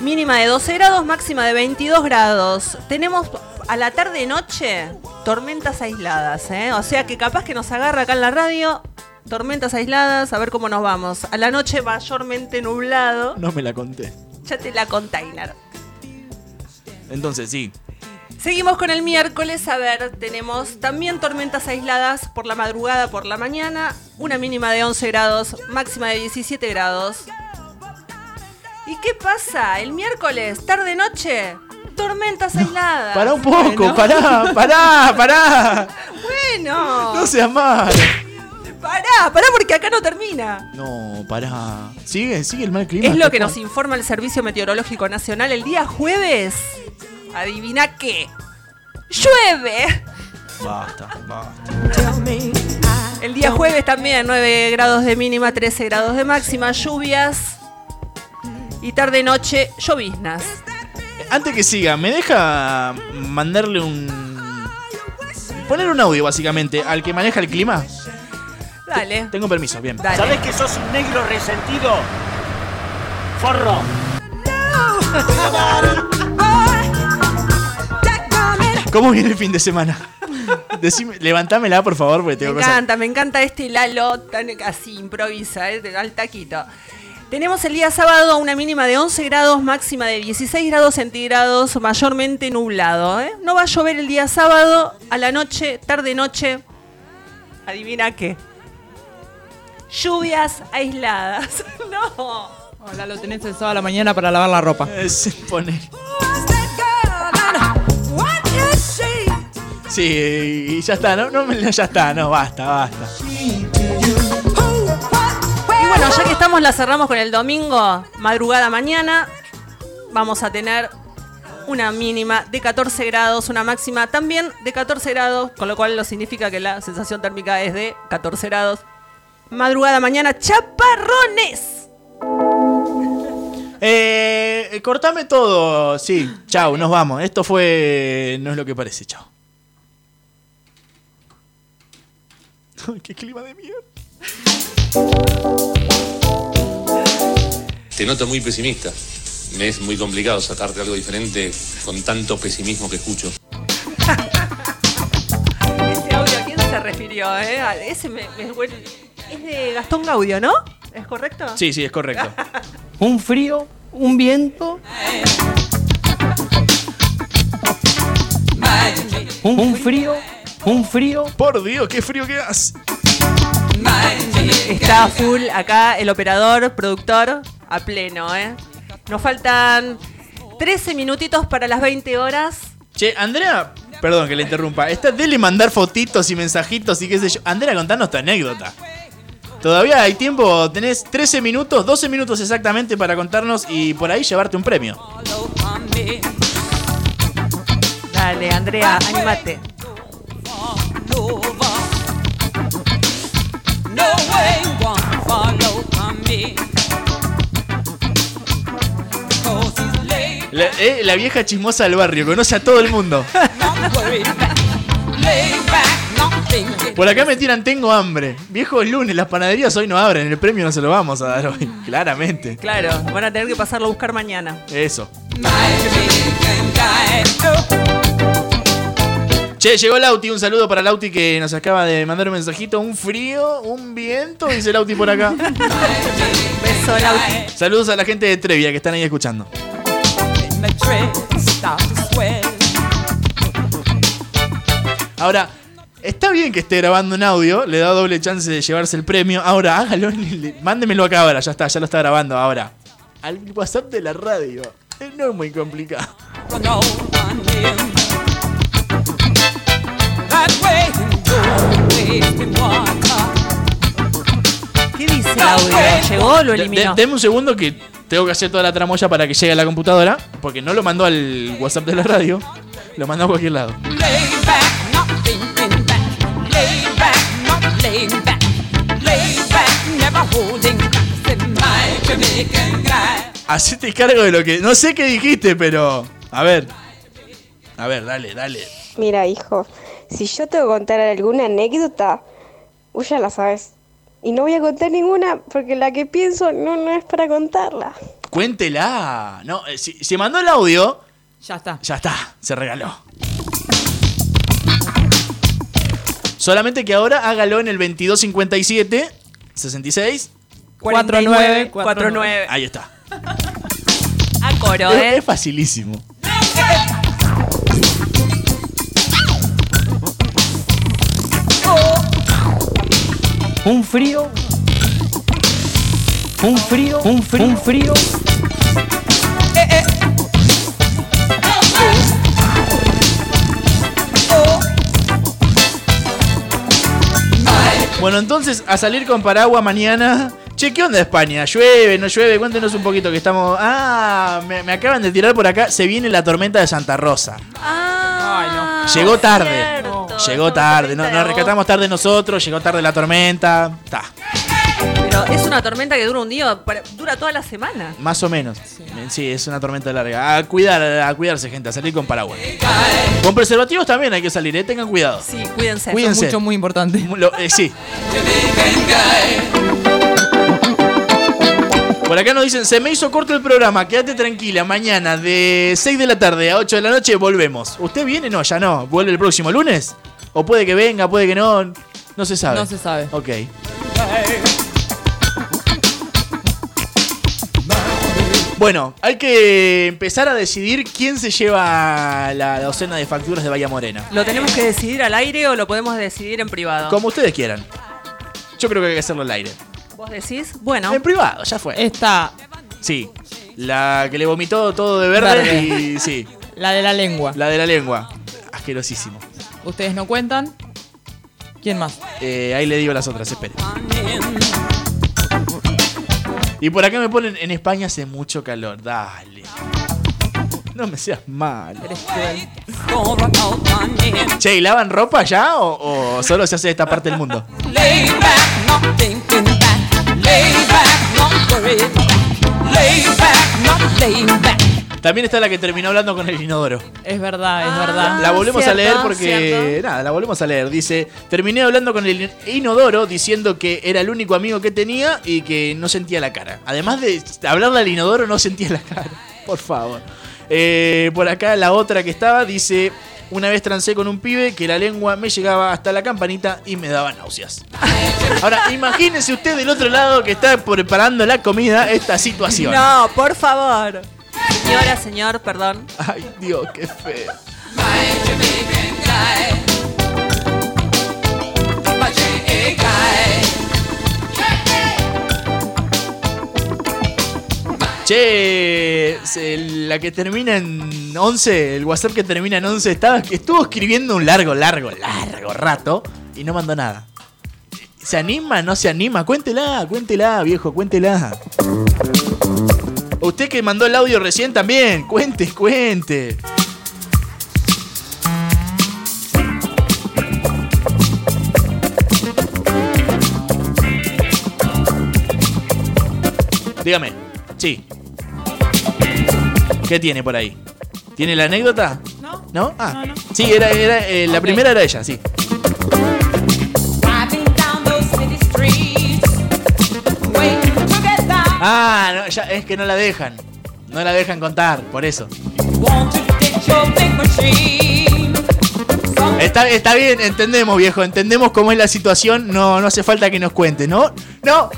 Mínima de 12 grados, máxima de 22 grados. Tenemos a la tarde-noche tormentas aisladas, ¿eh? O sea que capaz que nos agarra acá en la radio tormentas aisladas, a ver cómo nos vamos. A la noche mayormente nublado. No me la conté. Ya te la container. Entonces, sí. Seguimos con el miércoles, a ver, tenemos también tormentas aisladas por la madrugada, por la mañana, una mínima de 11 grados, máxima de 17 grados. ¿Y qué pasa? El miércoles, tarde-noche, tormentas aisladas. Pará un poco, Bueno. pará, pará, pará. Bueno. No seas mal. Pará, pará porque acá no termina. No, pará. Sigue, sigue el mal clima. Es lo que nos informa el Servicio Meteorológico Nacional el día jueves. Adivina qué. Llueve. Basta, basta. El día jueves también 9 grados de mínima, 13 grados de máxima, lluvias y tarde noche lloviznas. Antes que siga, ¿me deja mandarle un. Poner un audio, básicamente, al que maneja el clima? Dale. Tengo permiso, bien. Dale. ¿Sabés que sos un negro resentido? Forro. ¿Cómo viene el fin de semana? Decime, levantámela, por favor, porque Me tengo cosas. encanta, me encanta este Lalo tan así, improvisa, eh, al taquito. Tenemos el día sábado una mínima de 11 grados, máxima de 16 grados centígrados, mayormente nublado. ¿eh? No va a llover el día sábado, a la noche, tarde-noche. Adivina qué. Lluvias aisladas. no. Hola, lo tenés el sábado a la mañana para lavar la ropa. Se pone. Sí, y ya está, no, ya está, no, basta, basta. Bueno, ya que estamos, la cerramos con el domingo, madrugada mañana. Vamos a tener una mínima de 14 grados, una máxima también de 14 grados, con lo cual lo significa que la sensación térmica es de 14 grados. Madrugada mañana, chaparrones. Eh, cortame todo, sí, chau, nos vamos. Esto fue. No es lo que parece, chau. Qué clima de mierda. Te noto muy pesimista. Me es muy complicado sacarte algo diferente con tanto pesimismo que escucho. Ese audio, ¿a quién se refirió? eh? A- Ese me, me Es de Gastón Gaudio, ¿no? ¿Es correcto? Sí, sí, es correcto. Un frío, un viento. Un, un frío, un frío. Por Dios, qué frío que hace. Está full acá el operador, productor, a pleno, ¿eh? Nos faltan 13 minutitos para las 20 horas. Che, Andrea, perdón que le interrumpa. Está dele mandar fotitos y mensajitos y qué sé yo. Andrea, contanos tu anécdota. Todavía hay tiempo, tenés 13 minutos, 12 minutos exactamente para contarnos y por ahí llevarte un premio. Dale, Andrea, animate. La, eh, la vieja chismosa del barrio, conoce a todo el mundo. Por acá me tiran, tengo hambre. Viejo es lunes, las panaderías hoy no abren, el premio no se lo vamos a dar hoy. Claramente. Claro, van a tener que pasarlo a buscar mañana. Eso. Che, llegó Lauti, un saludo para Lauti que nos acaba de mandar un mensajito. Un frío, un viento, dice Lauti por acá. Beso, Lauti. Saludos a la gente de Trevia que están ahí escuchando. Ahora, está bien que esté grabando un audio, le da doble chance de llevarse el premio. Ahora, hágalo, mándemelo acá ahora, ya está, ya lo está grabando ahora. Al WhatsApp de la radio. No es muy complicado. ¿Qué dice el audio? ¿Llegó o lo eliminó? de- deme un segundo que tengo que hacer toda la tramoya para que llegue a la computadora, porque no lo mandó al WhatsApp de la radio, lo mandó a cualquier lado. Hacete cargo de lo que. No sé qué dijiste, pero. A ver. A ver, dale, dale. Mira, hijo, si yo te voy a contar alguna anécdota, vos ya la sabes. Y no voy a contar ninguna porque la que pienso no, no es para contarla. Cuéntela. No, eh, si, si mandó el audio. Ya está. Ya está, se regaló. Solamente que ahora hágalo en el 2257 66 49, 49. Ahí está. A coro, Es, ¿eh? es facilísimo. Un frío. Un frío, un frío, un frío. Bueno, entonces, a salir con paraguas mañana. Che, ¿qué onda España? ¿Llueve, no llueve? Cuéntenos un poquito que estamos... Ah, me, me acaban de tirar por acá. Se viene la tormenta de Santa Rosa. Llegó tarde. Llegó tarde. No, nos rescatamos tarde nosotros. Llegó tarde la tormenta. Está. Pero es una tormenta que dura un día, dura toda la semana. Más o menos. Sí. es una tormenta larga. A cuidar, a cuidarse, gente. A salir con paraguas. Con preservativos también hay que salir, ¿eh? Tengan cuidado. Sí, cuídense. Cuídense. Mucho, muy importante. Lo- eh, sí. Por acá nos dicen, se me hizo corto el programa, quédate tranquila, mañana de 6 de la tarde a 8 de la noche volvemos. ¿Usted viene? No, ya no. ¿Vuelve el próximo lunes? ¿O puede que venga, puede que no? No se sabe. No se sabe. Ok. Bueno, hay que empezar a decidir quién se lleva la docena de facturas de Bahía Morena. ¿Lo tenemos que decidir al aire o lo podemos decidir en privado? Como ustedes quieran. Yo creo que hay que hacerlo al aire. ¿Vos decís? Bueno. En privado, ya fue. Esta, Sí. La que le vomitó todo de verde, Verde. y sí. la de la lengua. La de la lengua. Asquerosísimo. Ustedes no cuentan. ¿Quién más? Eh, ahí le digo las otras, espere. Y por acá me ponen, en España hace mucho calor. Dale. No me seas mal. Che, ¿y lavan ropa ya o, o solo se hace esta parte del mundo? También está la que terminó hablando con el inodoro. Es verdad, es verdad. La volvemos a leer porque. cierto. Nada, la volvemos a leer. Dice: Terminé hablando con el inodoro diciendo que era el único amigo que tenía y que no sentía la cara. Además de hablarle al inodoro, no sentía la cara. Por favor. Eh, por acá la otra que estaba dice: Una vez trancé con un pibe que la lengua me llegaba hasta la campanita y me daba náuseas. Ahora, imagínese usted del otro lado que está preparando la comida esta situación. No, por favor. Señora, señor, perdón. Ay, Dios, qué feo. Che, se- la que termina en 11, el WhatsApp que termina en 11, estaba, estuvo escribiendo un largo, largo, largo rato y no mandó nada. ¿Se anima? ¿No se anima? Cuéntela, cuéntela, viejo, cuéntela. Usted que mandó el audio recién también, cuente, cuente. Dígame. Sí. ¿Qué tiene por ahí? ¿Tiene la anécdota? No. ¿No? Ah. Sí, era, era, eh, la primera era ella, sí. Ah, no, ya, es que no la dejan. No la dejan contar, por eso. Está, está bien, entendemos, viejo. Entendemos cómo es la situación. No, no hace falta que nos cuente, ¿no? No.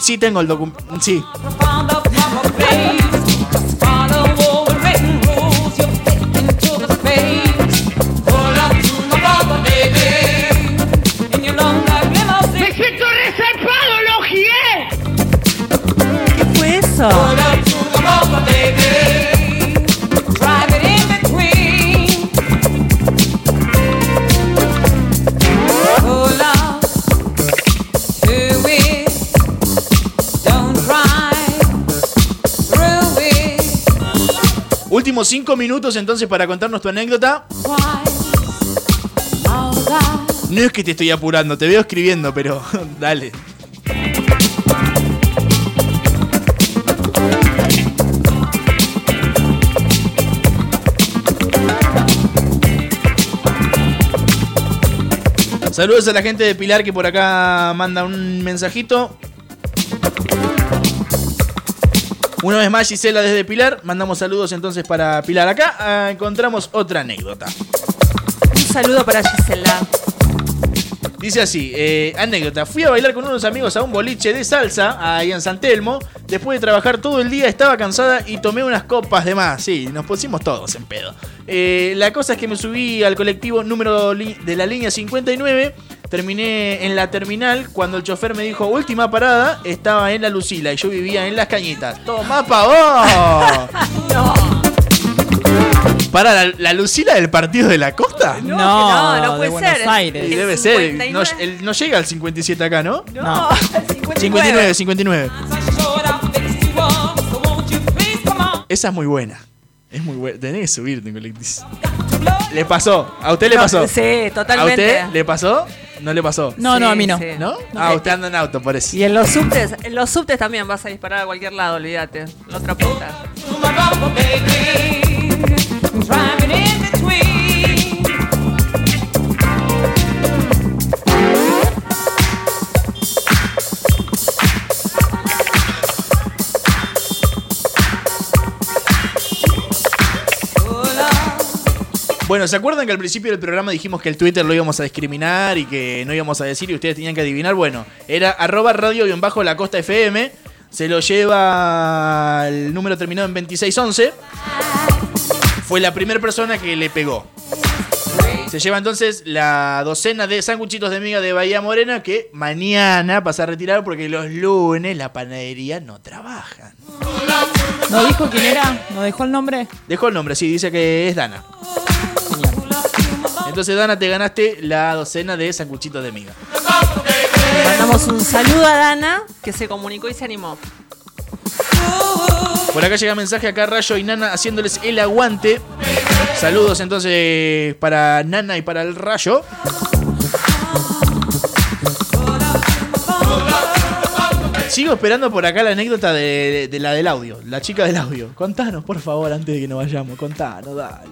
Sí tengo el documento. Sí. Eso? Últimos cinco minutos entonces para contarnos tu anécdota. No es que te estoy apurando, te veo escribiendo, pero dale. Saludos a la gente de Pilar que por acá manda un mensajito. Una vez más, Gisela desde Pilar. Mandamos saludos entonces para Pilar. Acá ah, encontramos otra anécdota. Un saludo para Gisela. Dice así, eh, anécdota, fui a bailar con unos amigos a un boliche de salsa ahí en San Telmo. Después de trabajar todo el día estaba cansada y tomé unas copas de más. Sí, nos pusimos todos en pedo. Eh, la cosa es que me subí al colectivo número de la línea 59. Terminé en la terminal cuando el chofer me dijo última parada. Estaba en la Lucila y yo vivía en las cañitas. ¡Toma pa' vos! ¿Para la, la Lucila del partido de la costa? No, No, no puede de ser. Buenos Aires. El Y debe ser. 59. No, él no llega al 57 acá, ¿no? No, 59, 59. Esa es muy buena. Es muy buena. Tenés que subirte en. ¿Le pasó? ¿A usted le pasó? sí, totalmente. ¿A usted le pasó? ¿No le pasó? No, no, a mí no. Sí. ¿No? Ah, usted anda en auto, por eso. Y en los subtes, en los subtes también vas a disparar a cualquier lado, olvídate. La otra punta. Bueno, ¿se acuerdan que al principio del programa dijimos que el Twitter lo íbamos a discriminar y que no íbamos a decir y ustedes tenían que adivinar? Bueno, era arroba radio la costa FM. Se lo lleva el número terminado en 2611. Fue la primera persona que le pegó. Se lleva entonces la docena de sanguchitos de miga de Bahía Morena que mañana pasa a retirar porque los lunes la panadería no trabaja. ¿No dijo quién era? ¿No dejó el nombre? Dejó el nombre, sí, dice que es Dana. Entonces, Dana, te ganaste la docena de sanguchitos de miga. Mandamos un saludo a Dana, que se comunicó y se animó. Por acá llega mensaje acá Rayo y Nana haciéndoles el aguante. Saludos entonces para Nana y para el Rayo. Sigo esperando por acá la anécdota de, de- de la del audio, la chica del audio. Contanos, por favor, antes de que nos vayamos. Contanos, dale.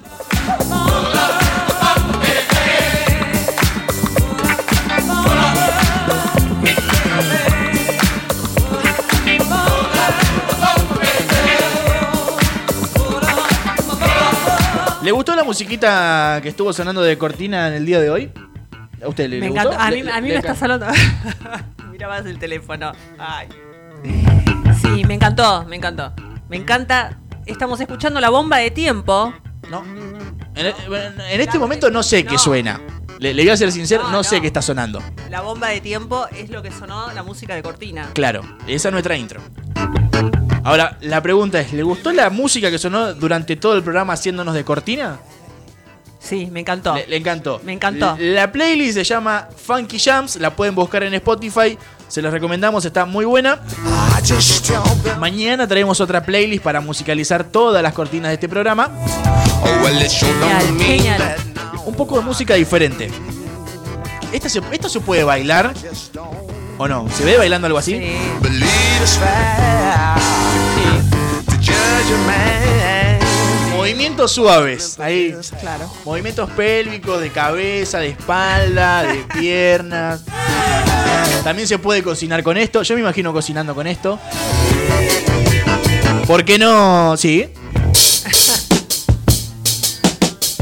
¿Le gustó la musiquita que estuvo sonando de cortina en el día de hoy? ¿A usted le, Me le gustó? A mí, a me está salando. Mira más el teléfono. Ay. Sí, me encantó, me encantó. Me encanta. Estamos escuchando la bomba de tiempo. No. En, en este momento no sé qué suena. Le, le voy a ser sincero, no, sé qué está sonando. La bomba de tiempo es lo que sonó la música de cortina. Claro, esa es nuestra intro. Ahora, la pregunta es, ¿le gustó la música que sonó durante todo el programa haciéndonos de cortina? Sí, me encantó. Le, le encantó. Me encantó. La playlist se llama Funky Jams, la pueden buscar en Spotify, se los recomendamos, está muy buena. Mañana traemos otra playlist para musicalizar todas las cortinas de este programa. Genial, genial. Un poco de música diferente. ¿Esta se- ¿Esto se puede bailar? ¿O no? ¿Se ve bailando algo así? Movimientos suaves. Ahí. Claro. Movimientos pélvicos, de cabeza, de espalda, de piernas. También se puede cocinar con esto. Yo me imagino cocinando con esto. ¿Por qué no? Sí.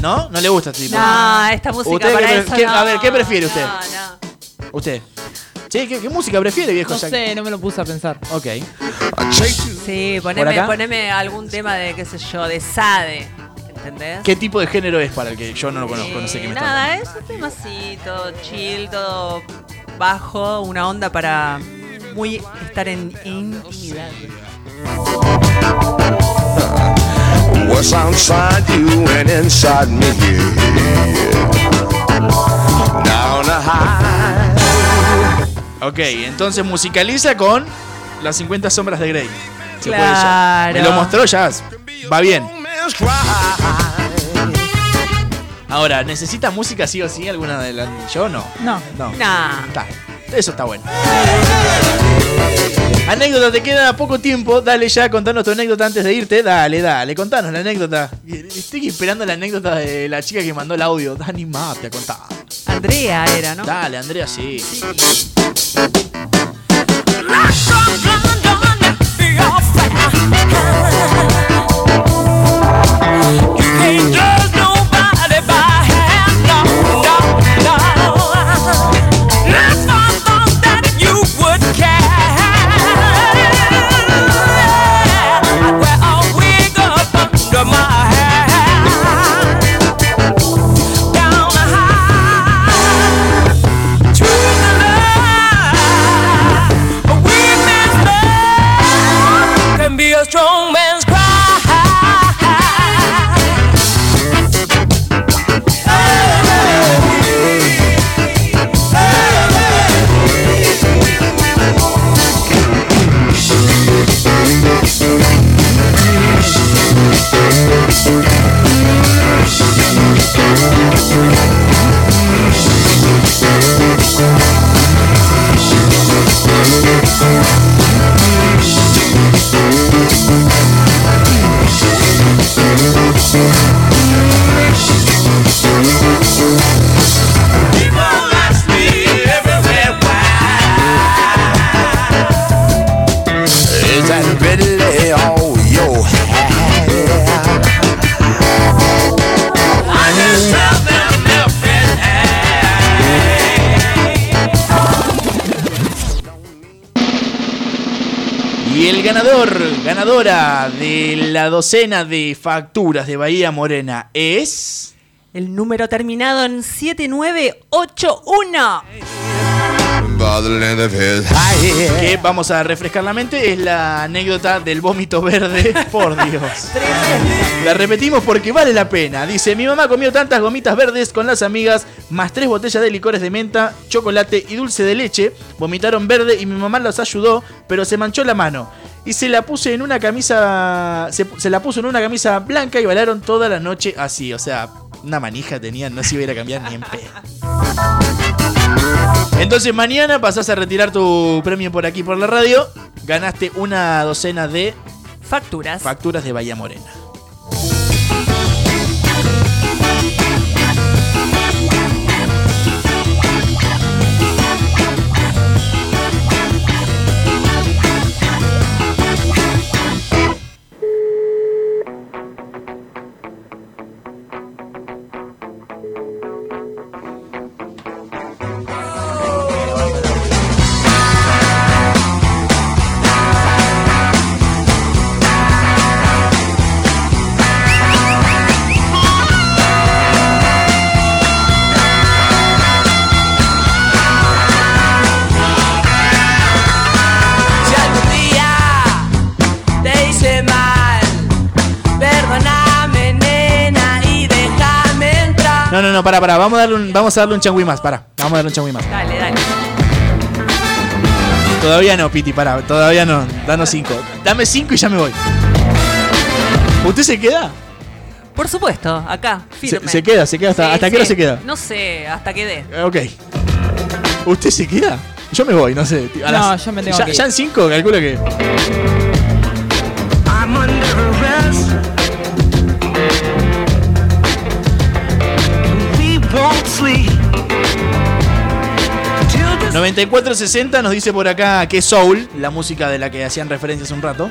¿No? ¿No le gusta este tipo? No, esta música ¿Usted para qué eso no. A ver, ¿qué prefiere usted? No, no. ¿Usted? ¿Sí? ¿Qué, qué música prefiere, viejo? No sé, no me lo puse a pensar. Ok. Sí, ¿Por poneme, acá? poneme algún tema de, qué sé yo, de Sade. ¿Entendés? ¿Qué tipo de género es para el que yo no lo conozco? No sé qué me está Nada, es un temacito, chill, todo bajo, una onda para muy estar en intimidad. What's outside you and inside me? Down a high. Ok, entonces musicaliza con las 50 sombras de Grey. Se puede. Claro. Me lo mostró ya. Va bien. Ahora, ¿necesita música sí o sí alguna de las? Yo no. No. No. Nah. Está. Eso está bueno. Anécdota, te queda poco tiempo. Dale ya, contanos tu anécdota antes de irte. Dale, dale, contanos la anécdota. Estoy esperando la anécdota de la chica que mandó el audio. Dani Mate a contar. Andrea era, ¿no? Dale, Andrea, sí. Ganadora de la docena de facturas de Bahía Morena es. El número terminado en 7981. By the land of his high Que vamos a refrescar la mente, es la anécdota del vómito verde. Por Dios. La repetimos porque vale la pena. Dice: Mi mamá comió tantas gomitas verdes con las amigas, más tres botellas de licores de menta, chocolate y dulce de leche. Vomitaron verde y mi mamá los ayudó, pero se manchó la mano. Y se la puse en una camisa. Se, se la puso en una camisa blanca y bailaron toda la noche así. O sea, una manija tenían, no se iba a ir a cambiar ni en pedo. Entonces mañana pasás a retirar tu premio por aquí por la radio. Ganaste una docena de facturas. Facturas de Bahía Morena. No, no, para, para. Vamos a darle un, vamos a darle un changüí más, para. Vamos a darle un changüí más. Dale, dale. Todavía no, Piti, para. Todavía no. Danos cinco. Dame cinco y ya me voy. ¿Usted se queda? Por supuesto, acá, Se, firme. se queda, se queda. ¿Hasta, Sí, ¿hasta qué sí. hora se queda? No sé, hasta que dé. Eh, Ok. ¿Usted se queda? Yo me voy, no sé. A No, las- yo me tengo ya, que ir. ya en cinco, calculo que. I'm under arrest. 9460 nos dice por acá que Soul, la música de la que hacían referencia hace un rato,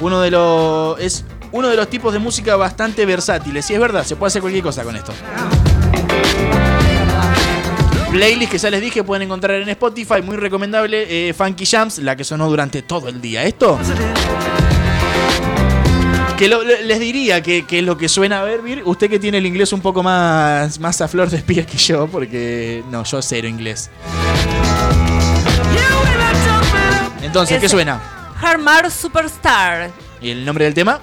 uno de los es uno de los tipos de música bastante versátiles. Y es verdad, se puede hacer cualquier cosa con esto. Playlist que ya les dije pueden encontrar en Spotify, muy recomendable. eh, Funky Jams, la que sonó durante todo el día. Esto. Que lo- les diría que, que es lo que suena a ver, Vir, usted que tiene el inglés un poco más, más a flor de espía que yo, porque no, yo cero inglés. Entonces, ¿qué suena? Harmar Superstar. ¿Y el nombre del tema?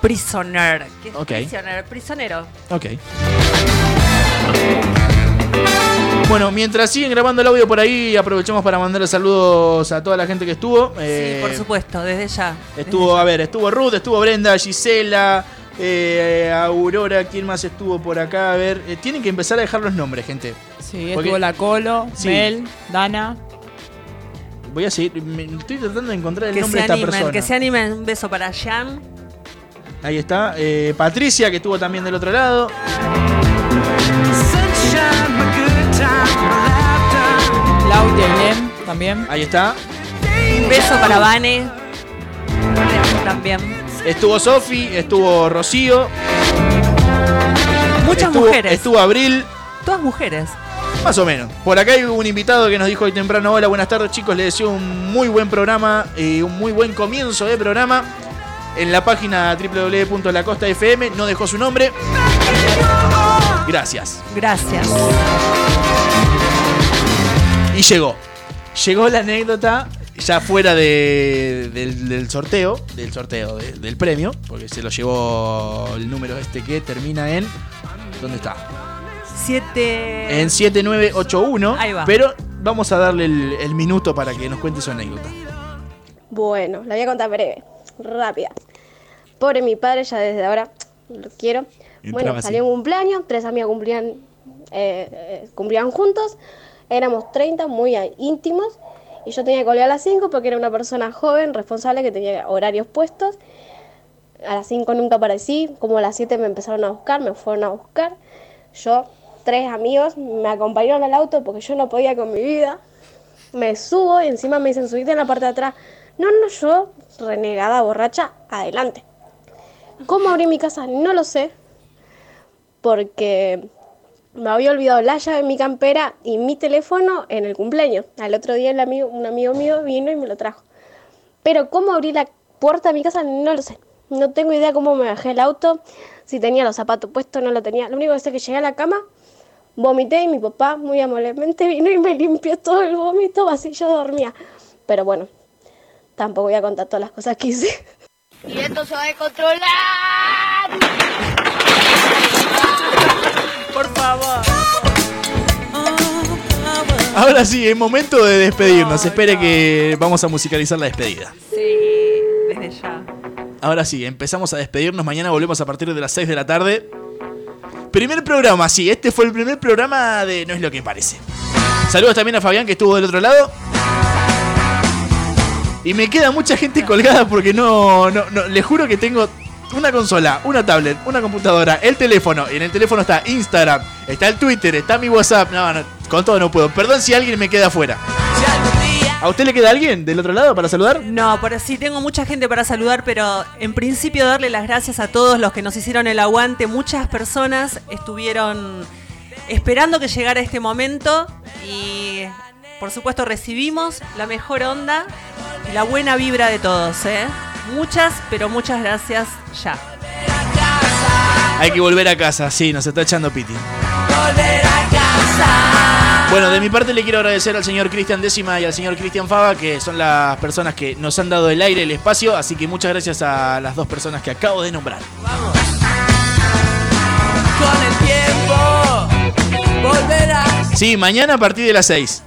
Prisoner. ¿Qué es Ok. prisoner? Prisionero. Ok. Bueno, mientras siguen grabando el audio por ahí, aprovechamos para mandarle saludos a toda la gente que estuvo. Sí, Eh, por supuesto, desde ya. Estuvo, a ver, estuvo Ruth, estuvo Brenda, Gisela, eh, Aurora, ¿quién más estuvo por acá? A ver, eh, tienen que empezar a dejar los nombres, gente. Sí, Porque- estuvo la Colo, Sí. Mel, Dana. Voy a seguir, me- estoy tratando de encontrar el Que nombre se de esta animen, persona. que se animen. Un beso para Jan. Ahí está, eh, Patricia, que estuvo también del otro lado. Lau y también. Ahí está. Un beso para Vane. También. Estuvo Sofi, estuvo Rocío. Muchas estuvo- mujeres. Estuvo Abril. Todas mujeres. Más o menos. Por acá hay un invitado que nos dijo hoy temprano, hola, buenas tardes chicos, les deseo un muy buen programa, y un muy buen comienzo de programa. En la página www.lacostafm no dejó su nombre. Gracias. Gracias. Y llegó. Llegó la anécdota ya fuera de- del, del sorteo, del sorteo, de- del premio, porque se lo llevó el número este que termina en... ¿Dónde está? Siete. En 7981. Ahí va. Pero vamos a darle el, el minuto para que nos cuente su anécdota. Bueno, la voy a contar breve, rápida. Pobre mi padre, ya desde ahora lo quiero. Entraba bueno, así. salió un cumpleaños, tres amigas cumplían, eh, eh, cumplían juntos. Éramos 30, muy íntimos. Y yo tenía que volver a las 5 porque era una persona joven, responsable, que tenía horarios puestos. A las 5 nunca aparecí, como a las 7 me empezaron a buscar, me fueron a buscar. Yo, tres amigos, me acompañaron al auto porque yo no podía con mi vida. Me subo y encima me dicen, subite en la parte de atrás. No, no, yo, renegada, borracha, adelante. ¿Cómo abrí mi casa? No lo sé. Porque me había olvidado la llave de mi campera y mi teléfono en el cumpleaños. Al otro día un amigo mío vino y me lo trajo. Pero cómo abrí la puerta de mi casa no lo sé. No tengo idea cómo me bajé el auto, si tenía los zapatos puestos, no lo tenía. Lo único que sé es que llegué a la cama, vomité y mi papá muy amablemente vino y me limpió todo el vómito, así yo dormía. Pero bueno, tampoco voy a contar todas las cosas que hice. Y esto se va a controlar. Por favor. Ahora sí, es momento de despedirnos. Espere que vamos a musicalizar la despedida. Sí, desde ya. Ahora sí, empezamos a despedirnos. Mañana volvemos a partir de las 6 de la tarde. Primer programa, sí, este fue el primer programa de No es lo que parece. Saludos también a Fabián que estuvo del otro lado. Y me queda mucha gente colgada porque no, no, no, les juro que tengo una consola, una tablet, una computadora, el teléfono. Y en el teléfono está Instagram, está el Twitter, está mi WhatsApp. No, con todo no puedo. Perdón si alguien me queda afuera. ¿A usted le queda alguien del otro lado para saludar? No, por sí, tengo mucha gente para saludar, pero en principio darle las gracias a todos los que nos hicieron el aguante. Muchas personas estuvieron esperando que llegara este momento y por supuesto recibimos la mejor onda y la buena vibra de todos, ¿eh? Muchas, pero muchas gracias ya. Hay que volver a casa, sí, nos está echando Piti. Bueno, de mi parte le quiero agradecer al señor Cristian Décima y al señor Cristian Fava, que son las personas que nos han dado el aire, el espacio, así que muchas gracias a las dos personas que acabo de nombrar. Con el tiempo volverás Sí, mañana a partir de las 6.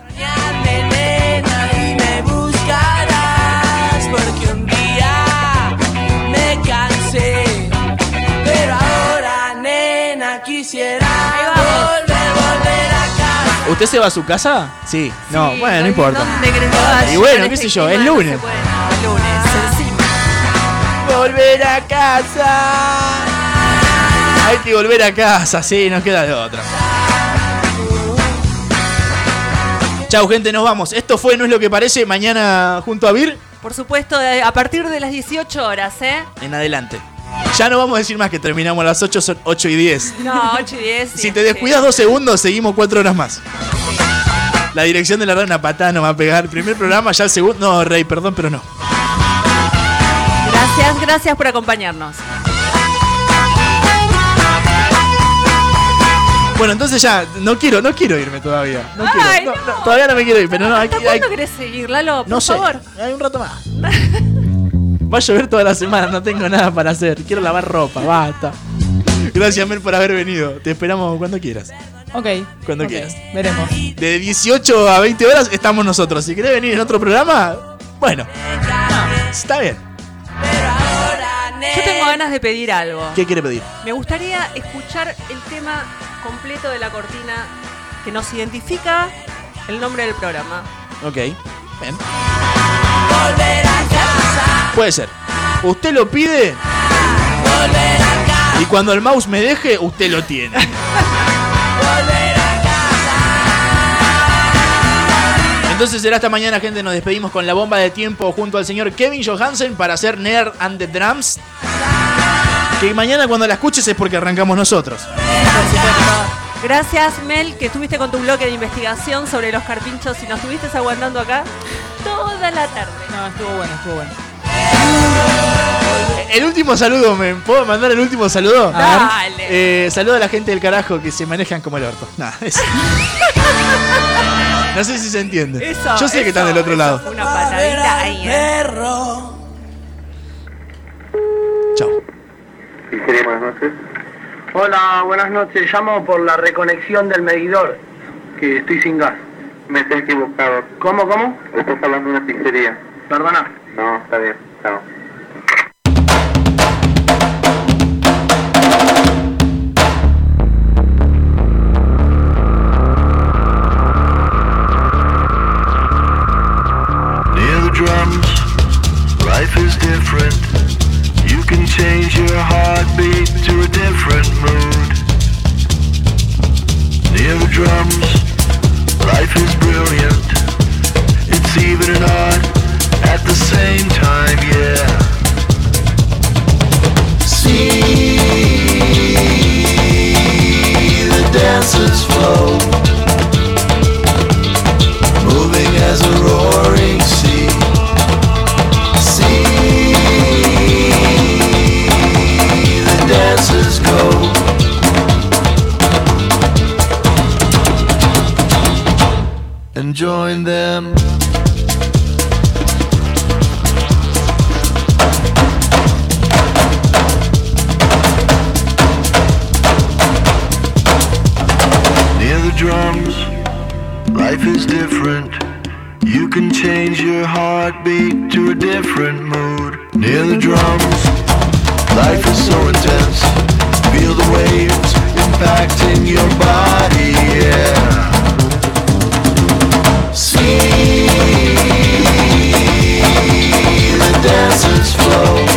¿Usted se va a su casa? Sí. No, bueno, no importa. ¿Dónde querés que vaya? Y bueno, En qué este sé yo, clima es lunes. El lunes, encima. Volver a casa. Hay que volver a casa, sí, nos queda de otra. Chau, gente, nos vamos. Esto fue No es lo que parece. Mañana junto a Vir Por supuesto, de- a partir de las 18 horas, ¿eh? en adelante. Ya no vamos a decir más que terminamos a las 8, son 8 y 10. No, 8 y 10. Si te descuidas dos segundos, seguimos cuatro horas más. La dirección de la red una patada no va a pegar. Primer programa, ya el segundo. No, Rey, perdón, pero no. Gracias, gracias por acompañarnos. Bueno, entonces ya, no quiero, no quiero irme todavía. No quiero, no, no, todavía no me quiero ir, pero no, hay, ¿Hasta hay- cuándo querés seguir, Lalo? Por No sé. favor. hay un rato más. Va a llover toda la semana, no tengo nada para hacer. Quiero lavar ropa, basta. Gracias, Mel, por haber venido. Te esperamos cuando quieras. Ok. Cuando quieras. Veremos. De 18 a 20 horas estamos nosotros. Si querés venir en otro programa, bueno. Está bien. Yo tengo ganas de pedir algo. ¿Qué quiere pedir? Me gustaría escuchar el tema completo de la cortina que nos identifica el nombre del programa. Ok. Bien. Puede ser. Usted lo pide. Y cuando el mouse me deje, usted lo tiene. Entonces será esta mañana, gente. Nos despedimos con la bomba de tiempo junto al señor Kevin Johansen para hacer Nerd and the Drums. Que mañana cuando la escuches es porque arrancamos nosotros. Gracias, Mel, que estuviste con tu bloque de investigación sobre los carpinchos y nos estuviste aguantando acá toda la tarde. No, estuvo bueno, estuvo bueno. El último saludo, ¿me puedo mandar el último saludo? Dale. Eh, saludo a la gente del carajo que se manejan como el orto. Nah, es- no sé si se entiende. Eso, Yo sé que están eso, del otro eso lado. fue Una patadita ahí, ¿eh? Chao. buenas noches. Hola, buenas noches. Llamo por la reconexión del medidor, que estoy sin gas. Me estoy equivocado. ¿Cómo, cómo? Estás hablando de una pizzería. Perdona. No, está bien. Chao. Near the drums, life is different. You can change your heartbeat to a different mood. Near the drums, life is brilliant. It's even at the same time, yeah. See the dancers flow moving as a roaring sea. See the dancers go. And join them. Life is different. You can change your heartbeat to a different mood. Near the drums, life is so intense. Feel the waves impacting your body, yeah. See the dancers flow,